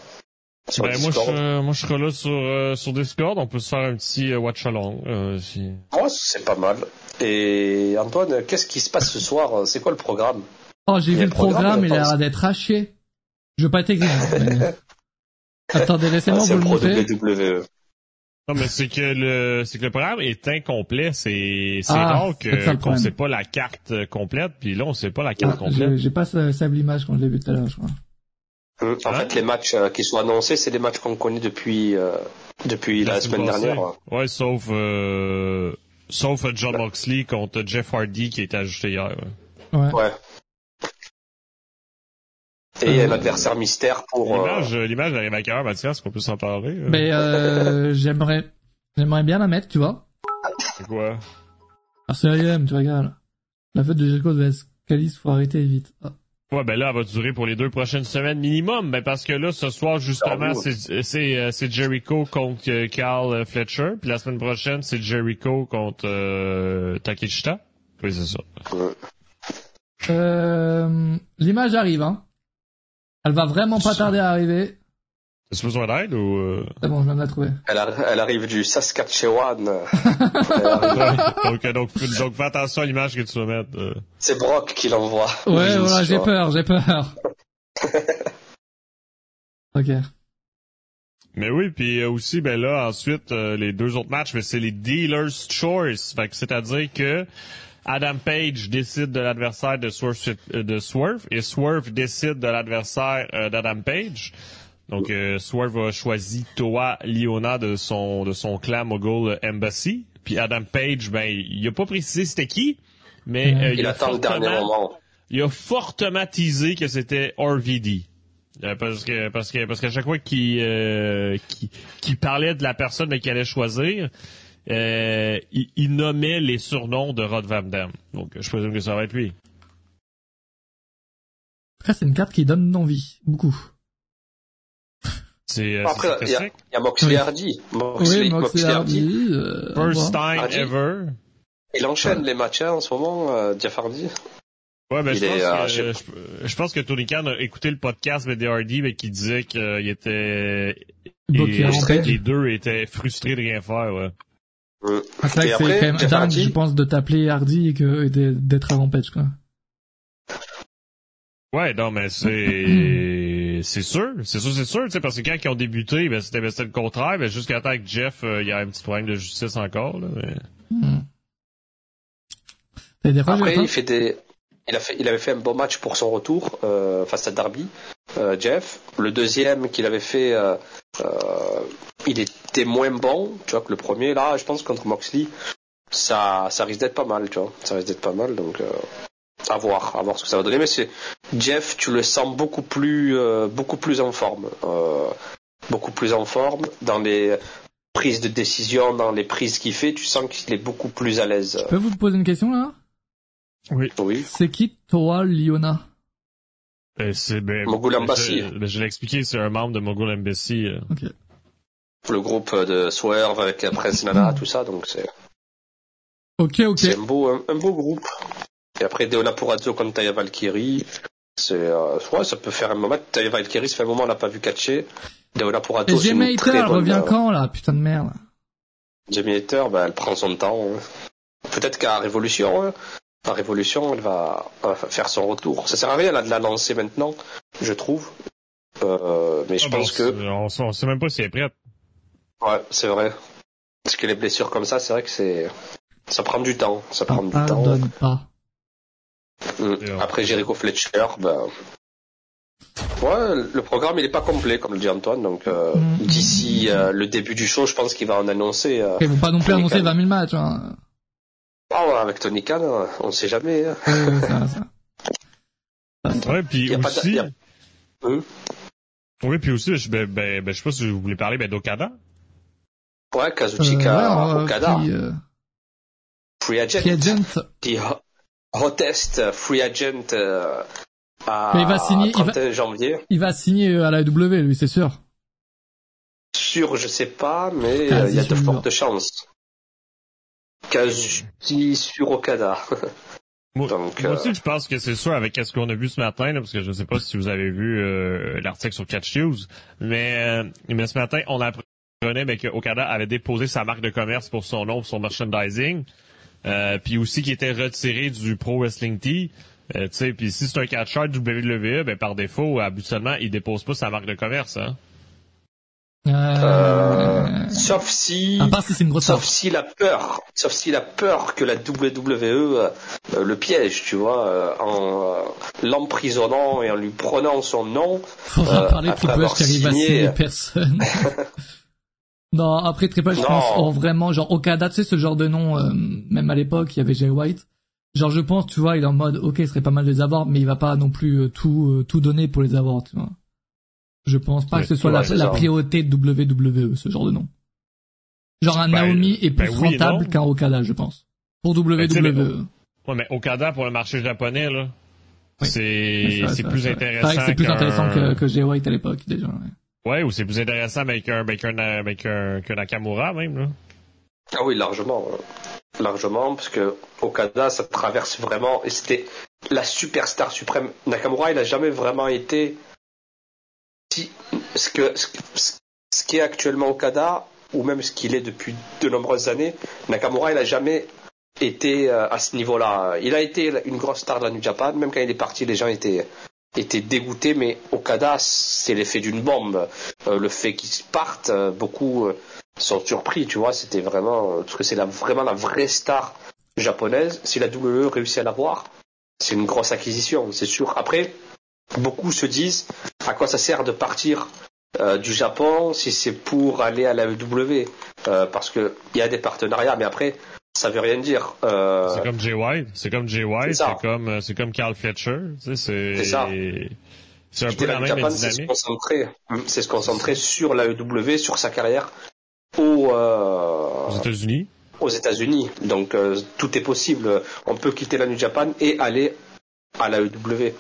Sur Ben, moi, je, euh, moi, je serai là sur, euh, sur Discord. On peut se faire un petit euh, watch along. Euh, si... Moi, c'est pas mal. Et Antoine, qu'est-ce qui se passe ce soir? C'est quoi le programme? Oh, j'ai vu le programme, il a l'air d'être haché. Je veux pas être exigeant, mais... Attendez, Ah, laissez-moi C'est vous le montrer. WWE. Non, mais c'est que le, c'est que le programme est incomplet. C'est, c'est Ah, rare que, qu'on sait pas la carte euh, complète. Puis là, on sait pas la carte Ouais, complète. J'ai j'ai pas ça, ça l'image quand je l'ai vu tout à l'heure, je crois. Hum, En fait, les matchs euh, qui sont annoncés, c'est des matchs qu'on connaît depuis euh, depuis la, semaine dernière. Ouais, sauf, euh, sauf John Moxley contre Jeff Hardy qui a été ajouté hier. ouais. Ouais. Ouais. Et Euh, l'adversaire mystère pour. L'image, euh, l'image arrive à cœur, Mathias, qu'on peut s'en parler. euh. Mais euh, j'aimerais j'aimerais bien la mettre, tu vois. C'est quoi? Ah, c'est IM, tu regardes. La fête de Jericho de Calis, faut arrêter vite. Ah. Ouais, ben là, elle va durer pour les deux prochaines semaines minimum. Ben parce que là, ce soir, justement, Ah oui. c'est, c'est, euh, c'est Jericho contre euh, Carl euh, Fletcher. Puis la semaine prochaine, c'est Jericho contre euh, Takeshita. Oui, c'est ça. Euh, l'image arrive, hein. Elle va vraiment pas tarder à arriver. T'as besoin d'aide ou... Euh... C'est bon, je viens de la trouver. Elle, a- elle arrive du Saskatchewan. donc, donc, donc, fais attention à l'image que tu vas mettre. euh. C'est Brock qui l'envoie. Ouais, Oui, voilà, j'ai peur, j'ai peur. ok. Mais oui, puis euh, aussi, ben là, ensuite, euh, les deux autres matchs, c'est les Dealer's Choice. Fait que c'est-à-dire que Adam Page décide de l'adversaire de Swerve, de Swerve et Swerve décide de l'adversaire euh, d'Adam Page. Donc, euh, Swerve a choisi Toa Liona de son, de son clan Mogul Embassy. Puis Adam Page, ben, il a pas précisé c'était qui, mais euh, Il a fortement- il a fortement teasé que c'était RVD. Euh, parce que parce que parce qu'à chaque fois qu'il euh, qu'il qu'il parlait de la personne qu'il allait choisir, euh, il, il nommait les surnoms de Rod Van Dam. Donc je présume que ça va être lui. Après, c'est une carte qui donne envie. Beaucoup. C'est euh, Après, il y a, sympathique. il y a Moxley Oui. Hardy. Moxley, oui, Moxley Moxley Hardy. Hardy. Euh, First time Hardy. ever. Il enchaîne les matchs hein, en ce moment, euh, Jeff Hardy. Ouais, ben, Il je, pense est, euh, que, je- je, je pense que Tony Khan a écouté le podcast de Hardy, mais qui disait qu'il était et- en les deux étaient frustrés de rien faire. Ouais. Mm. Ah, c'est vrai que c'est après, quand même dingue, je pense, de t'appeler Hardy et, que, et d'être à Rampage, quoi. Ouais, non, mais c'est c'est sûr, c'est sûr, c'est sûr, tu sais, parce que quand ils ont débuté, ben c'était ben, c'était le contraire, ben jusqu'à temps que Jeff, euh, il y a un petit problème de justice encore, là. mais- Hmm. Et des fois, Après, il fait des. Il, a fait, il avait fait un bon match pour son retour euh, face à Darby, euh, Jeff. Le deuxième qu'il avait fait, euh, euh, il était moins bon, tu vois, que le premier. Là, je pense contre Moxley, ça, ça risque d'être pas mal, tu vois. Ça risque d'être pas mal, donc euh, à voir, à voir ce que ça va donner. Mais c'est Jeff, tu le sens beaucoup plus, euh, beaucoup plus en forme, euh, beaucoup plus en forme dans les prises de décision, dans les prises qu'il fait. Tu sens qu'il est beaucoup plus à l'aise. Je peux vous poser une question, là Oui. Oui. C'est qui Toa Liona? Ben, c'est ben, Mogul ben, Embassy. Je, ben, je l'ai expliqué, c'est un membre de Mogul Embassy. euh. Ok. le groupe de Swerve avec Prince Nana, tout ça, donc c'est Ok, ok. c'est un beau un, un beau groupe. Et après Deona Purazzo contre Taya Valkyrie, c'est euh, ouais, ça peut faire un moment. Taya Valkyrie, ça fait un moment on l'a pas vu catcher. Deona Et Purazzo, c'est Jamie une Hater, très elle bonne. revient euh, quand, là Putain de merde? Jamie Hater, ben, elle prend son temps. hein. Peut-être qu'à Révolution, hein, à Révolution, elle va, elle va faire son retour. Ça sert à rien là, de la lancer maintenant, je trouve. Euh, mais je Ah, pense que on, sait- on sait même pas si elle est prête. Ouais, c'est vrai. Parce que les blessures comme ça, c'est vrai que c'est. Ça prend du temps. Ça prend du temps. Pardonne pas. Mm. Après Jericho Fletcher, ben. Ouais, le programme il est pas complet, comme le dit Antoine. Donc euh, Mm. d'ici euh, le début du show, je pense qu'il va en annoncer. euh, Ils vont pas non plus annoncer Khan. 20 000 matchs, hein. Ah ouais, avec Tony Khan, euh, on ne sait jamais. hein. Ouais, ouais, ça, ça. Ouais, puis Y a pas de- aussi. y a- Hum. Oui, puis aussi, je, ben, ben, ben, je sais pas si vous voulez parler ben, d'Okada. Ouais, Euh, Kazuchika ouais, euh, Okada, free, euh, free agent, free agent. the hottest euh, free agent euh, à Mais il va signer- il va- 31 janvier. Il va signer euh, à la W, lui, c'est sûr. Sûr, je sais pas, mais euh, il y a de fortes chances. Quasi sur Okada. Moi, Donc, moi euh, aussi, je pense que c'est sûr avec ce qu'on a vu ce matin, là, parce que je ne sais pas si vous avez vu euh, l'article sur Catch News, mais, euh, mais ce matin, on apprenait ben, que Okada avait déposé sa marque de commerce pour son nom, pour son merchandising, euh, puis aussi qu'il était retiré du Pro Wrestling Tee. Euh, tu sais, puis si c'est un catcheur de WWE, ben par défaut, habituellement, il dépose pas sa marque de commerce. Hein. Euh... euh, sauf si, À part si c'est une grosse sauf offre. s'il a peur, sauf s'il a peur que la WWE euh, le piège, tu vois, euh, en euh, l'emprisonnant et en lui prenant son nom. Faudra euh, parler qui à signé- personne. non, après Triple H, je pense oh, vraiment, genre Okada, tu sais, ce genre de nom, euh, même à l'époque, il y avait Jay White. Genre, je pense, tu vois, il est en mode, ok, ce serait pas mal de les avoir, mais il va pas non plus euh, tout, euh, tout donner pour les avoir, tu vois. Je pense pas que ce soit ouais, la, priorité de WWE, ce genre de nom. Genre un Ben, Naomi est plus ben oui et rentable qu'un Okada, je pense. Pour WWE. sais, mais- Ouais, mais Okada pour le marché japonais, là, Oui. c'est plus intéressant. C'est plus intéressant que, que Jay White à l'époque, déjà. ouais. Ouais, ou c'est plus intéressant avec un, avec un, avec un, qu'un Nakamura même, là. Ah oui, largement. ouais. largement, parce que Okada, ça traverse vraiment, et c'était la superstar suprême. Nakamura, il a jamais vraiment été si, ce que, ce, ce qui est actuellement Okada, ou même ce qu'il est depuis de nombreuses années, Nakamura, il a jamais été euh, à ce niveau-là. Il a été une grosse star de la New Japan, même quand il est parti, les gens étaient, étaient dégoûtés, mais Okada, c'est l'effet d'une bombe. Euh, le fait qu'il parte, euh, beaucoup euh, sont surpris, tu vois, c'était vraiment, euh, parce que c'est la, vraiment la vraie star japonaise. Si la WWE réussit à l'avoir, c'est une grosse acquisition, c'est sûr. Après, beaucoup se disent, à quoi ça sert de partir euh, du Japon si c'est pour aller à la WWE Euh, Parce que il y a des partenariats, mais après, ça veut rien dire. Euh, C'est comme Jay White, c'est comme Jay White, C'est comme euh, c'est comme Carl Fletcher, tu sais, c'est C'est ça. c'est un peu la même Japan, c'est se dynamique. concentrer, c'est se concentrer sur la WWE, sur sa carrière au, euh, Aux États-Unis. aux États-Unis. Donc euh, tout est possible. On peut quitter la New Japan et aller à la EW.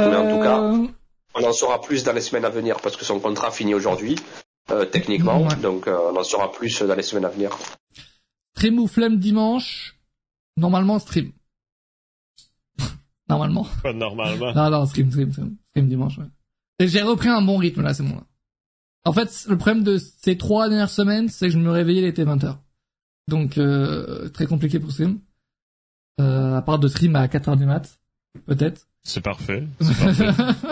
Mais en tout cas, On en saura plus dans les semaines à venir parce que son contrat finit aujourd'hui, euh, techniquement. Ouais. Donc euh, on en saura plus dans les semaines à venir. stream ou flemme dimanche? Normalement, stream. Normalement. Pas normalement. Non, non, stream, stream, stream. Stream dimanche, ouais. Et j'ai repris un bon rythme, là, c'est bon, là. En fait, le problème de ces trois dernières semaines, c'est que je me réveillais, il était 20h. Donc, euh, très compliqué pour stream. Euh, à part de stream à 4h du mat. Peut-être. C'est parfait. C'est parfait.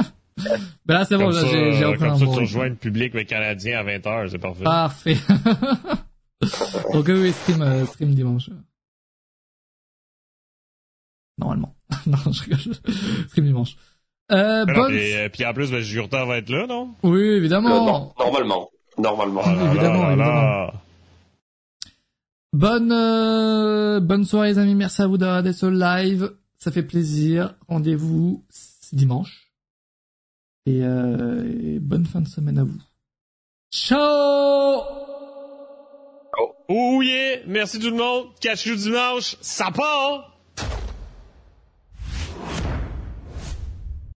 Mais là, c'est bon, ça, j'ai j'ai euh, comme ça tu rejoins le public mais canadien à 20h, c'est parfait. Parfait. Donc oui, oui, stream, euh, stream dimanche. Normalement. non, je rigole. Stream dimanche. Euh, Mais non, bonne... puis, euh, puis en plus, ben, Jurta va être là, non? Oui, Euh, évidemment. non, normalement. Normalement. Ah là là Évidemment, là évidemment. là. Bonne, euh, bonne soirée les amis, merci à vous d'avoir regardé ce live. Ça fait plaisir. Rendez-vous dimanche. Et, euh, et bonne fin de semaine à vous. Ciao Oh yeah! Merci tout le monde! Catch you dimanche! Ça part!